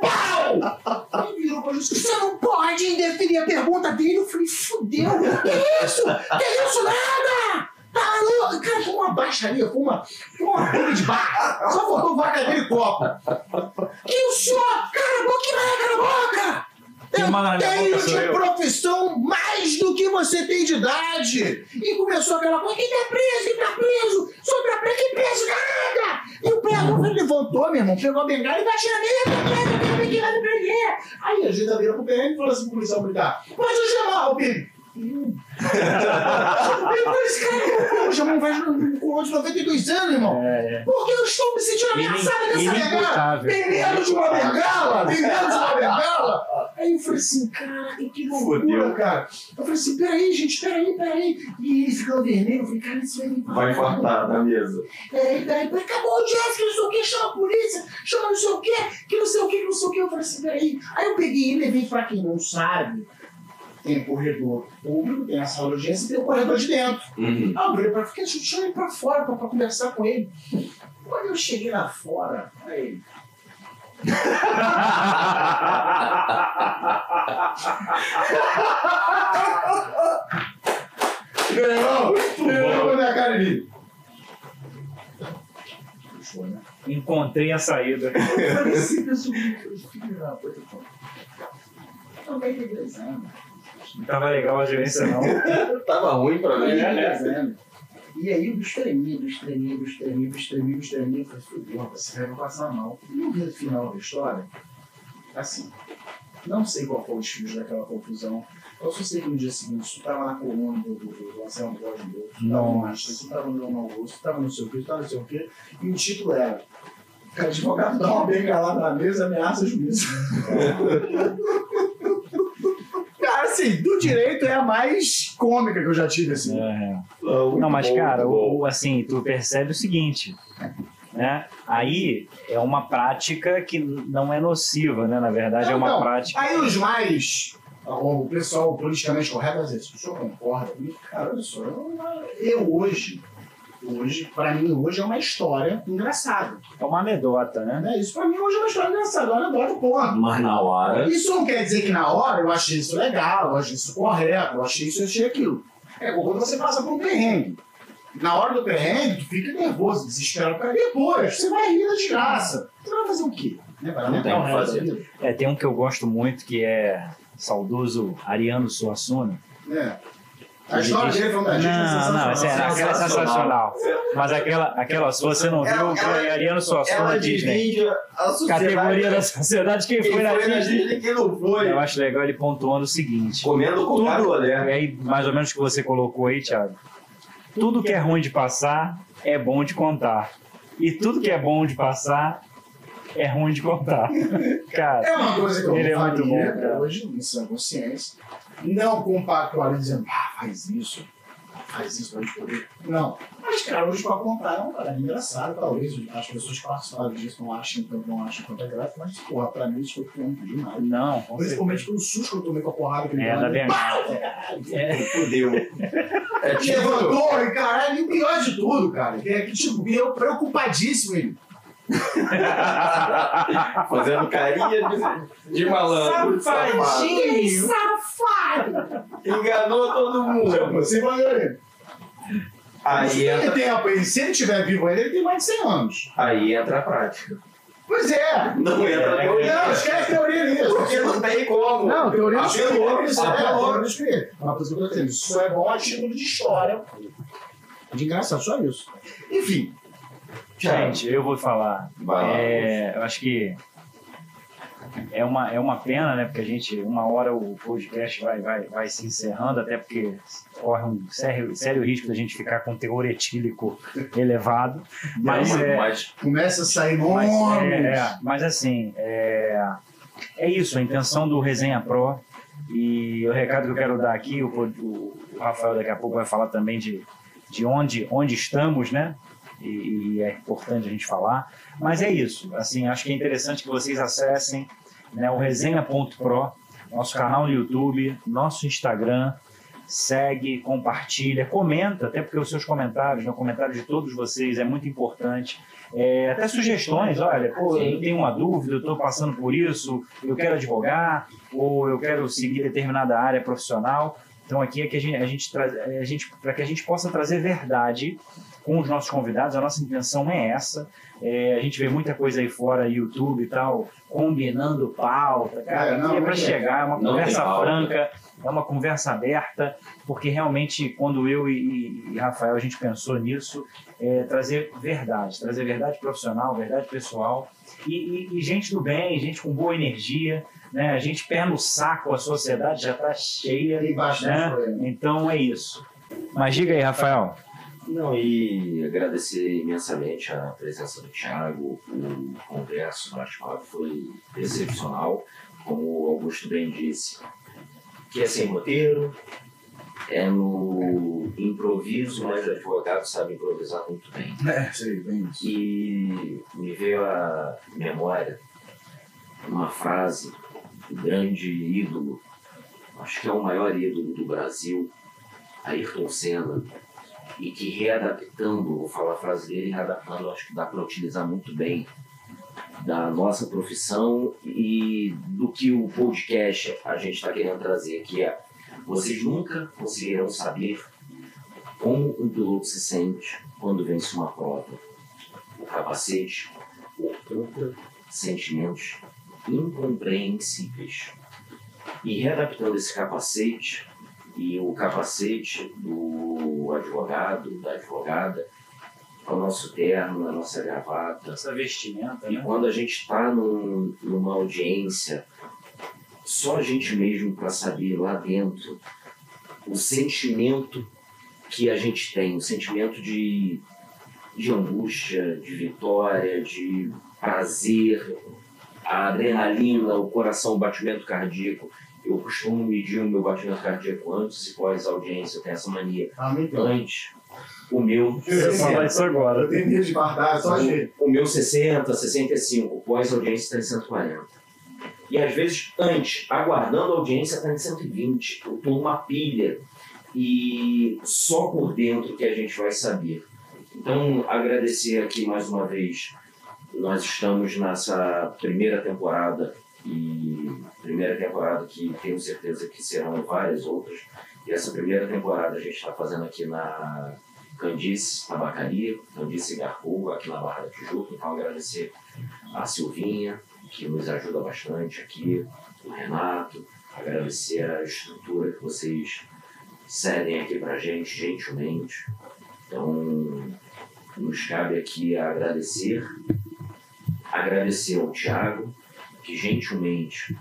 Pau! Aí virou pra juiz. Você não pode indeferir a pergunta dele. Eu falei, fudeu. Que isso? Que isso nada? Tá? Cara, foi uma baixaria, foi uma, foi uma briga de bar. Só faltou vaca dele e copo. Que o senhor? Cara, boca e vai, cara, boca! Minha tenho de eu. profissão mais do que você tem de idade. E começou aquela coisa, quem tá preso, quem tá preso, sou tá preso, quem preso, nada. E o ele levantou, meu irmão, pegou a bengala e baixou na mesa, tá preso, eu quem vai me prender. Aí a juíza vira pro PM e falou assim policial militar, pode o Jamal, Pedro. Hum. Eu falei, esse cara, o Jamal vai com de 92 anos, irmão. É, é. Porque eu estou me sentindo ameaçado nessa bengala. Tem medo de uma bengala? Tem medo de uma bengala? Aí eu falei assim, cara, que loucura, Fudeu. cara. Eu falei assim, peraí, gente, peraí, peraí. E ele ficou vermelho, eu falei, cara, isso vai me Vai infartar na mesa. Peraí, peraí, peraí, acabou o que não sei o que, chama a polícia, chama não sei o que, que não sei o que, que não sei o que. Eu falei assim, peraí. Aí eu peguei e levei pra quem não sabe. Tem o corredor público, tem a sala de audiência e tem o corredor de dentro. Uhum. Ah, eu falei pra ficar, deixa eu ele pra fora pra, pra conversar com ele. Quando eu cheguei lá fora, aí. Ganhou! Ganhou na minha cara ali. Né? Encontrei a saída. Eu falei assim, pessoal, filho da puta, pô. Também tem dois anos. Não tava legal a gerência, não. Tava ruim pra mim. Anos. E aí o bicho tremia, o bicho tremia, o bicho tremia, o bicho tremia, o bicho tremia. Eu falei, fudeu, você vai passar mal. E no dia final da história, assim, não sei qual foi o desfile daquela confusão. Eu só sei que no dia seguinte, isso estava na coluna do, do, do Anselmo Jorge Deus, isso estava no Master, isso estava no Leão Augusto, estava no seu quê, estava no seu quê, e o título era o advogado dá uma bengalada na mesa, ameaça juízo. Assim, do direito é a mais cômica que eu já tive, assim. É. Não, Não, mas bom, cara, muito bom. o, o- assim, tu percebe o seguinte, né? Aí é uma prática que não é nociva, né? Na verdade, é uma Então, prática. Aí os mais. O pessoal politicamente correto dizer, se o senhor concorda comigo, cara, olha só, eu, eu hoje, hoje, pra mim, hoje é uma história engraçada. É uma anedota, né? Né? Isso pra mim hoje é uma história engraçada, olha, bota ponto. Mas na hora. Isso não quer dizer que na hora eu achei isso legal, eu achei isso correto, eu achei isso, eu achei aquilo. É quando você passa por um perrengue. Na hora do perrengue, tu fica nervoso, desesperado. Depois, você vai rir da desgraça. Você vai fazer o quê? Né? Vai Não tem o que fazer. É, tem um que eu gosto muito que é saudoso Ariano Suassuna. É. A história dele foi Não, não, essa é, aquela é sensacional. Mas aquela, aquela se você não viu, Ela- foi Ariano Suassuna Ela Disney. Categoria da sociedade, quem Quem foi na Disney. quem não foi. Eu acho legal ele pontuando o seguinte. Comendo com Tudo, olhar. e aí, mais ou menos o que você colocou aí, Thiago. Tudo que é ruim de passar é bom de contar. E tudo que é bom de passar é ruim de contar. Cara, É uma coisa que eu Ele é muito bom, cara. hoje, em sã consciência. Não compactuaria dizendo, ah, faz isso, faz isso pra gente poder. Não. Mas, cara, hoje pra contar é um cara engraçado, talvez as pessoas que participaram disso não achem tanto, não achem tanto é graça, mas, porra, pra mim isso foi muito demais. não, com Principalmente pelo susto que eu tomei com a porrada que ele É, deu. da pau! É, Fudeu. É tipo. Levantou, e caralho, e o pior de tudo, cara, é que, tipo, eu preocupadíssimo ele. Fazendo carinha de, de malandro. Safadinho. Safado! Enganou todo mundo. Você vai ele. Aí Se ele entra, tem a- se ele estiver vivo ainda, ele tem mais de 100 anos. aí entra a prática. Pois é. Não entra a teoria. Não, esquece teoria nisso. Porque não tem como. Não, teoria do espelho. Isso é, teoria do espelho. Dizendo, isso é bom a título de história. De engraçado, só isso. Enfim, Gente, eu vou falar. É, eu acho que é uma, é uma pena, né? Porque a gente, uma hora o podcast vai, vai, vai se encerrando, até porque corre um sério, sério risco da gente ficar com teor etílico elevado. Mas, Não, é, mas começa a sair mas, nomes. é, é, mas assim, é, é isso, a intenção do Resenha Pro. E o recado que eu quero dar aqui, o, o Rafael daqui a pouco vai falar também de, de onde, onde estamos, né? E, e é importante a gente falar. Mas é isso, assim, acho que é interessante que vocês acessem né, o resenha.pro, nosso canal no YouTube, nosso Instagram, segue, compartilha, comenta, até porque os seus comentários, né, o comentário de todos vocês é muito importante. É, até sugestões, olha, pô, eu tenho uma dúvida, eu estou passando por isso, eu quero advogar, ou eu quero seguir determinada área profissional. Então aqui é que a gente, a gente, traz- a gente para que a gente possa trazer verdade com os nossos convidados, a nossa intenção é essa. É, a gente vê muita coisa aí fora, YouTube e tal, combinando pauta. Cara, É, não, aqui é para tem. chegar, é uma conversa franca, é uma conversa aberta, porque realmente quando eu e, e Rafael a gente pensou nisso, é trazer verdade, trazer verdade profissional, verdade pessoal e, e- e gente do bem, gente com boa energia, né? A gente pé no saco, a sociedade já está cheia, né? Então é isso. Mas diga aí, Rafael. Não, e agradecer imensamente a presença do Thiago, o converso, o bate-papo foi excepcional. Como o Augusto bem disse, que é sem roteiro, é no improviso, mas o advogado sabe improvisar muito bem. É, sei, bem isso. E me veio à memória uma frase do grande ídolo, acho que é o maior ídolo do Brasil, Ayrton Senna, e que readaptando, vou falar a frase dele, readaptando, acho que dá para utilizar muito bem da nossa profissão e do que o podcast a gente está querendo trazer, que é vocês nunca conseguirão saber como um piloto se sente quando vence uma prova. O capacete oculta sentimentos incompreensíveis. E readaptando esse capacete, E o capacete do advogado, da advogada, é o nosso terno, a nossa gravata. Essa vestimenta, E né? quando a gente está num, numa audiência, só a gente mesmo para saber lá dentro o sentimento que a gente tem, o sentimento de, de angústia, de vitória, de prazer, a adrenalina, o coração, o batimento cardíaco. Eu costumo medir o meu batimento cardíaco antes e pós audiência, eu tenho essa mania. Ah. Antes, o meu Eu ia falar isso agora. Eu tenho medo de guardar, só a gente. o meu 60, 65, pós-audiência está em 140. E às vezes, antes, aguardando a audiência, está em 120. Eu estou numa pilha. E só por dentro que a gente vai saber. Então, agradecer aqui mais uma vez. Nós estamos nessa primeira temporada e primeira temporada que tenho certeza que serão várias outras. E essa primeira temporada a gente está fazendo aqui na Candice Tabacaria, Candice Garcou, aqui na Barra da Tijuca. Então, agradecer a Silvinha, que nos ajuda bastante aqui, o Renato, agradecer a estrutura que vocês cedem aqui pra gente, gentilmente. Então, nos cabe aqui agradecer, agradecer ao Tiago, que gentilmente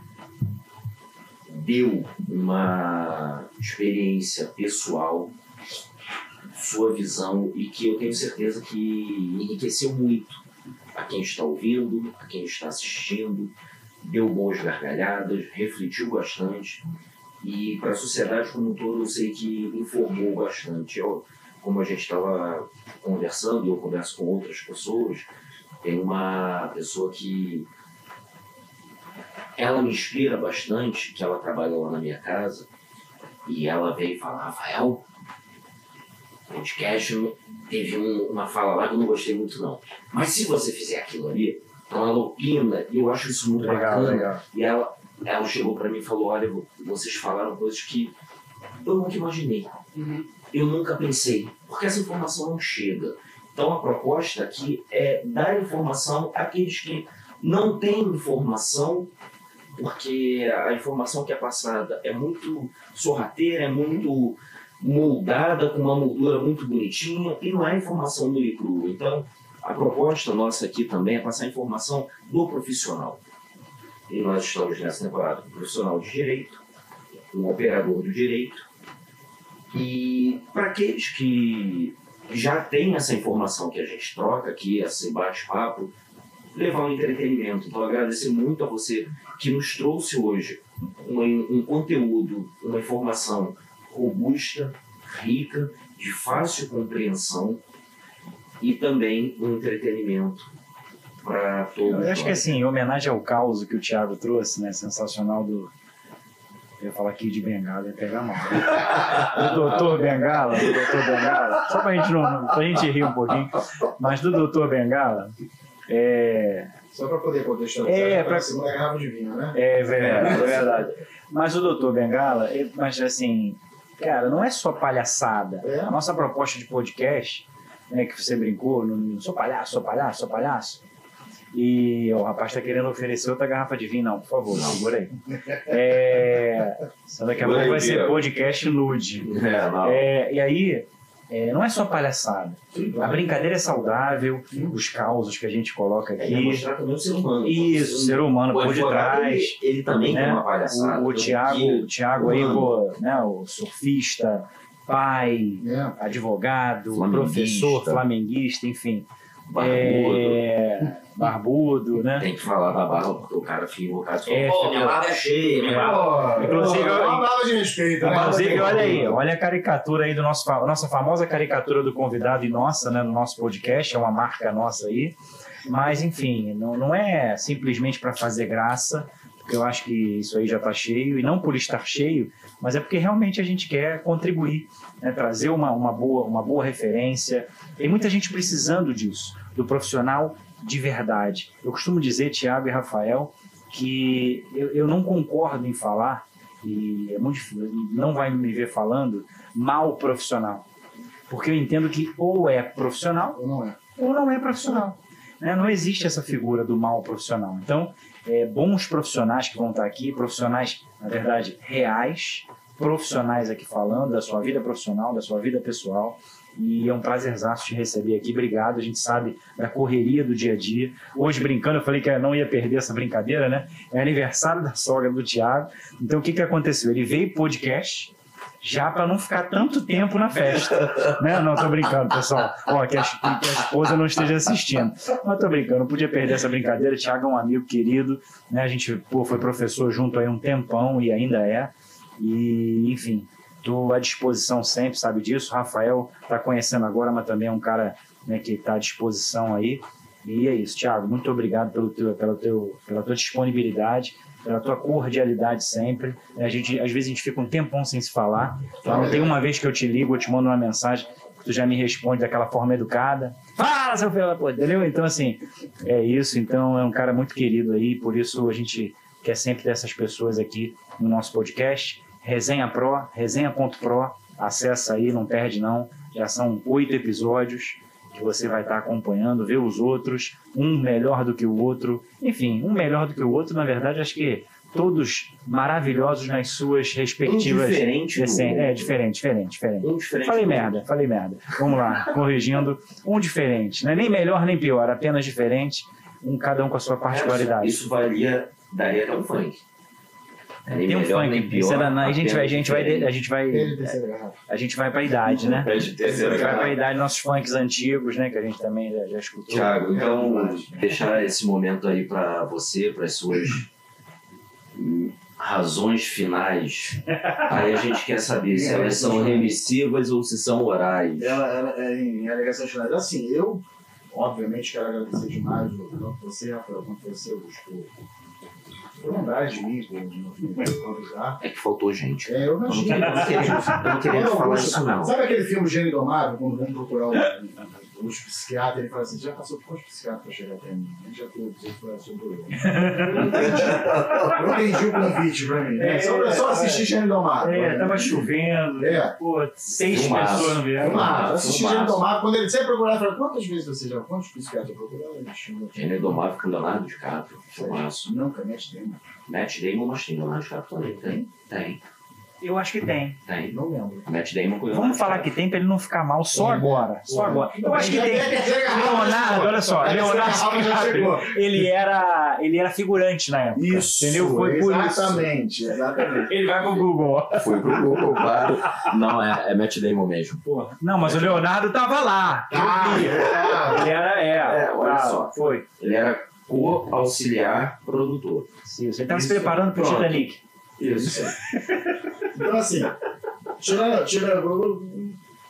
deu uma experiência pessoal, sua visão e que eu tenho certeza que enriqueceu muito a quem está ouvindo, a quem está assistindo, deu boas gargalhadas, refletiu bastante e para a sociedade como um todo eu sei que informou bastante. Eu, como a gente estava conversando, eu converso com outras pessoas, tem uma pessoa que ela me inspira bastante, que ela trabalha lá na minha casa, e ela veio falar, Rafael, podcast teve um- uma fala lá que eu não gostei muito não. Mas se você fizer aquilo ali, então ela opina, e eu acho isso muito Legal, bacana. legal. E ela, ela chegou para mim e falou, olha, vocês falaram coisas que eu nunca imaginei. Eu nunca pensei, porque essa informação não chega. Então a proposta aqui é dar informação àqueles que não têm informação, porque a informação que é passada é muito sorrateira, é muito moldada, com uma moldura muito bonitinha, e não é informação nua e. Então a proposta nossa aqui também é passar informação do profissional. E nós estamos nessa temporada com um profissional de direito, um operador do direito, e para aqueles que já têm essa informação que a gente troca aqui, esse bate-papo, levar um entretenimento. Então, agradecer muito a você que nos trouxe hoje um, um conteúdo, uma informação robusta, rica, de fácil compreensão e também um entretenimento para todos. Eu acho que assim, em homenagem ao caos que o Thiago trouxe, né? Sensacional do. Eu ia falar aqui de Bengala, ia pegar mal. né? Do Doutor Bengala, do Doutor Bengala. Só pra gente, não- pra gente rir um pouquinho. Mas do Doutor Bengala, é, Só para poder contextualizar, É, é, pra- a segunda garrafa de vinho, né? é verdade, é verdade. Mas o Doutor Bengala, mas assim, cara, não é só palhaçada. É. A nossa proposta de podcast, né, que você brincou, não, não sou palhaço, sou palhaço, sou palhaço. E ó, o rapaz tá querendo oferecer outra garrafa de vinho, não, por favor, segura aí. É, só daqui a pouco vai ser podcast nude. É, não. É, e aí, é, não é só palhaçada. A brincadeira é saudável, os causos que a gente coloca É aqui. mostrar também o ser humano. Isso, o ser humano por detrás. Ele, ele também né? tem uma palhaçada. O, o que- o Thiago aí, pô, né, o surfista, pai, É. advogado, Flamenguista. professor, flamenguista, enfim. Barbudo. É, barbudo, né? Tem que falar da barba, porque o cara fica invocado É, pô, minha barba é cheia, minha barba. Pô, Inclusive, uma palavra de respeito, né? Inclusive, olha aí, olha a caricatura aí do nosso, nossa famosa caricatura do convidado e nossa, né, no nosso podcast, é uma marca nossa aí. Mas, enfim, não, não é simplesmente para fazer graça, porque eu acho que isso aí já está cheio, e não por estar cheio, mas é porque realmente a gente quer contribuir, né, trazer uma, uma, boa, uma boa referência. Tem muita gente precisando disso, do profissional de verdade. Eu costumo dizer, Tiago e Rafael, que eu, eu não concordo em falar, e é muito difícil, não vai me ver falando, mal profissional. Porque eu entendo que ou é profissional Ou não é? ou não é profissional. né? Não existe essa figura do mal profissional. Então, é, bons profissionais que vão estar aqui, profissionais, na verdade, reais, profissionais aqui falando, da sua vida profissional, da sua vida pessoal. E é um prazerzaço te receber aqui. Obrigado. A gente sabe da correria do dia a dia. Hoje, brincando, eu falei que eu não ia perder essa brincadeira, né? É aniversário da sogra do Thiago. Então, o que, que aconteceu? Ele veio podcast já para não ficar tanto tempo na festa. né? Não, tô brincando, pessoal. Ó, que a, que a esposa não esteja assistindo. Mas tô brincando, não podia perder essa brincadeira. Thiago é um amigo querido, né? A gente pô, foi professor junto aí um tempão e ainda é. E, enfim, Estou à disposição sempre, sabe disso. Rafael está conhecendo agora, mas também é um cara né, que está à disposição aí. E é isso, Thiago. Muito obrigado pelo teu, pelo teu, pela tua disponibilidade, pela tua cordialidade sempre. A gente, às vezes a gente fica um tempão sem se falar. Então, tem uma vez que eu te ligo, eu te mando uma mensagem, tu já me responde daquela forma educada. Fala, seu filho puta, entendeu? Então, assim, é isso. Então, é um cara muito querido aí, por isso a gente quer sempre ter essas pessoas aqui no nosso podcast. Resenha Pro, resenha.pro, acessa aí, não perde não. Já são oito episódios que você vai estar acompanhando, ver os outros, um melhor do que o outro. Enfim, um melhor do que o outro, na verdade, acho que todos maravilhosos nas suas respectivas. Um diferente. É, diferente, diferente, diferente. Um diferente falei merda, falei merda. Vamos lá, corrigindo. Um diferente, não é nem melhor nem pior, apenas diferente, um cada um com a sua particularidade. Isso valia, daria até um funk. É, tem um funk, pior, na, a gente vai, a gente vai, a gente vai, a gente vai para a idade, né? A gente vai para a idade nossos funks antigos, né? Que a gente também já, já escutou. Tiago, então deixar esse momento aí para você, para as suas razões finais. Aí a gente quer saber se elas são remissivas ou se são orais. Ela, ela é em alegações finais. Assim, eu obviamente quero agradecer demais tanto você, Rafael, quanto você, Augusto por lembrar de mim, por me já. É que faltou gente. É, eu não, eu não queria, falar isso, não. Sabe aquele filme Gênio Indomável, quando vamos procurar um, os psiquiatras, ele fala assim, já passou por quantos psiquiatras para chegar até mim? A gente já teve foi sobre eu. Eu entendi o convite para mim. É, só, é, só assistir Gênio Indomável. É, tava chovendo. É. Pô, seis Fumaço. pessoas não vieram. Fumaço. Assistir Gênio Indomável. Quando ele sempre procurava, falava, quantas vezes você já, quantos psiquiatras procuraram? Gênio Indomável com Leonardo DiCaprio. Filmaço. Nunca, Matt Damon. Matt Damon, mas tem Leonardo DiCaprio também. Tem? Tem. Eu acho que tem. Tem. Não lembro. Matt Damon com Vamos falar que tem pra ele não ficar mal só agora. Só agora. Eu acho que tem. Leonardo, olha só, Leonardo ele era, ele era figurante na época. Isso. Entendeu? Foi por exatamente, isso. Exatamente. Ele vai pro Google. Foi pro Google, claro. Não, é, é Matt Damon mesmo. Porra. Não, mas o Leonardo tava lá. Ah, ele era, é. é olha só. Foi. Ele era co-auxiliar produtor. Isso. Ele tava se preparando pro Titanic. Isso. Então, assim, tirando, tirando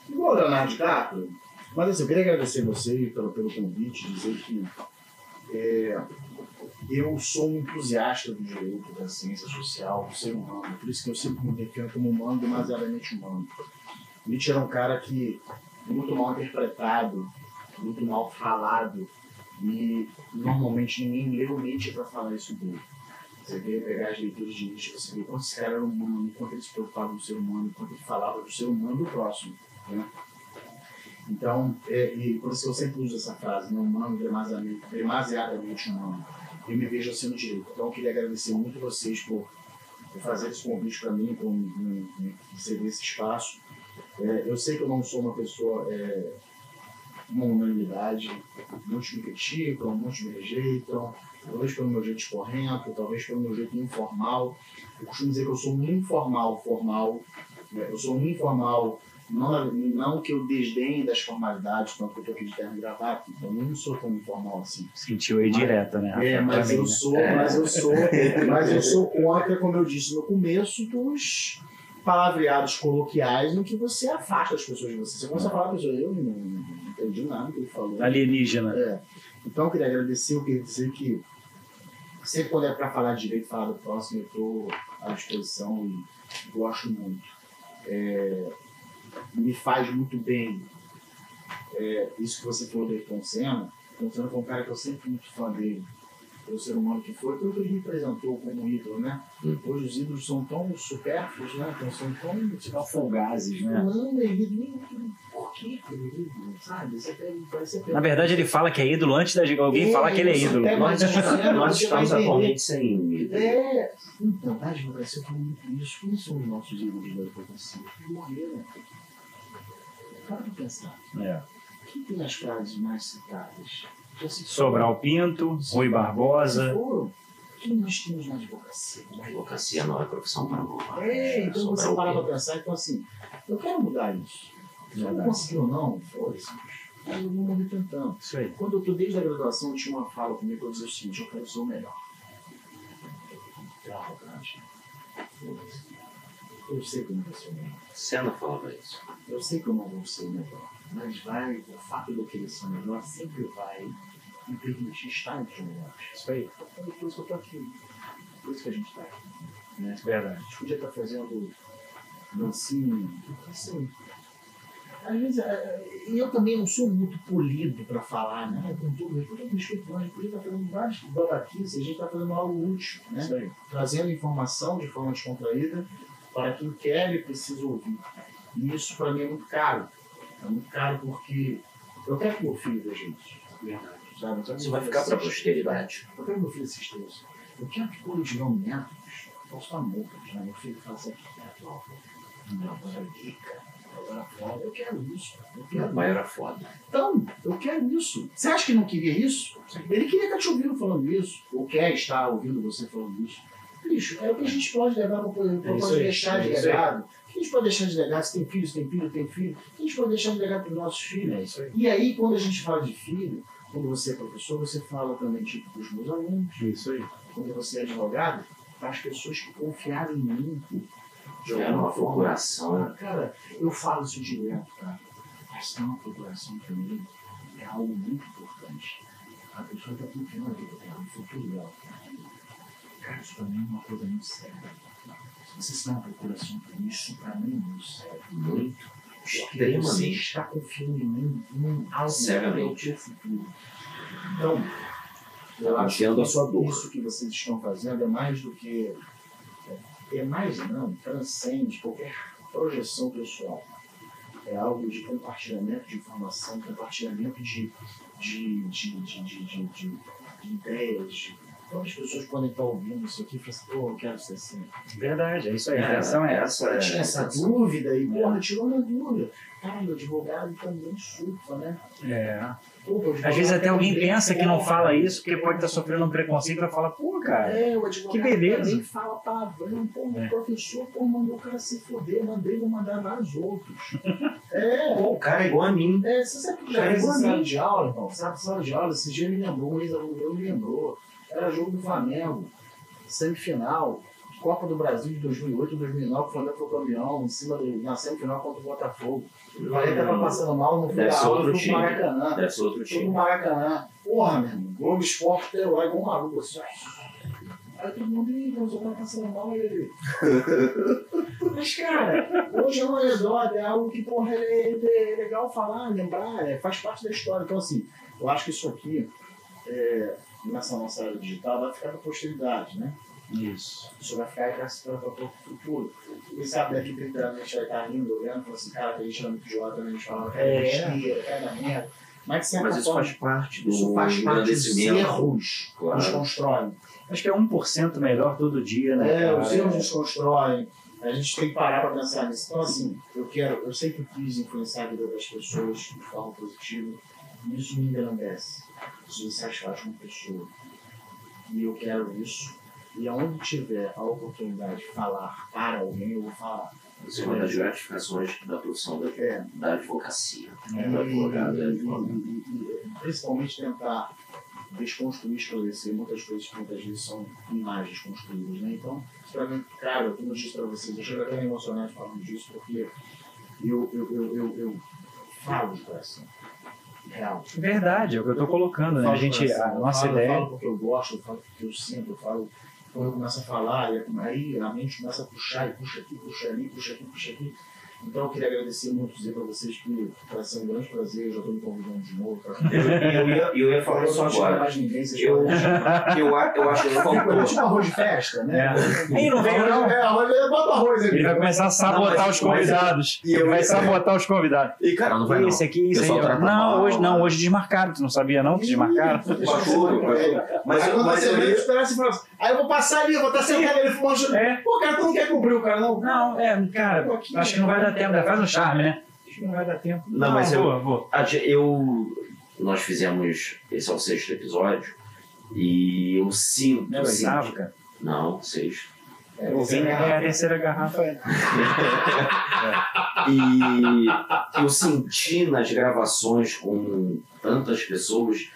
igual o Leonardo DiCaprio, mas assim, eu queria agradecer você pelo, pelo convite, dizer que é, eu sou um entusiasta do direito, da ciência social, do ser humano, por isso que eu sempre me defino como humano, demasiadamente humano. Nietzsche era um cara que muito mal interpretado, muito mal falado, e normalmente ninguém leu Nietzsche para falar isso dele. Você vê pegar as leituras de Nietzsche, você vê quanto esse cara era humano, quanto ele se preocupava com o ser humano, quanto ele falava do ser humano do próximo. Né? Então, é, e por isso eu sempre uso essa frase, né? humano demasiadamente, humano. Eu me vejo assim no direito. Então, eu queria agradecer muito vocês por, fazer esse convite para mim, por me, ceder esse espaço. É, eu sei que eu não sou uma pessoa, é, uma unanimidade, muitos me criticam, muitos me rejeitam, talvez pelo meu jeito escorrento, talvez pelo meu jeito informal. Eu costumo dizer que eu sou um informal formal. Né? Eu sou um informal, não, não que eu desdenhe das formalidades, tanto que eu estou aqui de terno e gravata, então eu não sou tão informal assim. Sentiu aí direta, né? É, mas eu, sou, é. mas eu sou, mas eu sou contra, como eu disse no começo, dos palavreados coloquiais no que você afasta as pessoas de você. Você começa a falar, pessoa, eu não, não entendi nada que ele falou. Alienígena. É. Então eu queria agradecer, eu queria dizer que sempre quando é para falar direito, falar do próximo, eu estou à disposição e gosto muito. É, me faz muito bem é, isso que você falou do Ayrton Senna. Ayrton Senna foi um cara que eu sempre fui muito fã dele, pelo ser humano que foi, pelo que ele representou como ídolo, né? Hum. Hoje os ídolos são tão supérfluos, né? Então, são tão... Tipo, folgazes, né? Não, ele, quê, querido? Sabe? Você pega- você pega- Na verdade, ele fala que é ídolo antes de alguém É, falar que ele é ídolo. Nós, nós estamos atualmente sem ídolo. É, então, na advocacia eu falo muito isso. Quem são os nossos ídolos da advocacia? Eles morreram. Para pra pensar. É. Quem tem as frases mais citadas? Sobral Pinto, Rui Barbosa. foram. Quem nós temos na advocacia? A advocacia não é profissão para louvar. É, então você para pra pensar, então assim, eu quero mudar isso. Se eu conseguir ou não, foda-se. Eu vou morrer tentando. Isso aí. Quando eu tô desde a graduação, eu tinha uma fala comigo que eu dizia o seguinte, eu quero ser o melhor. Eu arrogante. Foda-se. Eu sei que eu não vou ser o melhor. Senna falava isso. Eu sei que eu não vou ser o melhor. Mas vai, o fato de eu querer ser o melhor sempre vai me permitir estar entre os melhores. Isso aí. Então, por isso que eu tô aqui. Por isso que a gente tá aqui. Né? Verdade. A gente podia estar fazendo dancinha, assim. Às vezes, é, e eu também não sou muito polido para falar, né? Com tudo, eu respeito, a gente podia estar fazendo vários babaquices, a gente está fazendo algo útil, né? Isso. Trazendo informação de forma descontraída para quem quer e precisa ouvir. E isso para mim é muito caro. É muito caro porque eu quero que meu filho veja isso. Verdade. Sabe? Eu que Isso vai ficar para a posteridade. Eu quero que meu filho assista isso. Eu quero que quando tiver um neto, posso estar morto, né? Meu filho fala assim, neto, ó, não, agora rica, agora foda. Eu quero isso. Eu quero pai era foda. então, eu quero isso. Você acha que não queria isso? Ele queria estar te ouvindo falando isso, ou quer estar ouvindo você falando isso. Bicho, é o que a gente pode levar para É pode aí, deixar de é aí. legado. O que a gente pode deixar de legado? Se tem filho, se tem filho, tem filho. O que a gente pode deixar de legado para os nossos filhos? É isso aí. E aí, quando a gente fala de filho, quando você é professor, você fala também tipo para os meus alunos. Isso aí. Quando você é advogado, para as pessoas que confiaram em mim. De Era uma procuração. Cara, eu falo isso direto, cara. Mas ter uma procuração para mim é algo muito importante. A pessoa está confiando na vida dela, no futuro dela. Cara, isso para mim é uma coisa muito séria. Se você tem uma procuração para mim, isso para mim é muito sério. Muito. Porque você Extremamente. está confiando em mim, em algo para o futuro. Então, eu acho que a sua dor. isso que vocês estão fazendo é mais do que. É mais, não, transcende qualquer projeção pessoal. É algo de compartilhamento de informação, compartilhamento de, de, de, de, de, de, de, de ideias. De... Quantas pessoas podem estar ouvindo isso aqui e falar assim, pô, eu quero ser assim. Verdade, é isso aí. A intenção é essa. Eu tinha essa dúvida e, porra, tirou minha dúvida. Caralho, o advogado também surfa, né? É. Pô, Às vezes até alguém pensa que não fala isso porque pode estar sofrendo um preconceito e vai falar, pô, cara. É, o advogado Que beleza. também fala palavrão, pô, É. o professor pô, mandou o cara se foder, mandei, vou mandar vários outros. É, Pô, o cara é igual a mim. é, você sabe que já Cara, fez igual a sala mim. de aula, irmão? Sabe, sala de aula, esse dia me lembrou, um ex-aluno meu me lembrou. Era jogo do Flamengo, semifinal, Copa do Brasil de 2008 2009, o Flamengo foi campeão, em cima do, na semifinal contra o Botafogo. O Flamengo tava passando mal, não fui Deve ser outro time. Maracanã. Deve ser outro time. Maracanã. Porra, meu irmão, Globo Esporte lá igual um maluco assim. Aí todo mundo, ih, o tá passando mal ele. Mas, cara, hoje é uma anedota, é algo que, porra, é, é legal falar, lembrar, é, faz parte da história. Então, assim, eu acho que isso aqui, é, nessa nossa área digital, vai ficar para a posteridade, né? Isso. Isso vai ficar para o futuro. Quem sabe daqui 30 anos a gente vai estar rindo, olhando, falando assim, cara, que a gente era muito idiota, né? a gente falava que era É. besteira, que era merda. Mas, de Mas isso faz parte do isso faz parte dos erros que nos Claro. constroem. Acho que é 1% melhor todo dia, né? É, cara? os erros nos constroem. A gente tem que parar para pensar nisso. Então, assim, eu quero, eu sempre quis influenciar a vida das pessoas de forma positiva. E isso me engrandece. Isso me satisfaz como pessoa. E eu quero isso. E aonde tiver a oportunidade de falar para alguém, eu vou falar. Isso é uma das gratificações da profissão da, É, da advocacia. É, do advogado, é e, e- e- principalmente tentar desconstruir, esclarecer muitas coisas que muitas vezes são imagens construídas, né? Então, pra mim, cara, eu disse pra vocês, eu chego até emocionado falando disso, porque eu, eu, eu, eu, eu falo de coração. Real. Verdade, é o que eu tô colocando, né? Falo A gente, a Eu nossa falo, Eu ideia. falo porque eu gosto, eu falo porque eu sinto, eu falo. Quando eu começo a falar, aí a mente começa a puxar, e puxa aqui, puxa ali, puxa aqui, puxa aqui. Então eu queria agradecer muito, dizer para vocês que vai ser um grande prazer, eu já estou me convidando de novo. Pra... Eu, eu, ia, eu ia falar Eu isso agora. mais ninguém, vocês Eu, eu, eu acho que Eu faltou. tipo arroz de festa, né? É. Aí não veio, não. É, arroz, bota arroz aqui. Ele vai começar a sabotar Não, mas- os convidados. mas- Ele vai sabotar os convidados. E cara, não vai não. Esse aqui, isso aí. Trata Não, mal. hoje não, hoje desmarcaram. Tu não sabia não que desmarcaram? Mas, eu- quando mas você eu assim, fala assim, aí eu vou passar ali, eu vou estar sentado ali fumando. É. Pô, cara, tu não quer cumprir o cara, não? Não, é, cara, acho que não vai dar tempo. Faz um charme, né? Acho que não vai dar tempo. Não, mas eu- vou, eu. Nós fizemos. Esse é o sexto episódio. E eu sinto. Não é sinto- oitavo, cara? Não, sexto. É, Eu vim, é é a terceira garrafa. é. E eu senti nas gravações com tantas pessoas.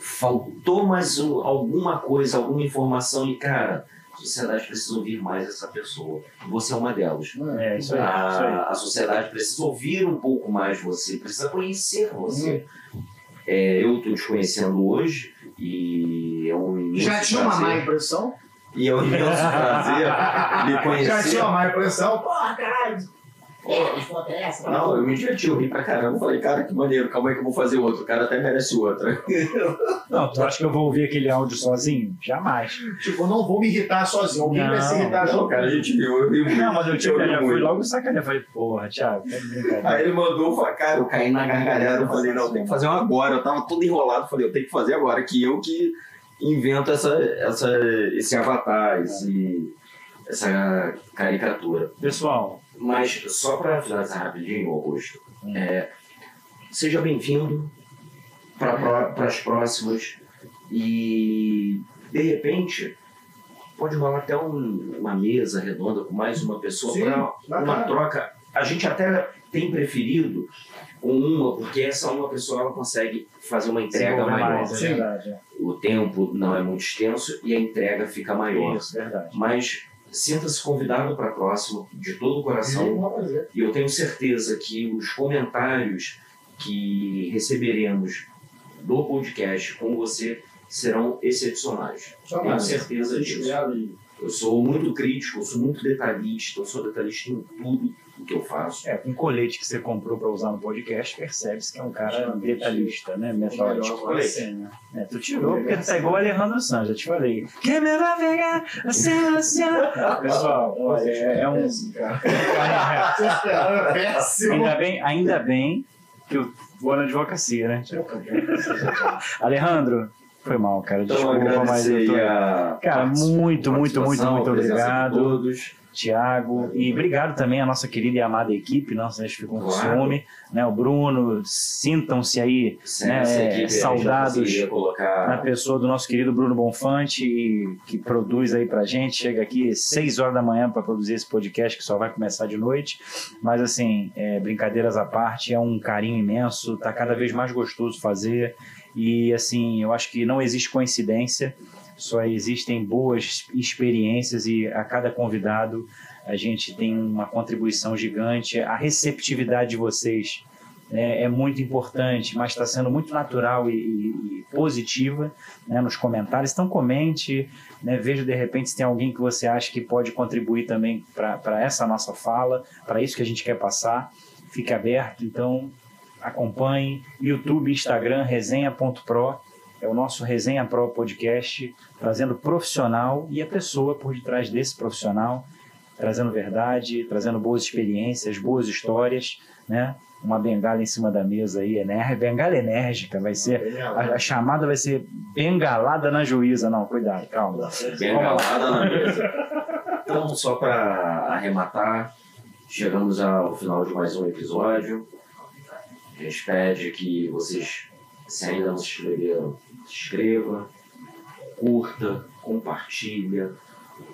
Faltou mais um- alguma coisa, alguma informação. E, cara, sociedade precisa ouvir mais essa pessoa. Você é uma delas. É, isso aí. Isso aí. A, a sociedade precisa ouvir um pouco mais você, precisa conhecer você. É, eu estou te conhecendo hoje e é um imenso Já tinha uma prazer. má impressão? E é um imenso prazer Já conhecer. tinha uma má impressão? Porra, caralho! Pô, que foto é essa? Não, eu me diverti, eu ri pra caramba. Falei, cara, que maneiro, calma aí que eu vou fazer outro. O cara até merece outra. Não, tu acha que eu vou ouvir aquele áudio sozinho? Jamais. Tipo, eu não vou me irritar sozinho. Alguém vai se irritar Não, junto. cara, a gente viu, eu muito. Não, mas eu, tipo, ri já fui logo sacanear. Falei, porra, Thiago, tá brincadeira. Aí ele mandou, eu falei, cara, eu caí na gargalhada. Eu falei, não, tem que fazer um agora. Eu tava todo enrolado. Falei, eu tenho que fazer agora. Que eu que invento essa, essa, esse avatar, esse, essa caricatura. Pessoal, Mas só para finalizar rapidinho, Augusto, Hum. é, seja bem-vindo para as próximas e de repente pode rolar até um- uma mesa redonda com mais uma pessoa para uma troca. A gente até tem preferido com uma, porque essa uma pessoa ela consegue fazer uma entrega maior. mais, é é. O tempo não é muito extenso e a entrega fica maior. Isso, verdade. Mas sinta-se convidado para a próxima, de todo o coração. E eu tenho certeza que os comentários que receberemos do podcast com você serão excepcionais. Tenho certeza disso. Eu sou muito crítico, eu sou muito detalhista, eu sou detalhista em tudo o que eu faço. É, com o colete que você comprou pra usar no podcast, percebe-se que é um cara detalhista, né? Metódico. Sim, né? É, tu tirou porque tu tá igual o Alejandro Sanz, já te falei. Quem me vai pegar? Pessoal, olha, é, é um. Péssimo, é. Ainda bem, ainda bem que eu vou na advocacia, né? Alejandro, foi mal, cara. Então, Desculpa, mas eu tô. a Cara, muito, muito, muito, muito a obrigado. todos. Tiago, e obrigado também à nossa querida e amada equipe, não, vocês ficam com Claro. ciúme, né? O Bruno, sintam-se aí Sem Né, gente não saudados conseguiria na colocar pessoa do nosso querido Bruno Bonfante, que produz aí pra gente, chega aqui 6 horas da manhã para produzir esse podcast que só vai começar de noite, mas assim, é, brincadeiras à parte, é um carinho imenso, tá cada vez mais gostoso fazer, e assim, eu acho que não existe coincidência, só existem boas experiências e a cada convidado a gente tem uma contribuição gigante, a receptividade de vocês é, é muito importante, mas está sendo muito natural e, e- e positiva né, nos comentários. Então comente, né, veja de repente se tem alguém que você acha que pode contribuir também para essa nossa fala, para isso que a gente quer passar. Fique aberto, então acompanhe. YouTube, Instagram, resenha.pro. É o nosso Resenha Pro Podcast, trazendo profissional e a pessoa por detrás desse profissional, trazendo verdade, trazendo boas experiências, boas histórias, né? Uma bengala em cima da mesa aí, enérgica, bengala enérgica, vai ser. A, a chamada vai ser bengalada na juíza. Não, cuidado, calma. bem galada na mesa. Então, só para arrematar, chegamos ao final de mais um episódio. A gente pede que vocês, se ainda não se inscreveram, se inscreva, curta, compartilha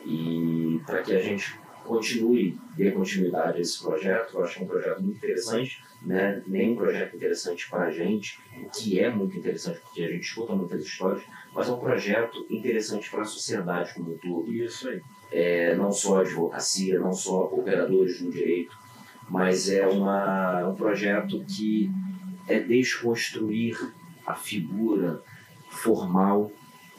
e para que a gente continue, dê continuidade a esse projeto. Eu acho que é um projeto muito interessante, né? nem um projeto interessante para a gente, o que é muito interessante porque a gente escuta muitas histórias, mas é um projeto interessante para a sociedade como um todo Isso aí. é, não só advocacia, não só operadores do direito, mas é uma, um projeto que é desconstruir a figura formal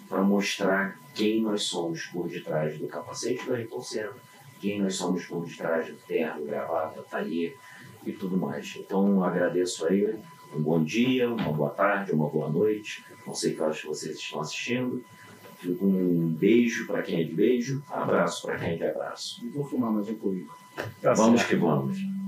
para mostrar quem nós somos por detrás do capacete da Ayrton Senna, quem nós somos por detrás do terno, gravata, taller e tudo mais. Então agradeço a ele. Um bom dia, uma boa tarde, uma boa noite. Não sei que horas vocês estão assistindo. Um beijo para quem é de beijo, abraço para quem é de abraço. Vou fumar mais um pouquinho. Tá vamos certo. que vamos.